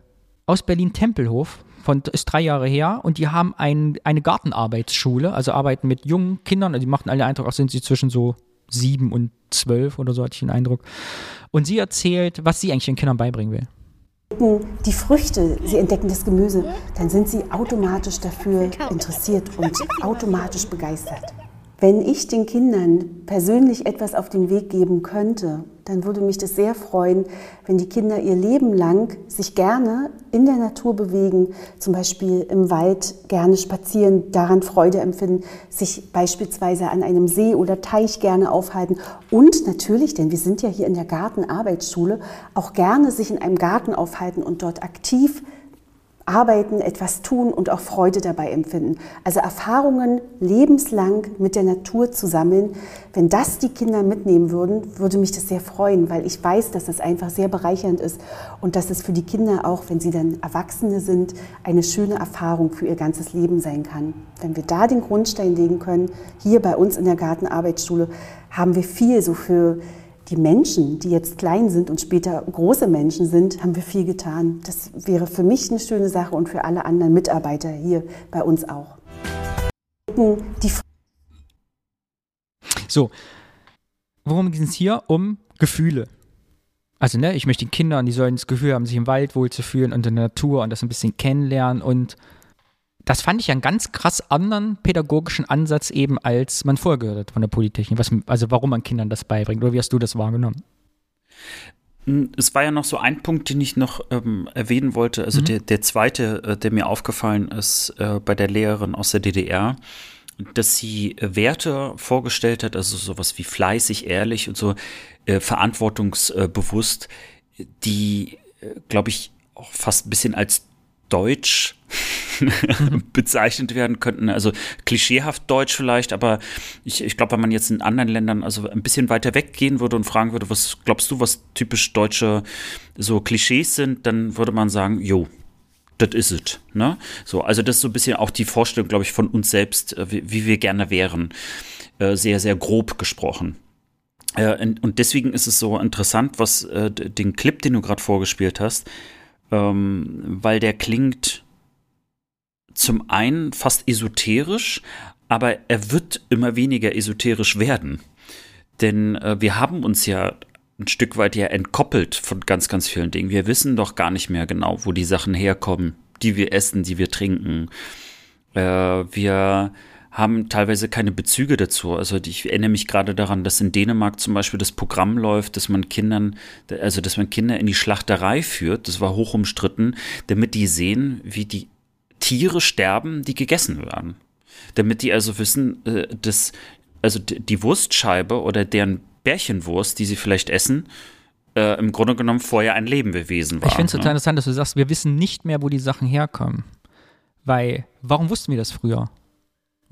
aus Berlin-Tempelhof, von, ist drei Jahre her, und die haben ein, eine Gartenarbeitsschule, also arbeiten mit jungen Kindern, also die machten alle den Eindruck, auch sind sie zwischen so sieben und zwölf oder so, hatte ich den Eindruck. Und sie erzählt, was sie eigentlich den Kindern beibringen will. entdecken die Früchte, sie entdecken das Gemüse, dann sind sie automatisch dafür interessiert und automatisch begeistert. Wenn ich den Kindern persönlich etwas auf den Weg geben könnte, dann würde mich das sehr freuen, wenn die Kinder ihr Leben lang sich gerne in der Natur bewegen, zum Beispiel im Wald gerne spazieren, daran Freude empfinden, sich beispielsweise an einem See oder Teich gerne aufhalten. Und natürlich, denn wir sind ja hier in der Gartenarbeitsschule, auch gerne sich in einem Garten aufhalten und dort aktiv arbeiten, etwas tun und auch Freude dabei empfinden. Also Erfahrungen lebenslang mit der Natur zu sammeln. Wenn das die Kinder mitnehmen würden, würde mich das sehr freuen, weil ich weiß, dass das einfach sehr bereichernd ist und dass es für die Kinder auch, wenn sie dann Erwachsene sind, eine schöne Erfahrung für ihr ganzes Leben sein kann. Wenn wir da den Grundstein legen können, hier bei uns in der Gartenarbeitsschule, haben wir viel so für die Menschen, die jetzt klein sind und später große Menschen sind, haben wir viel getan. Das wäre für mich eine schöne Sache und für alle anderen Mitarbeiter hier bei uns auch. So, worum ging es hier? Um Gefühle. Also, ne, ich möchte die Kinder, die sollen das Gefühl haben, sich im Wald wohlzufühlen und in der Natur und das ein bisschen kennenlernen. Und das fand ich einen ganz krass anderen pädagogischen Ansatz eben, als man vorher gehört hat von der Polytechnik. Was, also, warum man Kindern das beibringt. Oder wie hast du das wahrgenommen? Hm, es war ja noch so ein Punkt, den ich noch ähm, erwähnen wollte. Also mhm. der, der zweite, äh, der mir aufgefallen ist äh, bei der Lehrerin aus der DDR, dass sie Werte vorgestellt hat, also sowas wie fleißig, ehrlich und so äh, verantwortungsbewusst, die, äh, glaube ich, auch fast ein bisschen als deutsch bezeichnet werden könnten. Also klischeehaft deutsch vielleicht, aber ich, ich glaube, wenn man jetzt in anderen Ländern also ein bisschen weiter weggehen würde und fragen würde, was glaubst du, was typisch deutsche so Klischees sind, dann würde man sagen, jo, das ist es. Ne? So, also das ist so ein bisschen auch die Vorstellung, glaube ich, von uns selbst, äh, wie, wie wir gerne wären. Äh, sehr, sehr grob gesprochen. Äh, und deswegen ist es so interessant, was äh, den Clip, den du gerade vorgespielt hast, ähm, weil der klingt zum einen fast esoterisch, aber er wird immer weniger esoterisch werden. Denn äh, wir haben uns ja ein Stück weit ja entkoppelt von ganz, ganz vielen Dingen. Wir wissen doch gar nicht mehr genau, wo die Sachen herkommen, die wir essen, die wir trinken. Äh, wir haben teilweise keine Bezüge dazu. Also ich erinnere mich gerade daran, dass in Dänemark zum Beispiel das Programm läuft, dass man Kindern, also dass man Kinder in die Schlachterei führt, das war hoch umstritten, damit die sehen, wie die Tiere sterben, die gegessen werden. Damit die also wissen, äh, dass also die Wurstscheibe oder deren Bärchenwurst, die sie vielleicht essen, äh, im Grunde genommen vorher ein Lebewesen war. Ich finde es ne? total interessant, dass du sagst, wir wissen nicht mehr, wo die Sachen herkommen. Weil, warum wussten wir das früher?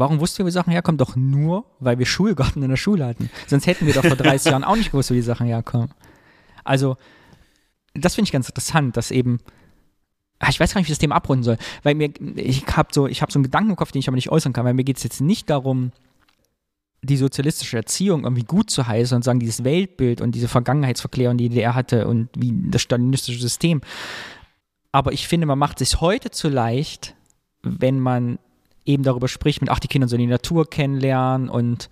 Warum wussten wir, wo die Sachen herkommen? Doch nur, weil wir Schulgarten in der Schule hatten. Sonst hätten wir doch vor 30 Jahren auch nicht gewusst, wo die Sachen herkommen. Also, das finde ich ganz interessant, dass eben, ah, ich weiß gar nicht, wie ich das Thema abrunden soll, weil mir, ich habe so, ich habe so einen Gedanken im Kopf, den ich aber nicht äußern kann, weil mir geht es jetzt nicht darum, die sozialistische Erziehung irgendwie gut zu heißen und sagen, dieses Weltbild und diese Vergangenheitsverklärung, die die DDR hatte und wie das stalinistische System. Aber ich finde, man macht es sich heute zu leicht, wenn man eben darüber spricht, mit, ach, die Kinder sollen die Natur kennenlernen und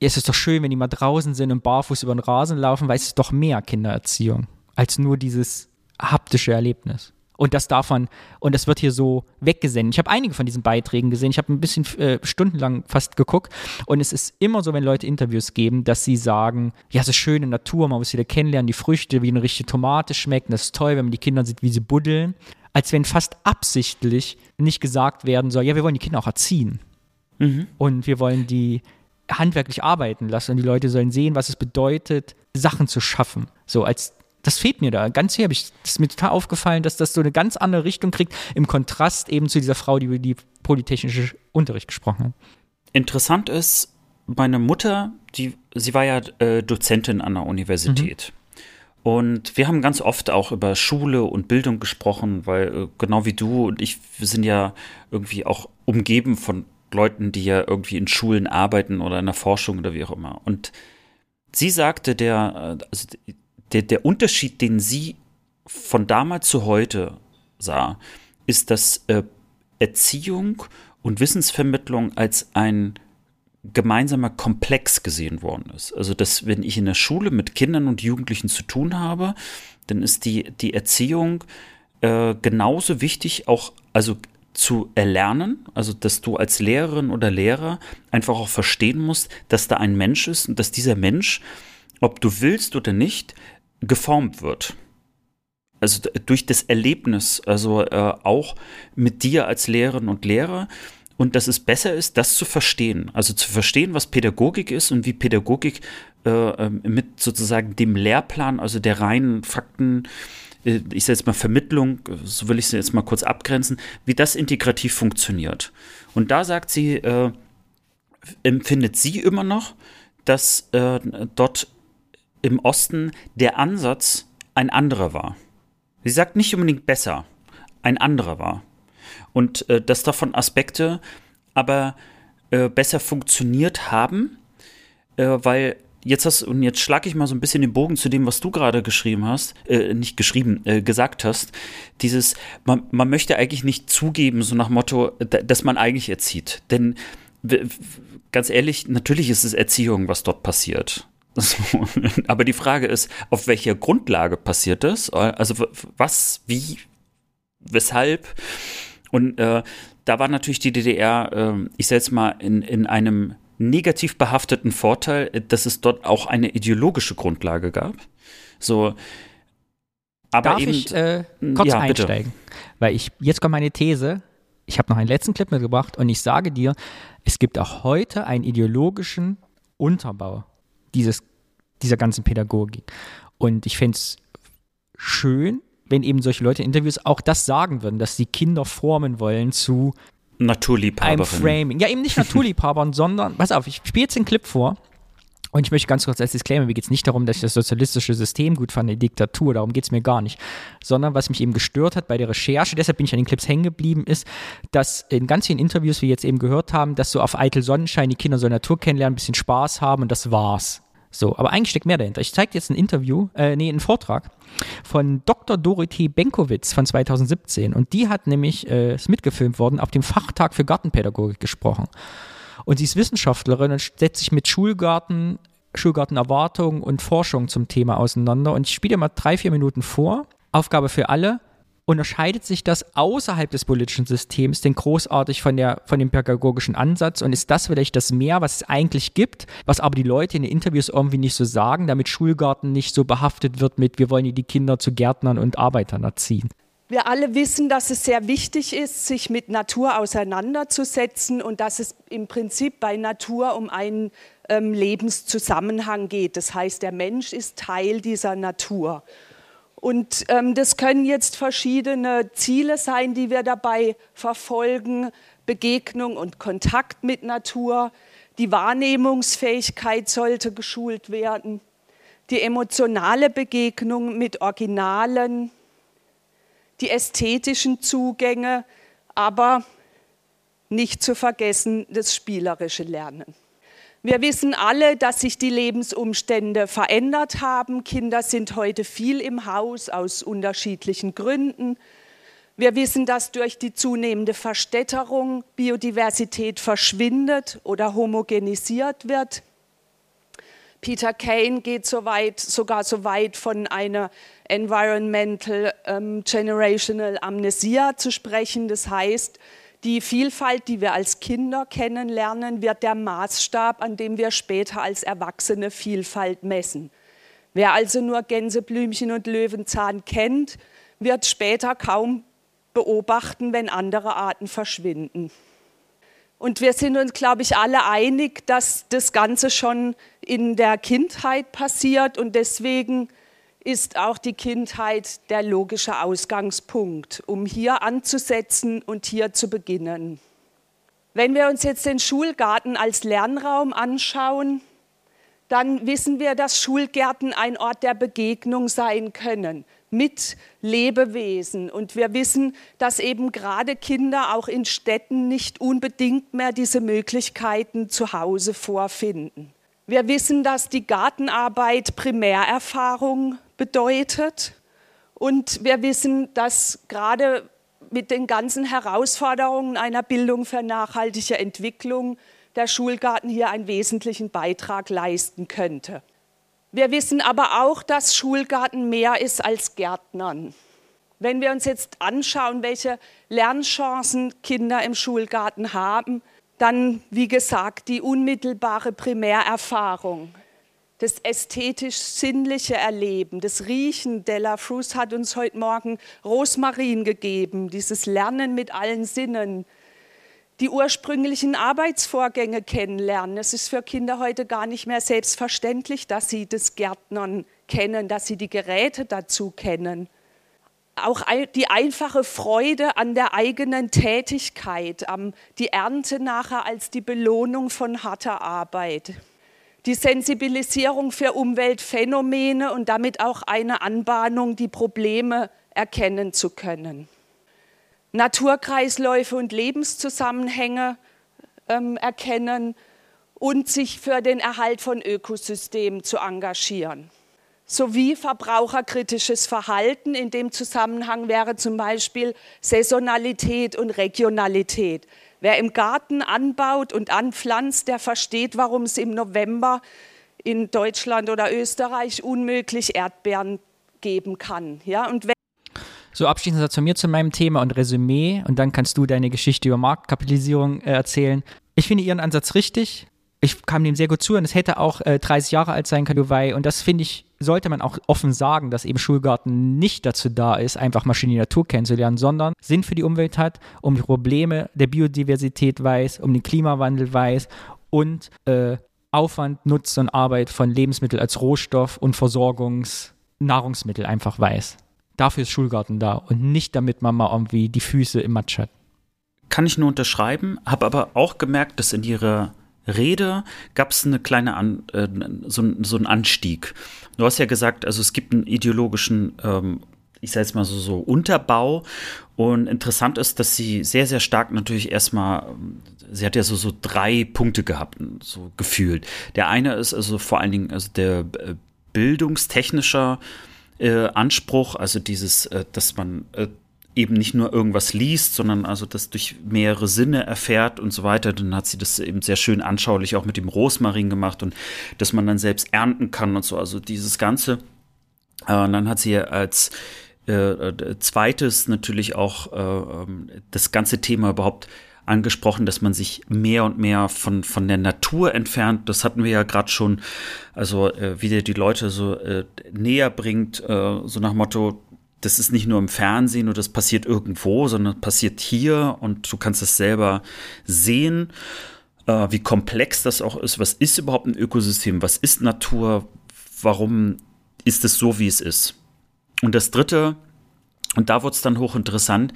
es ist doch schön, wenn die mal draußen sind und barfuß über den Rasen laufen, weil es ist doch mehr Kindererziehung als nur dieses haptische Erlebnis. Und das man, und das wird hier so weggesendet. Ich habe einige von diesen Beiträgen gesehen. Ich habe ein bisschen äh, stundenlang fast geguckt. Und es ist immer so, wenn Leute Interviews geben, dass sie sagen, ja, es ist schöne Natur, man muss wieder kennenlernen, die Früchte, wie eine richtige Tomate schmecken. Das ist toll, wenn man die Kinder sieht, wie sie buddeln als wenn fast absichtlich nicht gesagt werden soll, ja, wir wollen die Kinder auch erziehen. Mhm. Und wir wollen die handwerklich arbeiten lassen und die Leute sollen sehen, was es bedeutet, Sachen zu schaffen. So als das fehlt mir da. Ganz hier habe ich, das ist mir total aufgefallen, dass das so eine ganz andere Richtung kriegt, im Kontrast eben zu dieser Frau, die über die polytechnische Unterricht gesprochen hat. Interessant ist, meine Mutter, die, sie war ja äh, Dozentin an der Universität. Mhm. Und wir haben ganz oft auch über Schule und Bildung gesprochen, weil äh, genau wie du und ich, sind ja irgendwie auch umgeben von Leuten, die ja irgendwie in Schulen arbeiten oder in der Forschung oder wie auch immer. Und sie sagte, der, äh, also der, der Unterschied, den sie von damals zu heute sah, ist, dass äh, Erziehung und Wissensvermittlung als ein gemeinsamer Komplex gesehen worden ist. Also, dass wenn ich in der Schule mit Kindern und Jugendlichen zu tun habe, dann ist die, die Erziehung äh, genauso wichtig, auch also zu erlernen, also dass du als Lehrerin oder Lehrer einfach auch verstehen musst, dass da ein Mensch ist und dass dieser Mensch, ob du willst oder nicht, geformt wird. Also durch das Erlebnis, also äh, auch mit dir als Lehrerin und Lehrer und dass es besser ist, das zu verstehen. Also zu verstehen, was Pädagogik ist und wie Pädagogik äh, ähm, mit sozusagen dem Lehrplan, also der reinen Fakten, äh, ich sage jetzt mal Vermittlung, so will ich es jetzt mal kurz abgrenzen, wie das integrativ funktioniert. Und da sagt sie, äh, empfindet sie immer noch, dass äh, dort im Osten der Ansatz ein anderer war. Sie sagt nicht unbedingt besser, ein anderer war und äh, dass davon Aspekte aber äh, besser funktioniert haben, äh, weil jetzt hast und jetzt schlage ich mal so ein bisschen den Bogen zu dem, was du gerade geschrieben hast, äh, nicht geschrieben, äh, gesagt hast. Dieses, man, man möchte eigentlich nicht zugeben, so nach Motto, dass man eigentlich erzieht. Denn ganz ehrlich, natürlich ist es Erziehung, was dort passiert. So, aber die Frage ist, auf welcher Grundlage passiert das? Also was, wie, weshalb? Und äh, da war natürlich die DDR, äh, ich setze mal in, in einem negativ behafteten Vorteil, dass es dort auch eine ideologische Grundlage gab. So, aber Darf eben, ich äh, kurz ja, einsteigen? Bitte. Weil ich, jetzt kommt meine These. Ich habe noch einen letzten Clip mitgebracht und ich sage dir, es gibt auch heute einen ideologischen Unterbau dieses, dieser ganzen Pädagogik. Und ich fände es schön, wenn eben solche Leute in Interviews auch das sagen würden, dass sie Kinder formen wollen zu Naturliebhabern. Framing. Ja, eben nicht Naturliebhabern, sondern, pass auf, ich spiele jetzt den Clip vor. Und ich möchte ganz kurz als Disclaimer, mir geht es nicht darum, dass ich das sozialistische System gut fand, die Diktatur, darum geht es mir gar nicht. Sondern was mich eben gestört hat bei der Recherche, deshalb bin ich an den Clips hängen geblieben, ist, dass in ganz vielen Interviews, wie wir jetzt eben gehört haben, dass so auf eitel Sonnenschein die Kinder so Natur kennenlernen, ein bisschen Spaß haben und das war's. So, aber eigentlich steckt mehr dahinter. Ich zeige jetzt ein Interview, äh, nee, einen Vortrag von Dr. Dorothee Benkowitz von 2017 und die hat nämlich, äh, ist mitgefilmt worden, auf dem Fachtag für Gartenpädagogik gesprochen. Und sie ist Wissenschaftlerin und setzt sich mit Schulgarten, Schulgartenerwartung und Forschung zum Thema auseinander. Und ich spiele mal drei, vier Minuten vor. Aufgabe für alle. Unterscheidet sich das außerhalb des politischen Systems denn großartig von, der, von dem pädagogischen Ansatz? Und ist das vielleicht das Mehr, was es eigentlich gibt, was aber die Leute in den Interviews irgendwie nicht so sagen, damit Schulgarten nicht so behaftet wird mit, wir wollen die Kinder zu Gärtnern und Arbeitern erziehen? Wir alle wissen, dass es sehr wichtig ist, sich mit Natur auseinanderzusetzen und dass es im Prinzip bei Natur um einen ähm, Lebenszusammenhang geht. Das heißt, der Mensch ist Teil dieser Natur. Und ähm, das können jetzt verschiedene Ziele sein, die wir dabei verfolgen. Begegnung und Kontakt mit Natur. Die Wahrnehmungsfähigkeit sollte geschult werden. Die emotionale Begegnung mit Originalen, die ästhetischen Zugänge, aber nicht zu vergessen das spielerische Lernen. Wir wissen alle, dass sich die Lebensumstände verändert haben. Kinder sind heute viel im Haus aus unterschiedlichen Gründen. Wir wissen, dass durch die zunehmende Verstädterung Biodiversität verschwindet oder homogenisiert wird. Peter Kane geht so weit, sogar so weit von einer Environmental ähm, Generational Amnesia zu sprechen. Das heißt, die Vielfalt, die wir als Kinder kennenlernen, wird der Maßstab, an dem wir später als Erwachsene Vielfalt messen. Wer also nur Gänseblümchen und Löwenzahn kennt, wird später kaum beobachten, wenn andere Arten verschwinden. Und wir sind uns, glaube ich, alle einig, dass das Ganze schon in der Kindheit passiert und deswegen ist auch die Kindheit der logische Ausgangspunkt, um hier anzusetzen und hier zu beginnen. Wenn wir uns jetzt den Schulgarten als Lernraum anschauen, dann wissen wir, dass Schulgärten ein Ort der Begegnung sein können mit Lebewesen. Und wir wissen, dass eben gerade Kinder auch in Städten nicht unbedingt mehr diese Möglichkeiten zu Hause vorfinden. Wir wissen, dass die Gartenarbeit Primärerfahrung bedeutet. Und wir wissen, dass gerade mit den ganzen Herausforderungen einer Bildung für nachhaltige Entwicklung der Schulgarten hier einen wesentlichen Beitrag leisten könnte. Wir wissen aber auch, dass Schulgarten mehr ist als Gärtnern. Wenn wir uns jetzt anschauen, welche Lernchancen Kinder im Schulgarten haben, dann, wie gesagt, die unmittelbare Primärerfahrung, das ästhetisch-sinnliche Erleben, das Riechen. Della Frus hat uns heute Morgen Rosmarin gegeben, dieses Lernen mit allen Sinnen, die ursprünglichen Arbeitsvorgänge kennenlernen. Es ist für Kinder heute gar nicht mehr selbstverständlich, dass sie das Gärtnern kennen, dass sie die Geräte dazu kennen. Auch die einfache Freude an der eigenen Tätigkeit, die Ernte nachher als die Belohnung von harter Arbeit die Sensibilisierung für Umweltphänomene und damit auch eine Anbahnung, die Probleme erkennen zu können. Naturkreisläufe und Lebenszusammenhänge ähm, erkennen und sich für den Erhalt von Ökosystemen zu engagieren. Sowie verbraucherkritisches Verhalten. In dem Zusammenhang wäre zum Beispiel Saisonalität und Regionalität. Wer im Garten anbaut und anpflanzt, der versteht, warum es im November in Deutschland oder Österreich unmöglich Erdbeeren geben kann. Ja, und so, abschließend Satz von mir zu meinem Thema und Resümee und dann kannst du deine Geschichte über Marktkapitalisierung äh, erzählen. Ich finde Ihren Ansatz richtig. Ich kam dem sehr gut zu und es hätte auch äh, 30 Jahre alt sein können, Dubai. Und das finde ich, sollte man auch offen sagen, dass eben Schulgarten nicht dazu da ist, einfach mal schön die Natur kennenzulernen, sondern Sinn für die Umwelt hat, um die Probleme der Biodiversität weiß, um den Klimawandel weiß und äh, Aufwand, Nutzen und Arbeit von Lebensmitteln als Rohstoff und Versorgungsnahrungsmittel einfach weiß. Dafür ist Schulgarten da und nicht damit man mal irgendwie die Füße im Matsch hat. Kann ich nur unterschreiben, habe aber auch gemerkt, dass in ihrer Rede gab es eine kleine An, äh, so, so einen Anstieg. Du hast ja gesagt, also es gibt einen ideologischen ähm, ich sage jetzt mal so, so Unterbau. Und interessant ist, dass sie sehr, sehr stark natürlich erstmal, sie hat ja so, so drei Punkte gehabt, so gefühlt. Der eine ist also vor allen Dingen also der äh, bildungstechnischer äh, Anspruch, also dieses, äh, dass man äh, eben nicht nur irgendwas liest, sondern also das durch mehrere Sinne erfährt und so weiter. Dann hat sie das eben sehr schön anschaulich auch mit dem Rosmarin gemacht und dass man dann selbst ernten kann und so. Also dieses Ganze. Äh, und dann hat sie als äh, äh, zweites natürlich auch äh, ähm, das ganze Thema überhaupt angesprochen, dass man sich mehr und mehr von, von der Natur entfernt. Das hatten wir ja gerade schon, also äh, wie der die Leute so äh, näher bringt, so nach Motto, das ist nicht nur im Fernsehen oder das passiert irgendwo, sondern passiert hier und du kannst es selber sehen, äh, wie komplex das auch ist. Was ist überhaupt ein Ökosystem? Was ist Natur? Warum ist es so, wie es ist? Und das Dritte, und da wurde es dann hochinteressant,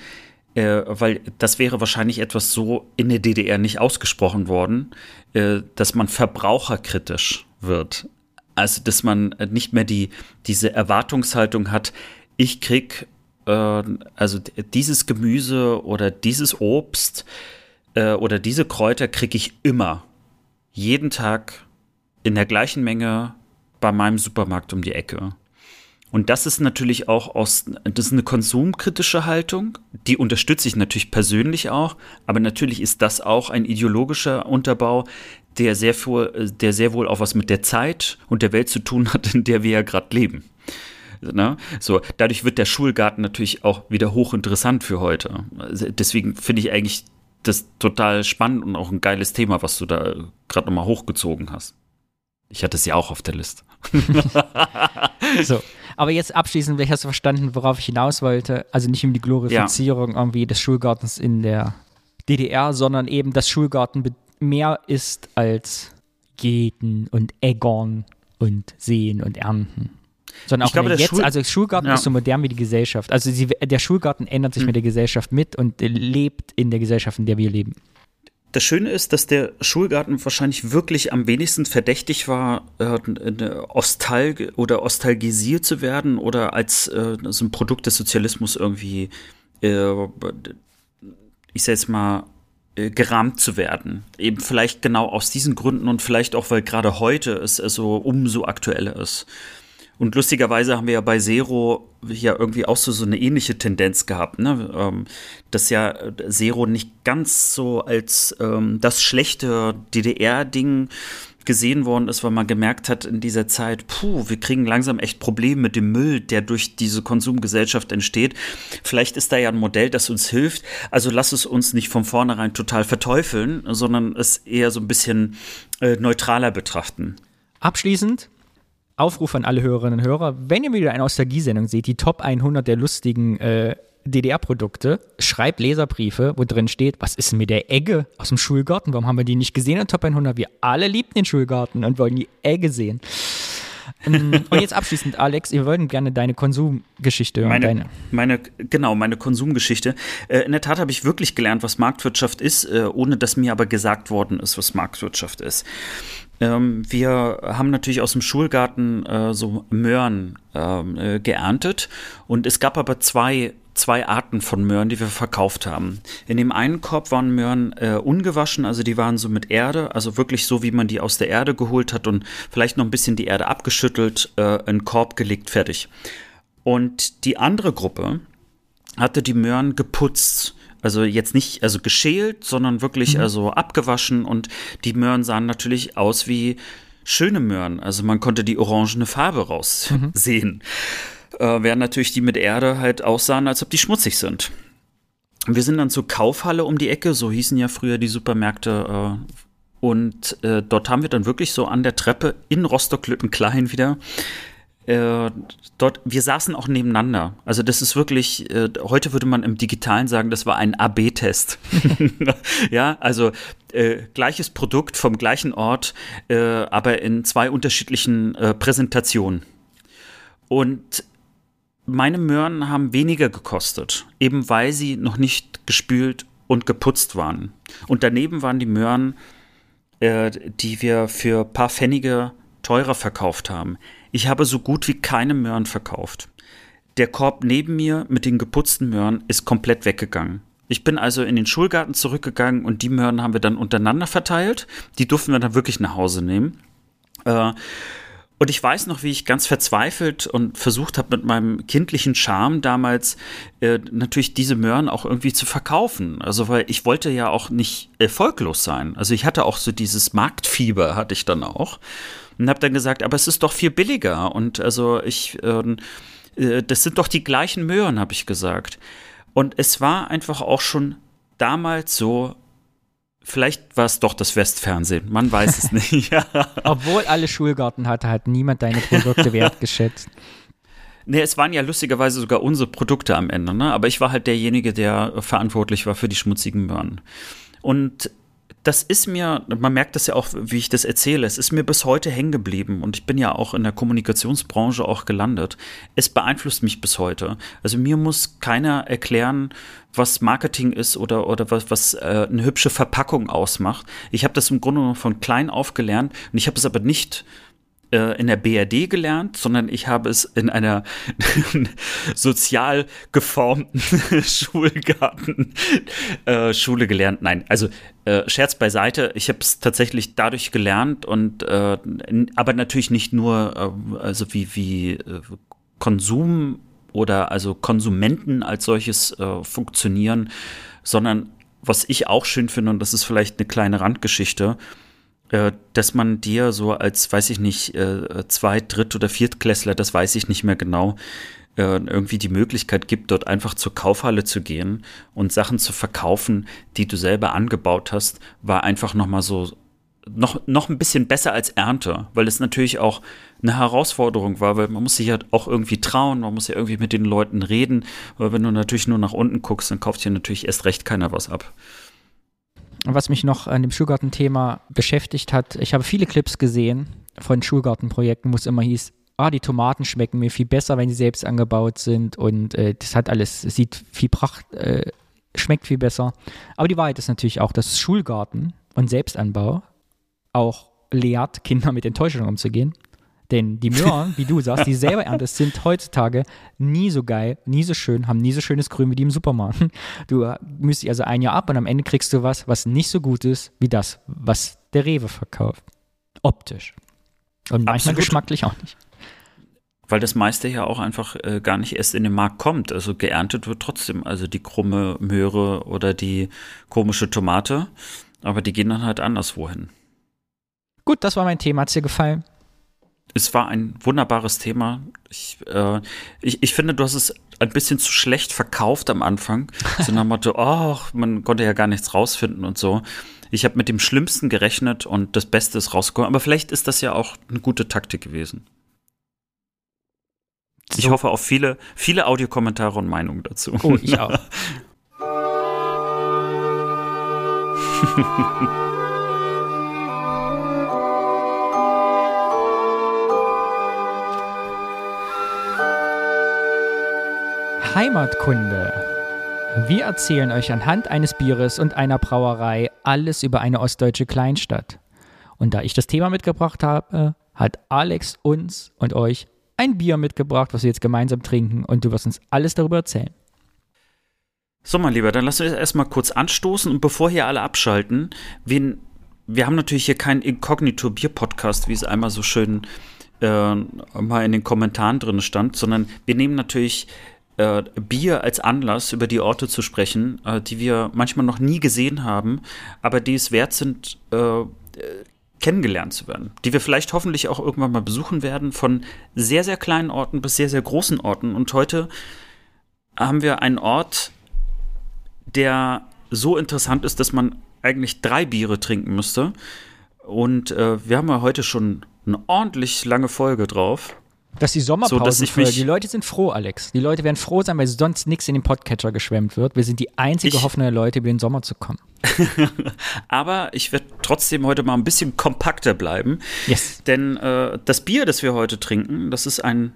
äh, weil das wäre wahrscheinlich etwas so in der DDR nicht ausgesprochen worden, äh, dass man verbraucherkritisch wird. Also, dass man nicht mehr die, diese Erwartungshaltung hat, ich krieg äh, also dieses Gemüse oder dieses Obst äh, oder diese Kräuter kriege ich immer, jeden Tag in der gleichen Menge bei meinem Supermarkt um die Ecke. Und das ist natürlich auch aus, das ist eine konsumkritische Haltung, die unterstütze ich natürlich persönlich auch, aber natürlich ist das auch ein ideologischer Unterbau, der sehr, wohl, der sehr wohl auch was mit der Zeit und der Welt zu tun hat, in der wir ja gerade leben. Ne? So, dadurch wird der Schulgarten natürlich auch wieder hochinteressant für heute. Deswegen finde ich eigentlich das total spannend und auch ein geiles Thema, was du da gerade nochmal hochgezogen hast. Ich hatte es ja auch auf der Liste. so, aber jetzt abschließend, vielleicht hast du verstanden, worauf ich hinaus wollte. Also nicht um die Glorifizierung ja. irgendwie des Schulgartens in der DDR, sondern eben, dass Schulgarten mehr ist als Geten und Eggern und Sehen und Ernten. Sondern auch glaube, jetzt, Schul also Schulgarten ja. ist so modern wie die Gesellschaft. Also sie, der Schulgarten ändert sich mhm. mit der Gesellschaft mit und lebt in der Gesellschaft, in der wir leben. Das Schöne ist, dass der Schulgarten wahrscheinlich wirklich am wenigsten verdächtig war, äh, ostalg oder ostalgisiert zu werden oder als äh, so ein Produkt des Sozialismus irgendwie, äh, ich sag jetzt mal, äh, gerahmt zu werden. Eben vielleicht genau aus diesen Gründen und vielleicht auch, weil gerade heute es so umso aktueller ist. Und lustigerweise haben wir ja bei Zero ja irgendwie auch so, so eine ähnliche Tendenz gehabt, ne? Ähm, dass ja Zero nicht ganz so als ähm, das schlechte DDR-Ding gesehen worden ist, weil man gemerkt hat in dieser Zeit, puh, wir kriegen langsam echt Probleme mit dem Müll, der durch diese Konsumgesellschaft entsteht. Vielleicht ist da ja ein Modell, das uns hilft. Also lass es uns nicht von vornherein total verteufeln, sondern es eher so ein bisschen äh, neutraler betrachten. Abschließend Aufruf an alle Hörerinnen und Hörer, wenn ihr wieder eine Nostalgie-Sendung seht, die Top 100 der lustigen äh, DDR-Produkte, schreibt Leserbriefe, wo drin steht, was ist denn mit der Egge aus dem Schulgarten? Warum haben wir die nicht gesehen in Top 100? Wir alle liebten den Schulgarten und wollen die Egge sehen. Ähm, und jetzt abschließend, Alex, wir wollten gerne deine Konsumgeschichte hören. Meine, deine. meine, genau, meine Konsumgeschichte. Äh, in der Tat habe ich wirklich gelernt, was Marktwirtschaft ist, äh, ohne dass mir aber gesagt worden ist, was Marktwirtschaft ist. Ähm, wir haben natürlich aus dem Schulgarten äh, so Möhren ähm, äh, geerntet und es gab aber zwei zwei Arten von Möhren, die wir verkauft haben. In dem einen Korb waren Möhren äh, ungewaschen, also die waren so mit Erde, also wirklich so, wie man die aus der Erde geholt hat und vielleicht noch ein bisschen die Erde abgeschüttelt, äh, in Korb gelegt, fertig. Und die andere Gruppe hatte die Möhren geputzt also jetzt nicht also geschält, sondern wirklich mhm. also abgewaschen und die Möhren sahen natürlich aus wie schöne Möhren. Also man konnte die orangene Farbe raussehen. Mhm. Äh, während natürlich die mit Erde halt aussahen, als ob die schmutzig sind. Wir sind dann zur Kaufhalle um die Ecke, so hießen ja früher die Supermärkte. Äh, und äh, dort haben wir dann wirklich so an der Treppe in Rostock-Lüttenklein wieder äh, dort, wir saßen auch nebeneinander. Also das ist wirklich, äh, heute würde man im Digitalen sagen, das war ein AB-Test. ja, also äh, gleiches Produkt vom gleichen Ort, äh, aber in zwei unterschiedlichen äh, Präsentationen. Und meine Möhren haben weniger gekostet, eben weil sie noch nicht gespült und geputzt waren. Und daneben waren die Möhren, die wir für ein paar Pfennige teurer verkauft haben. Ich habe so gut wie keine Möhren verkauft. Der Korb neben mir mit den geputzten Möhren ist komplett weggegangen. Ich bin also in den Schulgarten zurückgegangen und die Möhren haben wir dann untereinander verteilt. Die durften wir dann wirklich nach Hause nehmen. Äh, und ich weiß noch, wie ich ganz verzweifelt und versucht habe, mit meinem kindlichen Charme damals äh, natürlich diese Möhren auch irgendwie zu verkaufen. Also, weil ich wollte ja auch nicht erfolglos sein. Also ich hatte auch so dieses Marktfieber, hatte ich dann auch und habe dann gesagt, aber es ist doch viel billiger und also ich, ähm, äh, das sind doch die gleichen Möhren, habe ich gesagt. Und es war einfach auch schon damals so, Vielleicht war es doch das Westfernsehen, man weiß es nicht. Obwohl alle Schulgarten hatte, hat niemand deine Produkte wertgeschätzt. Nee, es waren ja lustigerweise sogar unsere Produkte am Ende, ne? Aber ich war halt derjenige, der verantwortlich war für die schmutzigen Möhren. Und das ist mir, man merkt das ja auch, wie ich das erzähle, es ist mir bis heute hängen geblieben und ich bin ja auch in der Kommunikationsbranche auch gelandet. Es beeinflusst mich bis heute. Also mir muss keiner erklären, was Marketing ist oder, oder was, was äh, eine hübsche Verpackung ausmacht. Ich habe das im Grunde von klein auf gelernt und ich habe es aber nicht äh, in der BRD gelernt, sondern ich habe es in einer sozial geformten Schulgarten äh, gelernt. Nein, also äh, Scherz beiseite, ich habe es tatsächlich dadurch gelernt und äh, aber natürlich nicht nur äh, also wie wie äh, Konsum oder also Konsumenten als solches äh, funktionieren, sondern was ich auch schön finde und das ist vielleicht eine kleine Randgeschichte, äh, dass man dir so als, weiß ich nicht, äh, Zweit-, Dritt- oder Viertklässler, das weiß ich nicht mehr genau, äh, irgendwie die Möglichkeit gibt, dort einfach zur Kaufhalle zu gehen und Sachen zu verkaufen, die du selber angebaut hast, war einfach nochmal so noch, noch ein bisschen besser als Ernte, weil es natürlich auch eine Herausforderung war, weil man muss sich ja auch irgendwie trauen, man muss ja irgendwie mit den Leuten reden, weil wenn du natürlich nur nach unten guckst, dann kauft dir natürlich erst recht keiner was ab was mich noch an dem Schulgarten-Thema beschäftigt hat, ich habe viele Clips gesehen von Schulgartenprojekten, wo es immer hieß, ah, die Tomaten schmecken mir viel besser, wenn sie selbst angebaut sind und äh, das hat alles, sieht viel Pracht, äh, schmeckt viel besser. Aber die Wahrheit ist natürlich auch, dass Schulgarten und Selbstanbau auch lehrt, Kinder mit Enttäuschungen umzugehen. Denn die Möhren, wie du sagst, die selber erntest, sind heutzutage nie so geil, nie so schön, haben nie so schönes Grün wie die im Supermarkt. Du müsst also ein Jahr ab und am Ende kriegst du was, was nicht so gut ist wie das, was der Rewe verkauft. Optisch. Und manchmal Absolut. geschmacklich auch nicht. Weil das meiste ja auch einfach äh, gar nicht erst in den Markt kommt. Also geerntet wird trotzdem, also die krumme Möhre oder die komische Tomate. Aber die gehen dann halt anderswo hin. Gut, das war mein Thema. Hat es dir gefallen? Es war ein wunderbares Thema. Ich, äh, ich, ich finde, du hast es ein bisschen zu schlecht verkauft am Anfang. So nach dem Motto, oh, man konnte ja gar nichts rausfinden und so. Ich habe mit dem Schlimmsten gerechnet und das Beste ist rausgekommen. Aber vielleicht ist das ja auch eine gute Taktik gewesen. So. Ich hoffe auf viele, viele Audiokommentare und Meinungen dazu. Oh, ich auch. Heimatkunde. Wir erzählen euch anhand eines Bieres und einer Brauerei alles über eine ostdeutsche Kleinstadt. Und da ich das Thema mitgebracht habe, hat Alex uns und euch ein Bier mitgebracht, was wir jetzt gemeinsam trinken und du wirst uns alles darüber erzählen. So, mein Lieber, dann lass uns erstmal kurz anstoßen und bevor hier alle abschalten, wen, wir haben natürlich hier keinen Inkognito-Bier-Podcast, wie es einmal so schön äh, mal in den Kommentaren drin stand, sondern wir nehmen natürlich äh, Bier als Anlass, über die Orte zu sprechen, äh, die wir manchmal noch nie gesehen haben, aber die es wert sind, äh, kennengelernt zu werden, die wir vielleicht hoffentlich auch irgendwann mal besuchen werden, von sehr, sehr kleinen Orten bis sehr, sehr großen Orten. Und heute haben wir einen Ort, der so interessant ist, dass man eigentlich drei Biere trinken müsste. Und äh, wir haben ja heute schon eine ordentlich lange Folge drauf. Das ist die Sommerpause. So, dass ich mich- die Leute sind froh, Alex. Die Leute werden froh sein, weil sonst nichts in den Podcatcher geschwemmt wird. Wir sind die einzige Ich- Hoffnung der Leute, über den Sommer zu kommen. Aber ich werde trotzdem heute mal ein bisschen kompakter bleiben. Yes. Denn äh, das Bier, das wir heute trinken, das ist ein,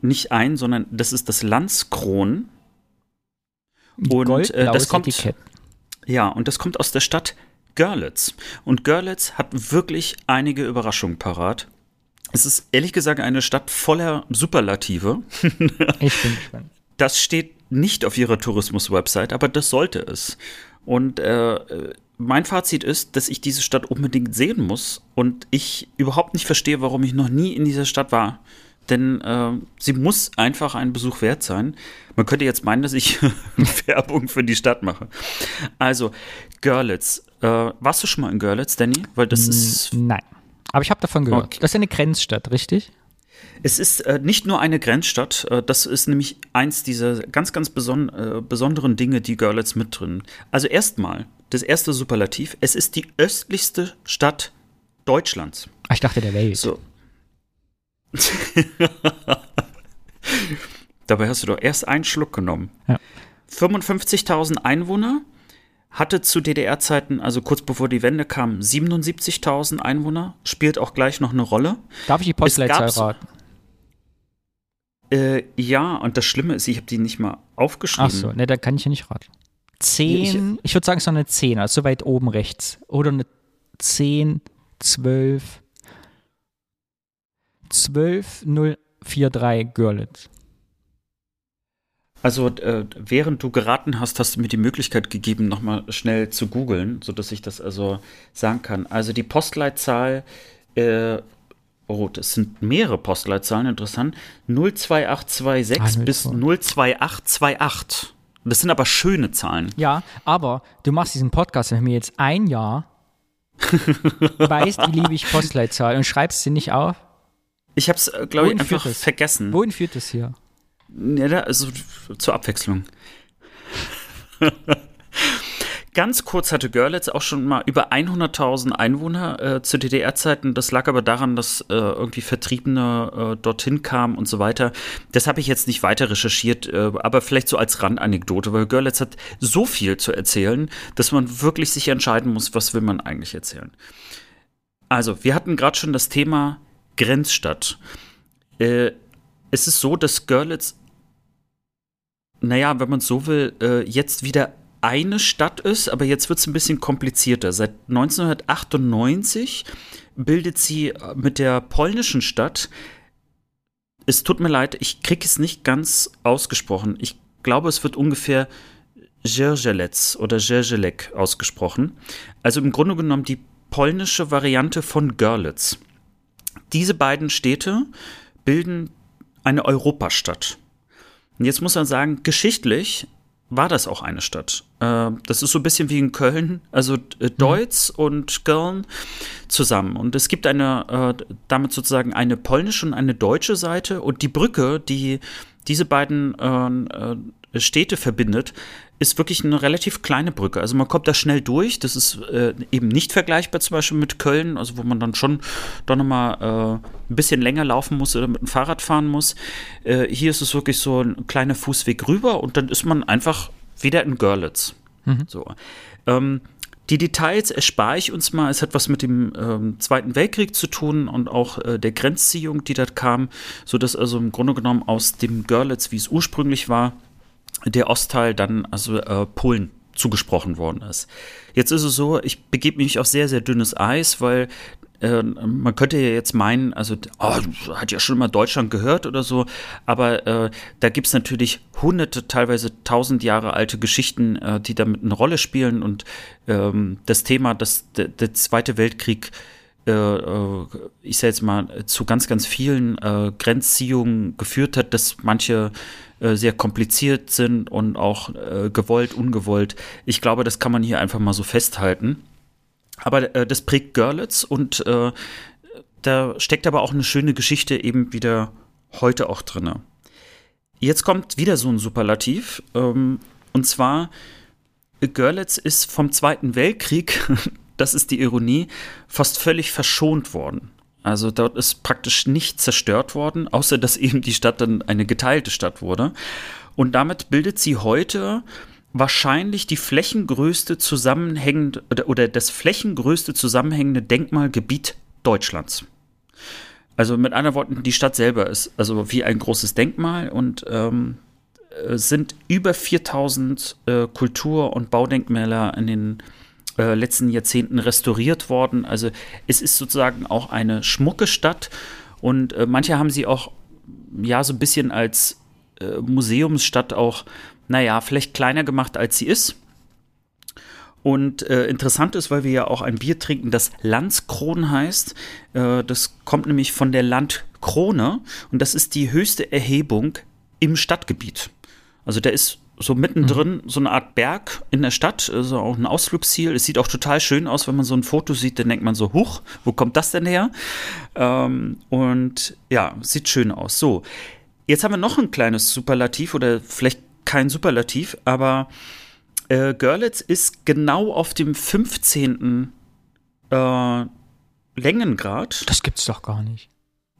nicht ein, sondern das ist das Landskron. Und äh, Goldblaues das kommt, Etikett. ja, und das kommt aus der Stadt Görlitz. Und Görlitz hat wirklich einige Überraschungen parat. Es ist ehrlich gesagt eine Stadt voller Superlative. Ich bin gespannt. Das steht nicht auf ihrer Tourismus-Website, aber das sollte es. Und äh, mein Fazit ist, dass ich diese Stadt unbedingt sehen muss und ich überhaupt nicht verstehe, warum ich noch nie in dieser Stadt war. Denn äh, sie muss einfach einen Besuch wert sein. Man könnte jetzt meinen, dass ich Werbung für die Stadt mache. Also, Görlitz. Äh, warst du schon mal in Görlitz, Danny? Weil das ist Nein. Aber ich habe davon gehört. Okay. Das ist eine Grenzstadt, richtig? Es ist äh, nicht nur eine Grenzstadt, äh, das ist nämlich eins dieser ganz, ganz beson äh, besonderen Dinge, die Görlitz mit drin. Also erstmal, das erste Superlativ, es ist die östlichste Stadt Deutschlands. Ah, ich dachte der Welt. So. Dabei hast du doch erst einen Schluck genommen. Ja. 55.000 Einwohner, hatte zu DDR-Zeiten, also kurz bevor die Wende kam, 77.000 Einwohner, spielt auch gleich noch eine Rolle. Darf ich die Postleitzahl raten? Äh, ja, und das Schlimme ist, ich habe die nicht mal aufgeschrieben. Ach so, ne, da kann ich ja nicht raten. 10, ich, würde sagen, es ist noch eine 10, also so weit oben rechts. Oder eine 10, 12, 12, 043 Görlitz. Also, äh, während du geraten hast, hast du mir die Möglichkeit gegeben, nochmal schnell zu googeln, sodass ich das also sagen kann. Also, die Postleitzahl, äh, oh, das sind mehrere Postleitzahlen, interessant. 02826 Ah, bis 02828. Das sind aber schöne Zahlen. Ja, aber du machst diesen Podcast mit mir jetzt ein Jahr, weißt, wie liebe ich Postleitzahl und schreibst sie nicht auf. Ich habe es, äh, glaube ich, einfach es? vergessen. Wohin führt das hier? Ja, da, also zur Abwechslung. Ganz kurz hatte Görlitz auch schon mal über 100.000 Einwohner äh, zu DDR-Zeiten. Das lag aber daran, dass äh, irgendwie Vertriebene äh, dorthin kamen und so weiter. Das habe ich jetzt nicht weiter recherchiert, äh, aber vielleicht so als Randanekdote, weil Görlitz hat so viel zu erzählen, dass man wirklich sich entscheiden muss, was will man eigentlich erzählen. Also, wir hatten gerade schon das Thema Grenzstadt. Äh, es ist so, dass Görlitz naja, wenn man so will, äh, jetzt wieder eine Stadt ist, aber jetzt wird es ein bisschen komplizierter. Seit 1998 bildet sie äh, mit der polnischen Stadt, es tut mir leid, ich kriege es nicht ganz ausgesprochen. Ich glaube, es wird ungefähr Jerzelec oder Jerzelek ausgesprochen. Also im Grunde genommen die polnische Variante von Görlitz. Diese beiden Städte bilden eine Europastadt. Und jetzt muss man sagen, geschichtlich war das auch eine Stadt. Äh, das ist so ein bisschen wie in Köln, also äh, Deutz und Köln zusammen. Und es gibt eine, äh, damit sozusagen eine polnische und eine deutsche Seite. Und die Brücke, die diese beiden Städte verbindet, ist wirklich eine relativ kleine Brücke. Also man kommt da schnell durch. Das ist äh, eben nicht vergleichbar zum Beispiel mit Köln, also wo man dann schon doch nochmal äh, ein bisschen länger laufen muss oder mit dem Fahrrad fahren muss. Äh, hier ist es wirklich so ein kleiner Fußweg rüber und dann ist man einfach wieder in Görlitz. So. Ähm, die Details erspare ich uns mal. Es hat was mit dem ähm, Zweiten Weltkrieg zu tun und auch äh, der Grenzziehung, die dort kam, sodass also im Grunde genommen aus dem Görlitz, wie es ursprünglich war, der Ostteil dann also äh, Polen zugesprochen worden ist. Jetzt ist es so, ich begebe mich auf sehr, sehr dünnes Eis, weil äh, man könnte ja jetzt meinen, also oh, hat ja schon mal Deutschland gehört oder so, aber äh, da gibt es natürlich hunderte, teilweise tausend Jahre alte Geschichten, äh, die damit eine Rolle spielen und ähm, das Thema, dass der, der Zweite Weltkrieg äh, ich sage jetzt mal, zu ganz, ganz vielen äh, Grenzziehungen geführt hat, dass manche äh, sehr kompliziert sind und auch äh, gewollt, ungewollt. Ich glaube, das kann man hier einfach mal so festhalten. Aber äh, das prägt Görlitz und äh, da steckt aber auch eine schöne Geschichte eben wieder heute auch drin. Jetzt kommt wieder so ein Superlativ. Ähm, und zwar, Görlitz ist vom Zweiten Weltkrieg, das ist die Ironie, fast völlig verschont worden. Also dort ist praktisch nichts zerstört worden, außer dass eben die Stadt dann eine geteilte Stadt wurde. Und damit bildet sie heute wahrscheinlich die flächengrößte zusammenhängende oder, oder das flächengrößte zusammenhängende Denkmalgebiet Deutschlands. Also mit anderen Worten, die Stadt selber ist also wie ein großes Denkmal und ähm, sind über 4000 äh, Kultur- und Baudenkmäler in den äh, letzten Jahrzehnten restauriert worden. Also es ist sozusagen auch eine schmucke Stadt und äh, manche haben sie auch ja so ein bisschen als äh, Museumsstadt auch, naja, vielleicht kleiner gemacht, als sie ist. Und äh, interessant ist, weil wir ja auch ein Bier trinken, das Landskron heißt. Äh, das kommt nämlich von der Landkrone und das ist die höchste Erhebung im Stadtgebiet. Also der ist so mittendrin mhm. so eine Art Berg in der Stadt, also auch ein Ausflugsziel. Es sieht auch total schön aus, wenn man so ein Foto sieht, dann denkt man so, huch, wo kommt das denn her? Ähm, und ja, sieht schön aus. So, jetzt haben wir noch ein kleines Superlativ oder vielleicht kein Superlativ, aber äh, Görlitz ist genau auf dem 15. Äh, Längengrad. Das gibt's doch gar nicht.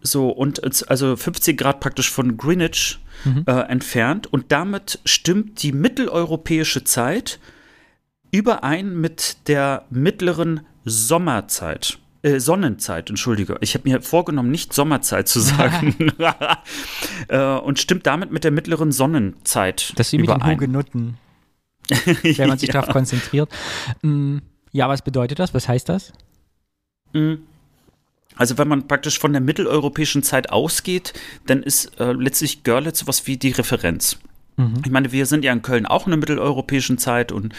So, und also 15 Grad praktisch von Greenwich mhm. äh, entfernt. Und damit stimmt die mitteleuropäische Zeit überein mit der mittleren Sommerzeit. Äh, Sonnenzeit, entschuldige. Ich habe mir vorgenommen, nicht Sommerzeit zu sagen. äh, und stimmt damit mit der mittleren Sonnenzeit. Das ist mit den Hugenutten. wenn man sich ja. darauf konzentriert. Mm, ja, was bedeutet das? Was heißt das? Mm. Also wenn man praktisch von der mitteleuropäischen Zeit ausgeht, dann ist äh, letztlich Görlitz was wie die Referenz. Mhm. Ich meine, wir sind ja in Köln auch in der mitteleuropäischen Zeit und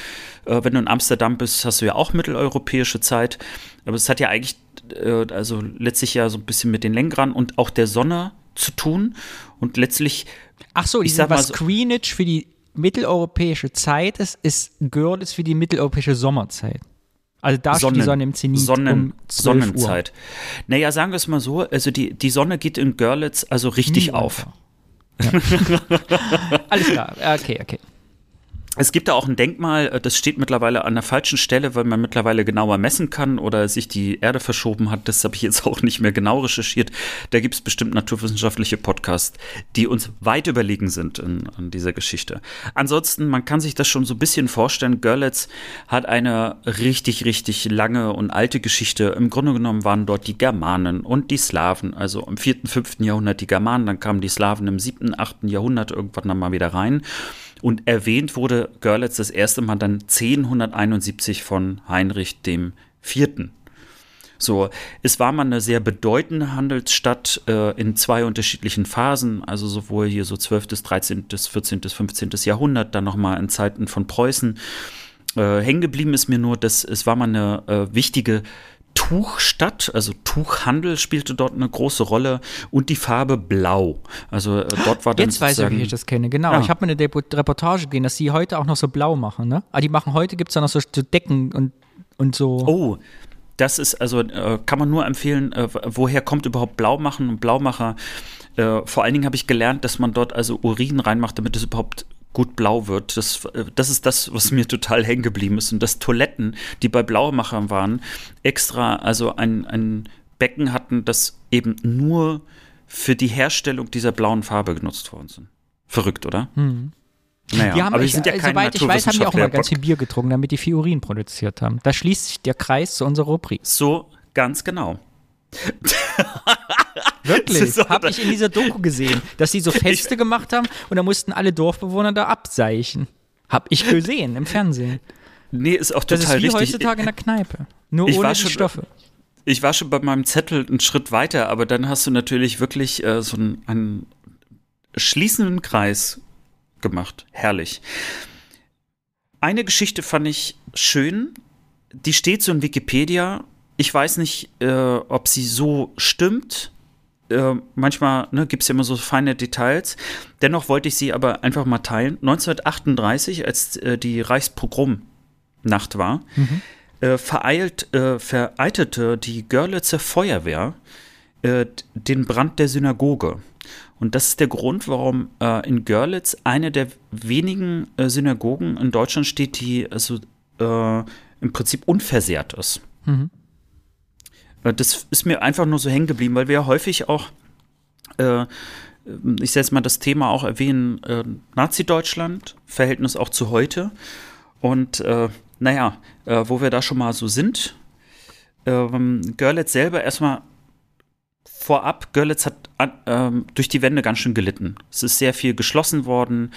äh, wenn du in Amsterdam bist, hast du ja auch mitteleuropäische Zeit. Aber es hat ja eigentlich, äh, also letztlich ja so ein bisschen mit den Lenkern und auch der Sonne zu tun. Und letztlich. Ach so, ich sag mal, was so, Greenwich für die mitteleuropäische Zeit ist, ist Görlitz für die mitteleuropäische Sommerzeit. Also da Sonnen, steht die Sonne im Zenit Sonnen, um Sonnenzeit. Uhr. Naja, sagen wir es mal so, also die, die Sonne geht in Görlitz also richtig Nie auf. Ja. Alles klar, okay, okay. Es gibt da auch ein Denkmal, äh, das steht mittlerweile an der falschen Stelle, weil man mittlerweile genauer messen kann oder sich die Erde verschoben hat. Das habe ich jetzt auch nicht mehr genau recherchiert. Da gibt es bestimmt naturwissenschaftliche Podcasts, die uns weit überlegen sind in, in, dieser Geschichte. Ansonsten, man kann sich das schon so ein bisschen vorstellen. Görlitz hat eine richtig, richtig lange und alte Geschichte. Im Grunde genommen waren dort die Germanen und die Slawen. Also im 4., 5. Jahrhundert die Germanen, dann kamen die Slawen im 7., 8. Jahrhundert irgendwann dann mal wieder rein. Und erwähnt wurde Görlitz das erste Mal dann 1071 von Heinrich dem Vierten. So, es war mal eine sehr bedeutende Handelsstadt äh, in zwei unterschiedlichen Phasen, also sowohl hier so 12., 13., 14., 15. Jahrhundert, dann nochmal in Zeiten von Preußen. Äh, hängen geblieben ist mir nur, dass es war mal eine äh, wichtige Tuchstadt, also Tuchhandel spielte dort eine große Rolle und die Farbe Blau. Also äh, dort war dann Jetzt weiß ich, wie ich das kenne. Genau. Ja. Ich habe mir eine Reportage gesehen, dass sie heute auch noch so blau machen. Ne? Aber ah, die machen heute gibt es da noch so Decken und, und so. Oh, das ist also äh, kann man nur empfehlen. Äh, woher kommt überhaupt Blaumachen und Blaumacher? Äh, vor allen Dingen habe ich gelernt, dass man dort also Urin reinmacht, damit es überhaupt gut blau wird. Das, das ist das, was mir total hängen geblieben ist. Und dass Toiletten, die bei Blaumachern waren, extra also ein, ein Becken hatten, das eben nur für die Herstellung dieser blauen Farbe genutzt worden sind. Verrückt, oder? Hm. Naja, haben, aber wir sind ja keine Soweit ich weiß, haben die auch mal ganz viel Bier getrunken, damit die viel Urin produziert haben. Da schließt sich der Kreis zu unserer Rubrik. So, ganz genau. Wirklich? So, Habe ich in dieser Doku gesehen, dass sie so Feste gemacht haben und da mussten alle Dorfbewohner da abseichen. Hab ich gesehen im Fernsehen. Nee, ist auch total richtig. Das ist wie richtig. heutzutage in der Kneipe. Nur ich ohne die Stoffe. Ich war schon bei meinem Zettel einen Schritt weiter, aber dann hast du natürlich wirklich äh, so einen, einen schließenden Kreis gemacht. Herrlich. Eine Geschichte fand ich schön. Die steht so in Wikipedia ich weiß nicht, äh, ob sie so stimmt. Äh, manchmal ne, gibt es ja immer so feine Details. Dennoch wollte ich sie aber einfach mal teilen. 1938, als äh, die Reichspogromnacht war, mhm. äh, vereilt, äh, vereitelte die Görlitzer Feuerwehr äh, den Brand der Synagoge. Und das ist der Grund, warum in Görlitz eine der wenigen Synagogen in Deutschland steht, die also im Prinzip unversehrt ist. Mhm. Äh, das ist mir einfach nur so hängen geblieben, weil wir ja häufig auch, äh, ich setze mal das Thema auch erwähnen, äh, Nazi-Deutschland, Verhältnis auch zu heute. Und naja, wo wir da schon mal so sind, ähm, Görlitz selber erstmal vorab, Görlitz hat ähm, durch die Wände ganz schön gelitten. Es ist sehr viel geschlossen worden,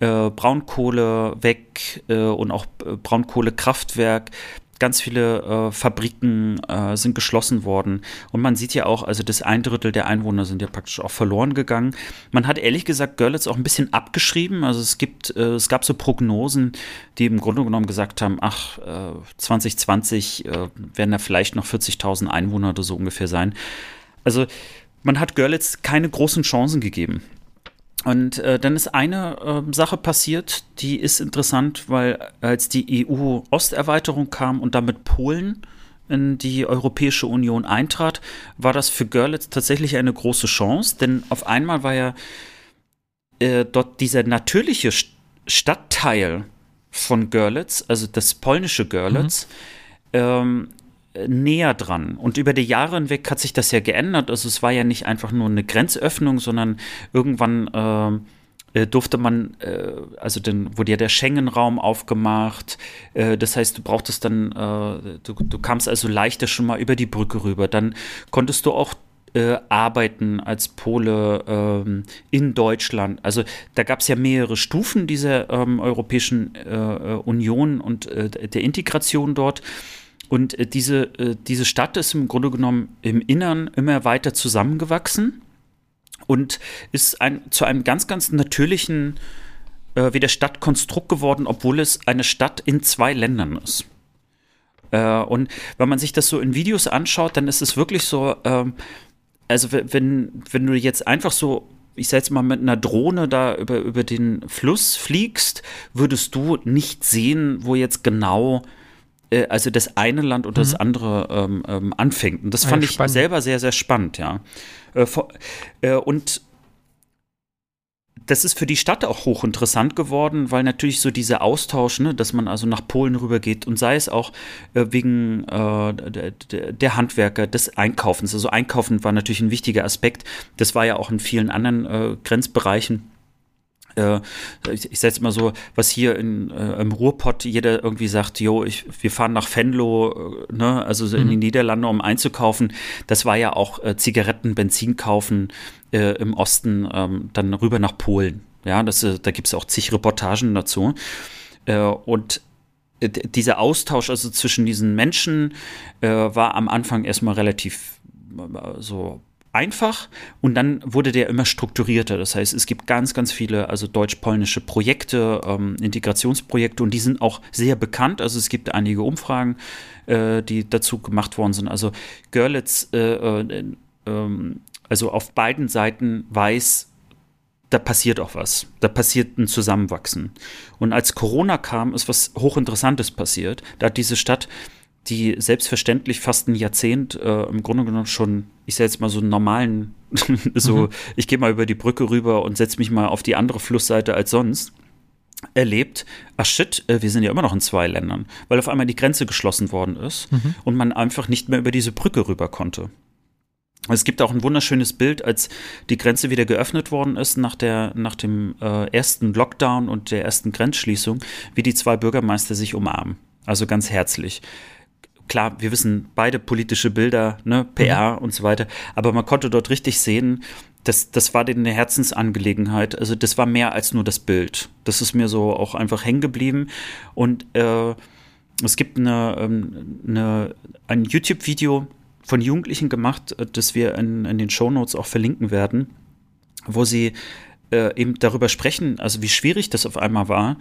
äh, Braunkohle weg äh, und auch äh, Braunkohlekraftwerk. Ganz viele äh, Fabriken äh, sind geschlossen worden. Und man sieht ja auch, also das ein Drittel der Einwohner sind ja praktisch auch verloren gegangen. Man hat ehrlich gesagt Görlitz auch ein bisschen abgeschrieben. Also es gibt, äh, es gab so Prognosen, die im Grunde genommen gesagt haben, ach, 2020 werden da vielleicht noch 40.000 Einwohner oder so ungefähr sein. Also man hat Görlitz keine großen Chancen gegeben. Und äh, dann ist eine äh, Sache passiert, die ist interessant, weil als die EU-Osterweiterung kam und damit Polen in die Europäische Union eintrat, war das für Görlitz tatsächlich eine große Chance, denn auf einmal war ja äh, dort dieser natürliche Stadtteil von Görlitz, also das polnische Görlitz, mhm. ähm, näher dran. Und über die Jahre hinweg hat sich das ja geändert. Also es war ja nicht einfach nur eine Grenzöffnung, sondern irgendwann äh, äh, durfte man, äh, also dann wurde ja der Schengen-Raum aufgemacht. Äh, das heißt, du brauchtest dann, äh, du, du kamst also leichter schon mal über die Brücke rüber. Dann konntest du auch äh, arbeiten als Pole ähm, in Deutschland. Also da gab es ja mehrere Stufen dieser ähm, Europäischen Union und der Integration dort. Und äh, diese, äh, diese Stadt ist im Grunde genommen im Innern immer weiter zusammengewachsen und ist ein, zu einem ganz, ganz natürlichen äh, wieder Stadtkonstrukt geworden, obwohl es eine Stadt in zwei Ländern ist. Äh, und wenn man sich das so in Videos anschaut, dann ist es wirklich so, ähm, also wenn, wenn du jetzt einfach so ich sag jetzt mal, mit einer Drohne da über, über den Fluss fliegst, würdest du nicht sehen, wo jetzt genau äh, also das eine Land und das mhm. andere ähm, ähm, anfängt. Und das fand ja, ich selber sehr, sehr spannend, ja. Äh, äh, und das ist für die Stadt auch hochinteressant geworden, weil natürlich so dieser Austausch, ne, dass man also nach Polen rübergeht und sei es auch äh, wegen äh, der, der, Handwerker, des Einkaufens. Also Einkaufen war natürlich ein wichtiger Aspekt. Das war ja auch in vielen anderen äh, Grenzbereichen äh, ich, ich sage mal so, was hier in, äh, im Ruhrpott jeder irgendwie sagt, jo, ich, wir fahren nach Venlo, äh, ne, also so mhm. in die Niederlande, um einzukaufen. Das war ja auch äh, Zigaretten, Benzin kaufen äh, im Osten, ähm, dann rüber nach Polen. Ja, das, äh, da gibt es auch zig Reportagen dazu. Äh, und äh, dieser Austausch also zwischen diesen Menschen äh, war am Anfang erstmal relativ äh, so einfach und dann wurde der immer strukturierter. Das heißt, es gibt ganz, ganz viele, also deutsch-polnische Projekte, ähm, Integrationsprojekte und die sind auch sehr bekannt. Also es gibt einige Umfragen, äh, die dazu gemacht worden sind. Also Görlitz, äh, äh, ähm, also auf beiden Seiten weiß, da passiert auch was. Da passiert ein Zusammenwachsen. Und als Corona kam, ist was Hochinteressantes passiert. Da hat diese Stadt die selbstverständlich fast ein Jahrzehnt äh, im Grunde genommen schon, ich sage jetzt mal so einen normalen, so, mhm. ich gehe mal über die Brücke rüber und setze mich mal auf die andere Flussseite als sonst, erlebt, ach shit, äh, wir sind ja immer noch in zwei Ländern, weil auf einmal die Grenze geschlossen worden ist mhm. und man einfach nicht mehr über diese Brücke rüber konnte. Es gibt auch ein wunderschönes Bild, als die Grenze wieder geöffnet worden ist nach, der, nach dem äh, ersten Lockdown und der ersten Grenzschließung, wie die zwei Bürgermeister sich umarmen. Also ganz herzlich klar, wir wissen beide politische Bilder, ne, PR mhm. und so weiter, aber man konnte dort richtig sehen, das, das war denen eine Herzensangelegenheit. Also das war mehr als nur das Bild. Das ist mir so auch einfach hängen geblieben. Und äh, es gibt eine, ähm, eine, ein YouTube-Video von Jugendlichen gemacht, äh, das wir in, in den Shownotes auch verlinken werden, wo sie äh, eben darüber sprechen, also wie schwierig das auf einmal war,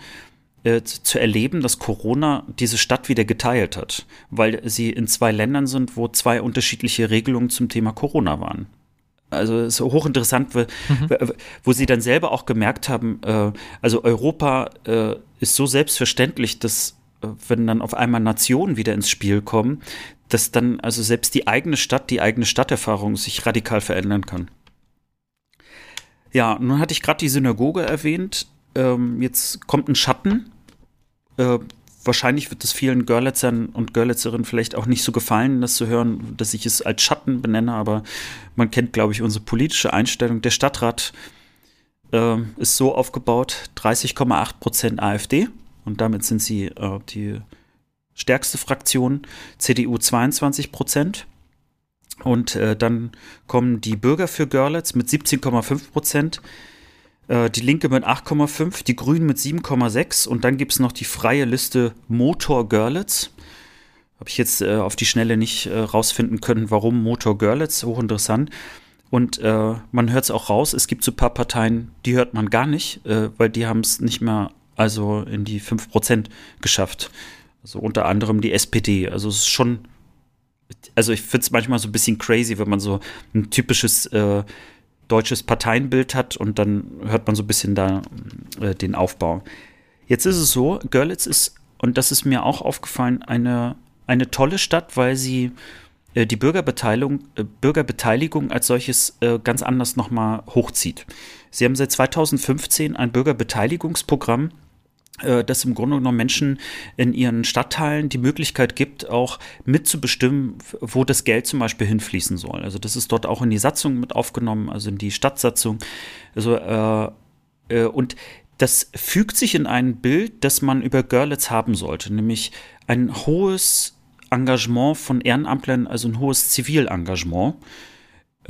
äh, zu erleben, dass Corona diese Stadt wieder geteilt hat, weil sie in zwei Ländern sind, wo zwei unterschiedliche Regelungen zum Thema Corona waren. Also es ist hochinteressant, wo, mhm. wo sie dann selber auch gemerkt haben, äh, also Europa äh, ist so selbstverständlich, dass wenn dann auf einmal Nationen wieder ins Spiel kommen, dass dann also selbst die eigene Stadt, die eigene Stadterfahrung sich radikal verändern kann. Ja, nun hatte ich gerade die Synagoge erwähnt. Ähm, jetzt kommt ein Schatten. Äh, wahrscheinlich wird es vielen Görlitzern und Görlitzerinnen vielleicht auch nicht so gefallen, das zu hören, dass ich es als Schatten benenne, aber man kennt, glaube ich, unsere politische Einstellung. Der Stadtrat äh, ist so aufgebaut: 30,8 Prozent AfD und damit sind sie äh, die stärkste Fraktion, CDU 22 Prozent. Und äh, dann kommen die Bürger für Görlitz mit 17,5 Prozent, die Linke mit 8,5, die Grünen mit 7,6 und dann gibt es noch die freie Liste Motor Görlitz. Habe ich jetzt äh, auf die Schnelle nicht äh, rausfinden können, warum Motor Görlitz, hochinteressant. Und äh, man hört es auch raus, es gibt so ein paar Parteien, die hört man gar nicht, äh, weil die haben es nicht mehr also in die 5% geschafft. Also unter anderem die SPD. Also es ist schon, also ich finde es manchmal so ein bisschen crazy, wenn man so ein typisches äh, deutsches Parteienbild hat und dann hört man so ein bisschen da äh, den Aufbau. Jetzt ist es so, Görlitz ist, und das ist mir auch aufgefallen, eine, eine tolle Stadt, weil sie äh, die Bürgerbeteiligung, äh, Bürgerbeteiligung als solches äh, ganz anders nochmal hochzieht. Sie haben seit 2015 ein Bürgerbeteiligungsprogramm, dass im Grunde genommen Menschen in ihren Stadtteilen die Möglichkeit gibt, auch mitzubestimmen, wo das Geld zum Beispiel hinfließen soll. Also das ist dort auch in die Satzung mit aufgenommen, also in die Stadtsatzung. Also äh, äh, und das fügt sich in ein Bild, das man über Görlitz haben sollte, nämlich ein hohes Engagement von Ehrenamtlern, also ein hohes Zivilengagement äh,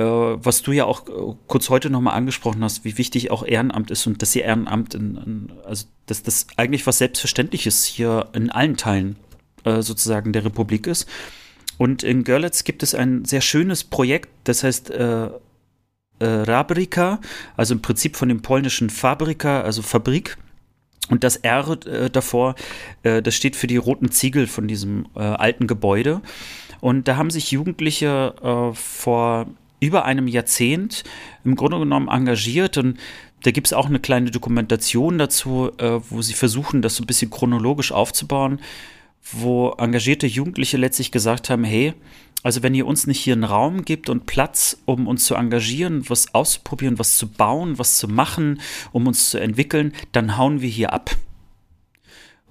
was du ja auch äh, kurz heute nochmal angesprochen hast, wie wichtig auch Ehrenamt ist und dass ihr Ehrenamt, in, in, also dass das eigentlich was Selbstverständliches hier in allen Teilen äh, sozusagen der Republik ist. Und in Görlitz gibt es ein sehr schönes Projekt, das heißt äh, äh, Rabrika, also im Prinzip von dem polnischen Fabrika, also Fabrik. Und das R äh, davor, äh, das steht für die roten Ziegel von diesem äh, alten Gebäude. Und da haben sich Jugendliche äh, vor über einem Jahrzehnt im Grunde genommen engagiert und da gibt es auch eine kleine Dokumentation dazu, äh, wo sie versuchen, das so ein bisschen chronologisch aufzubauen, wo engagierte Jugendliche letztlich gesagt haben, hey, also wenn ihr uns nicht hier einen Raum gibt und Platz, um uns zu engagieren, was auszuprobieren, was zu bauen, was zu machen, um uns zu entwickeln, dann hauen wir hier ab.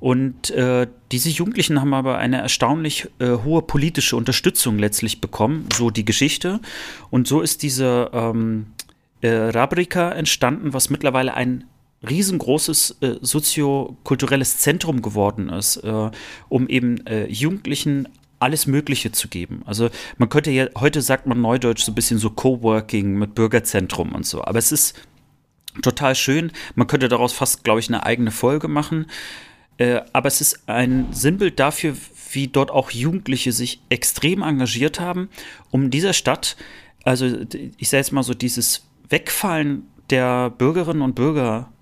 Und äh, diese Jugendlichen haben aber eine erstaunlich äh, hohe politische Unterstützung letztlich bekommen, so die Geschichte. Und so ist diese ähm, äh, Rabrika entstanden, was mittlerweile ein riesengroßes äh, soziokulturelles Zentrum geworden ist, äh, um eben äh, Jugendlichen alles Mögliche zu geben. Also man könnte ja, heute sagt man neudeutsch so ein bisschen so Coworking mit Bürgerzentrum und so, aber es ist total schön. Man könnte daraus fast, glaube ich, eine eigene Folge machen. Äh, aber es ist ein Sinnbild dafür, wie dort auch Jugendliche sich extrem engagiert haben, um dieser Stadt, also ich sage jetzt mal so, dieses Wegfallen der Bürgerinnen und Bürger,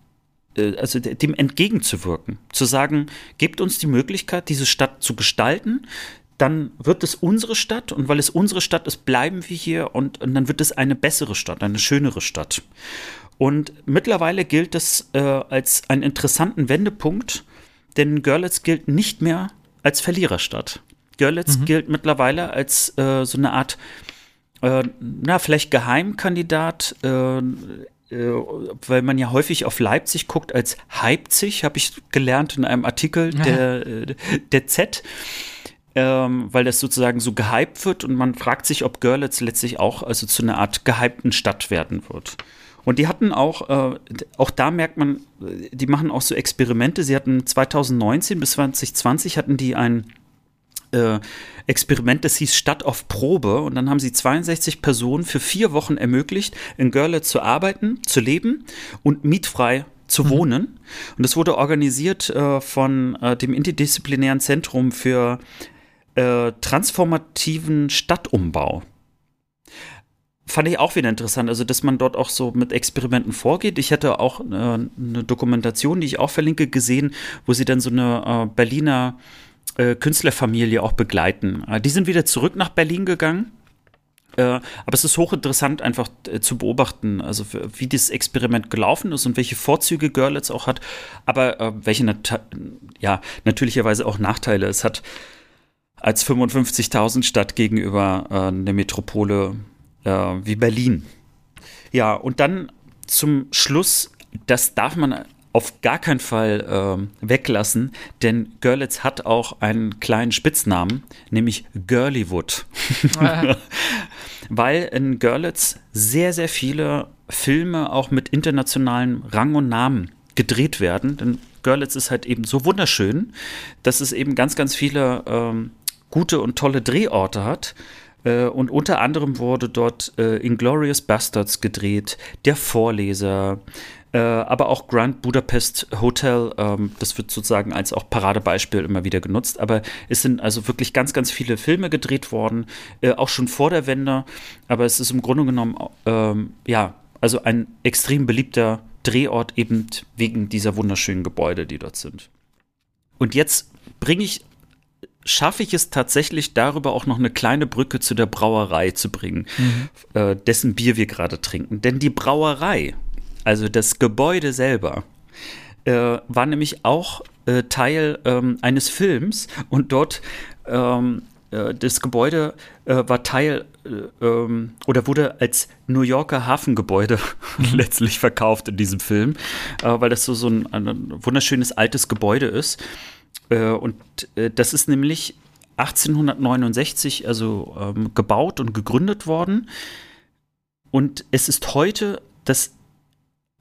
äh, also dem entgegenzuwirken, zu sagen, gebt uns die Möglichkeit, diese Stadt zu gestalten, dann wird es unsere Stadt und weil es unsere Stadt ist, bleiben wir hier und, und dann wird es eine bessere Stadt, eine schönere Stadt. Und mittlerweile gilt es äh, als einen interessanten Wendepunkt, denn Görlitz gilt nicht mehr als Verliererstadt. Görlitz mhm. gilt mittlerweile als äh, so eine Art, äh, na, vielleicht Geheimkandidat, äh, äh weil man ja häufig auf Leipzig guckt als Leipzig, habe ich gelernt in einem Artikel der, äh, der Z. Ähm, weil das sozusagen so gehypt wird und man fragt sich, ob Görlitz letztlich auch also zu einer Art gehypten Stadt werden wird. Und die hatten auch, äh, auch da merkt man, die machen auch so Experimente. Sie hatten 2019 bis 2020 hatten die ein äh, Experiment, das hieß Stadt auf Probe. Und dann haben sie 62 Personen für vier Wochen ermöglicht, in Görlitz zu arbeiten, zu leben und mietfrei zu mhm. wohnen. Und das wurde organisiert äh, von äh, dem Interdisziplinären Zentrum für äh, transformativen Stadtumbau fand ich auch wieder interessant, also dass man dort auch so mit Experimenten vorgeht. Ich hatte auch äh, eine Dokumentation, die ich auch verlinke, gesehen, wo sie dann so eine äh, Berliner äh, Künstlerfamilie auch begleiten. Äh, die sind wieder zurück nach Berlin gegangen Äh, aber es ist hochinteressant, einfach äh, zu beobachten, also wie dieses Experiment gelaufen ist und welche Vorzüge Görlitz auch hat, aber welche nat ja, natürlicherweise auch Nachteile es hat als 55.000 Stadt gegenüber äh, einer Metropole äh, wie Berlin. Ja, und dann zum Schluss, das darf man auf gar keinen Fall äh, weglassen, denn Görlitz hat auch einen kleinen Spitznamen, nämlich Girlywood. Ah. Weil in Görlitz sehr, sehr viele Filme auch mit internationalem Rang und Namen gedreht werden. Denn Görlitz ist halt eben so wunderschön, dass es eben ganz, ganz viele ähm, gute und tolle Drehorte hat. Äh, und unter anderem wurde dort äh, Inglorious Bastards gedreht, Der Vorleser, äh, aber auch Grand Budapest Hotel, ähm, das wird sozusagen als auch Paradebeispiel immer wieder genutzt. Aber es sind also wirklich ganz, ganz viele Filme gedreht worden, äh, auch schon vor der Wende. Aber es ist im Grunde genommen, ähm, ja, also ein extrem beliebter Drehort eben wegen dieser wunderschönen Gebäude, die dort sind. Und jetzt bringe ich schaffe ich es tatsächlich darüber auch noch eine kleine Brücke zu der Brauerei zu bringen, mhm. äh, dessen Bier wir gerade trinken. Denn die Brauerei also das Gebäude selber, äh, war nämlich auch äh, Teil ähm, eines Films und dort ähm, äh, das Gebäude äh, war Teil äh, ähm, oder wurde als New Yorker Hafengebäude mhm. letztlich verkauft in diesem Film, weil das so, so ein, ein, wunderschönes altes Gebäude ist. Und das ist nämlich 1869 also ähm, gebaut und gegründet worden. Und es ist heute das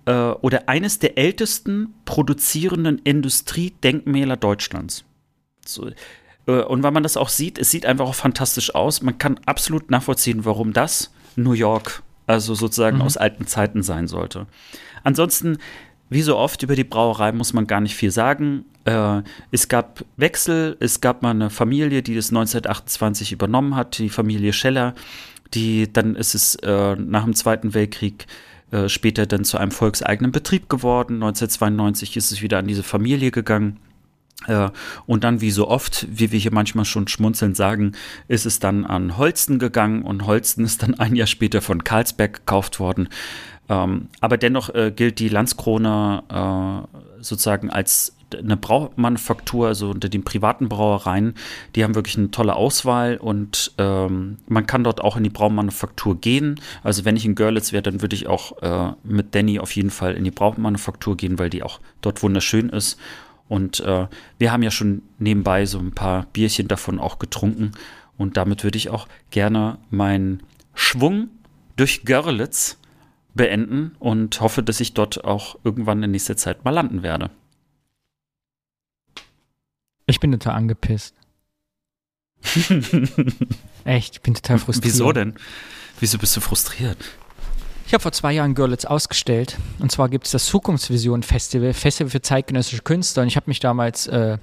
äh, oder eines der ältesten produzierenden Industriedenkmäler Deutschlands. So, äh, und weil man das auch sieht, es sieht einfach auch fantastisch aus. Man kann absolut nachvollziehen, warum das New York, also sozusagen mhm. aus alten Zeiten sein sollte. Ansonsten, wie so oft über die Brauerei muss man gar nicht viel sagen. Äh, es gab Wechsel, es gab mal eine Familie, die das 1928 übernommen hat, die Familie Scheller. Die, dann ist es äh, nach dem Zweiten Weltkrieg äh, später dann zu einem volkseigenen Betrieb geworden. 1992 ist es wieder an diese Familie gegangen. Äh, und dann, wie so oft, wie wir hier manchmal schon schmunzelnd sagen, ist es dann an Holsten gegangen und Holsten ist dann ein Jahr später von Karlsberg gekauft worden. Ähm, aber dennoch äh, gilt die Landskrone äh, sozusagen als eine Braumanufaktur, also unter den privaten Brauereien, die haben wirklich eine tolle Auswahl und ähm, man kann dort auch in die Braumanufaktur gehen. Also wenn ich in Görlitz wäre, dann würde ich auch äh, mit Danny auf jeden Fall in die Braumanufaktur gehen, weil die auch dort wunderschön ist. Und äh, wir haben ja schon nebenbei so ein paar Bierchen davon auch getrunken. Und damit würde ich auch gerne meinen Schwung durch Görlitz beenden und hoffe, dass ich dort auch irgendwann in nächster Zeit mal landen werde. Ich bin total angepisst. Echt, ich bin total frustriert. Wieso denn? Wieso bist du frustriert? Ich habe vor zwei Jahren Görlitz ausgestellt. Und zwar gibt es das Zukunftsvision Festival, Festival für zeitgenössische Künstler. Und ich habe mich damals, äh,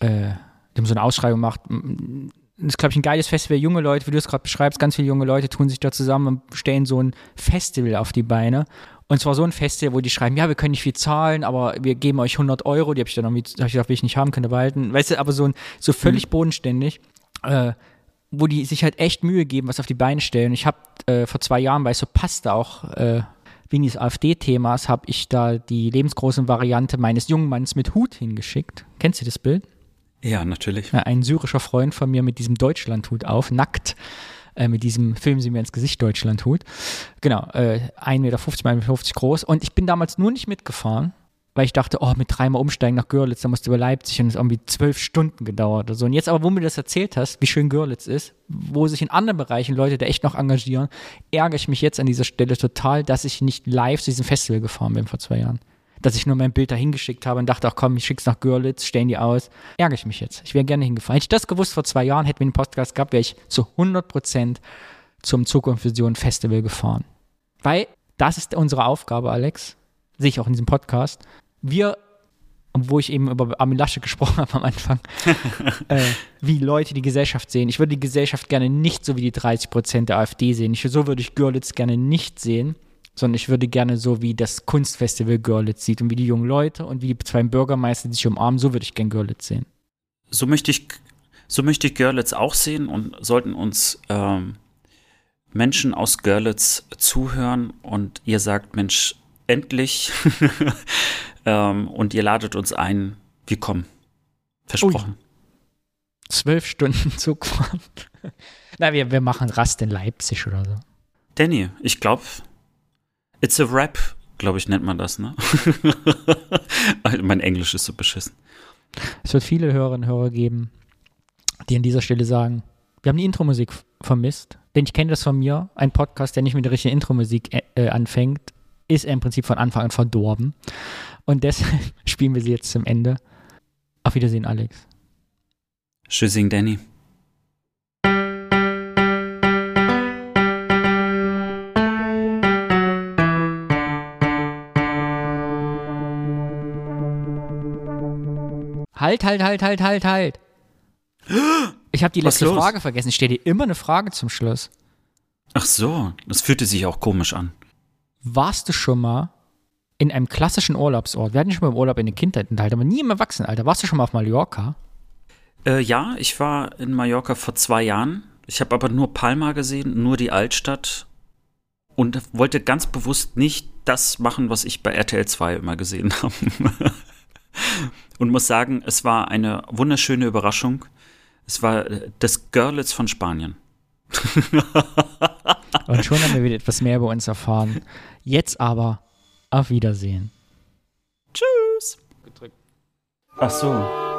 äh, haben so eine Ausschreibung gemacht. Das ist, glaube ich, ein geiles Festival. Junge Leute, wie du es gerade beschreibst, ganz viele junge Leute tun sich da zusammen und stellen so ein Festival auf die Beine. Und zwar so ein Festival, wo die schreiben, ja, wir können nicht viel zahlen, aber wir geben euch 100 Euro. Die habe ich dann irgendwie, hab ich gedacht, will ich nicht haben, könnt ihr behalten. Weißt du, aber so, ein, so völlig mhm. bodenständig, äh, wo die sich halt echt Mühe geben, was auf die Beine stellen. Ich habe äh, vor zwei Jahren, weil es so passte auch, äh, wegen des AfD-Themas, habe ich da die lebensgroße Variante meines jungen Manns mit Hut hingeschickt. Kennst du das Bild? Ja, natürlich. Ja, ein syrischer Freund von mir mit diesem Deutschlandhut auf, nackt äh, mit diesem Film sie mir ins Gesicht Deutschland tut. Genau, äh, 1,50 Meter, 1,50 Meter groß. Und ich bin damals nur nicht mitgefahren, weil ich dachte, oh, mit dreimal umsteigen nach Görlitz, da musst du über Leipzig und es irgendwie zwölf Stunden gedauert oder so. Und jetzt aber, wo du mir das erzählt hast, wie schön Görlitz ist, wo sich in anderen Bereichen Leute da echt noch engagieren, ärgere ich mich jetzt an dieser Stelle total, dass ich nicht live zu diesem Festival gefahren bin vor zwei Jahren dass ich nur mein Bild dahin geschickt habe und dachte, ach komm, ich schick's nach Görlitz, stellen die aus. Ärgere ich mich jetzt. Ich wäre gerne hingefahren. Hätte ich das gewusst vor zwei Jahren, hätten wir einen Podcast gehabt, wäre ich zu 100 Prozent zum Zukunftsvision Festival gefahren. Weil das ist unsere Aufgabe, Alex. Sehe ich auch in diesem Podcast. Wir, wo ich eben über Armin Lasche gesprochen habe am Anfang, äh, wie Leute die Gesellschaft sehen. Ich würde die Gesellschaft gerne nicht so wie die 30 Prozent der AfD sehen. Ich, so würde ich Görlitz gerne nicht sehen sondern ich würde gerne so wie das Kunstfestival Görlitz sieht und wie die jungen Leute und wie die zwei Bürgermeister sich umarmen, so würde ich gerne Görlitz sehen. So möchte ich, so möchte ich Görlitz auch sehen und sollten uns ähm, Menschen aus Görlitz zuhören und ihr sagt, Mensch, endlich. ähm, und ihr ladet uns ein. Wir kommen. Versprochen. Ui. Zwölf Stunden Zugfahrt. Na, wir, wir machen Rast in Leipzig oder so. Danny, ich glaube, it's a rap, glaube ich, nennt man das, ne? mein Englisch ist so beschissen. Es wird viele Hörerinnen und Hörer geben, die an dieser Stelle sagen, wir haben die Intro-Musik vermisst. Denn ich kenne das von mir, ein Podcast, der nicht mit der richtigen Intro-Musik äh, äh anfängt, ist im Prinzip von Anfang an verdorben. Und deshalb spielen wir sie jetzt zum Ende. Auf Wiedersehen, Alex. Tschüssing, Danny. Halt, halt, halt, halt, halt, halt. Ich habe die letzte Frage vergessen. Ich stelle dir immer eine Frage zum Schluss. Ach so, das fühlte sich auch komisch an. Warst du schon mal in einem klassischen Urlaubsort? Wir hatten schon mal im Urlaub in der Kindheit enthalten, aber nie im Erwachsenenalter. Warst du schon mal auf Mallorca? Äh, ja, ich war in Mallorca vor zwei Jahren. Ich habe aber nur Palma gesehen, nur die Altstadt und wollte ganz bewusst nicht das machen, was ich bei RTL 2 immer gesehen habe. Und muss sagen, es war eine wunderschöne Überraschung. Es war äh, das Görlitz von Spanien. Und schon haben wir wieder etwas mehr über uns erfahren. Jetzt aber auf Wiedersehen. Tschüss. Gedrückt. Ach so.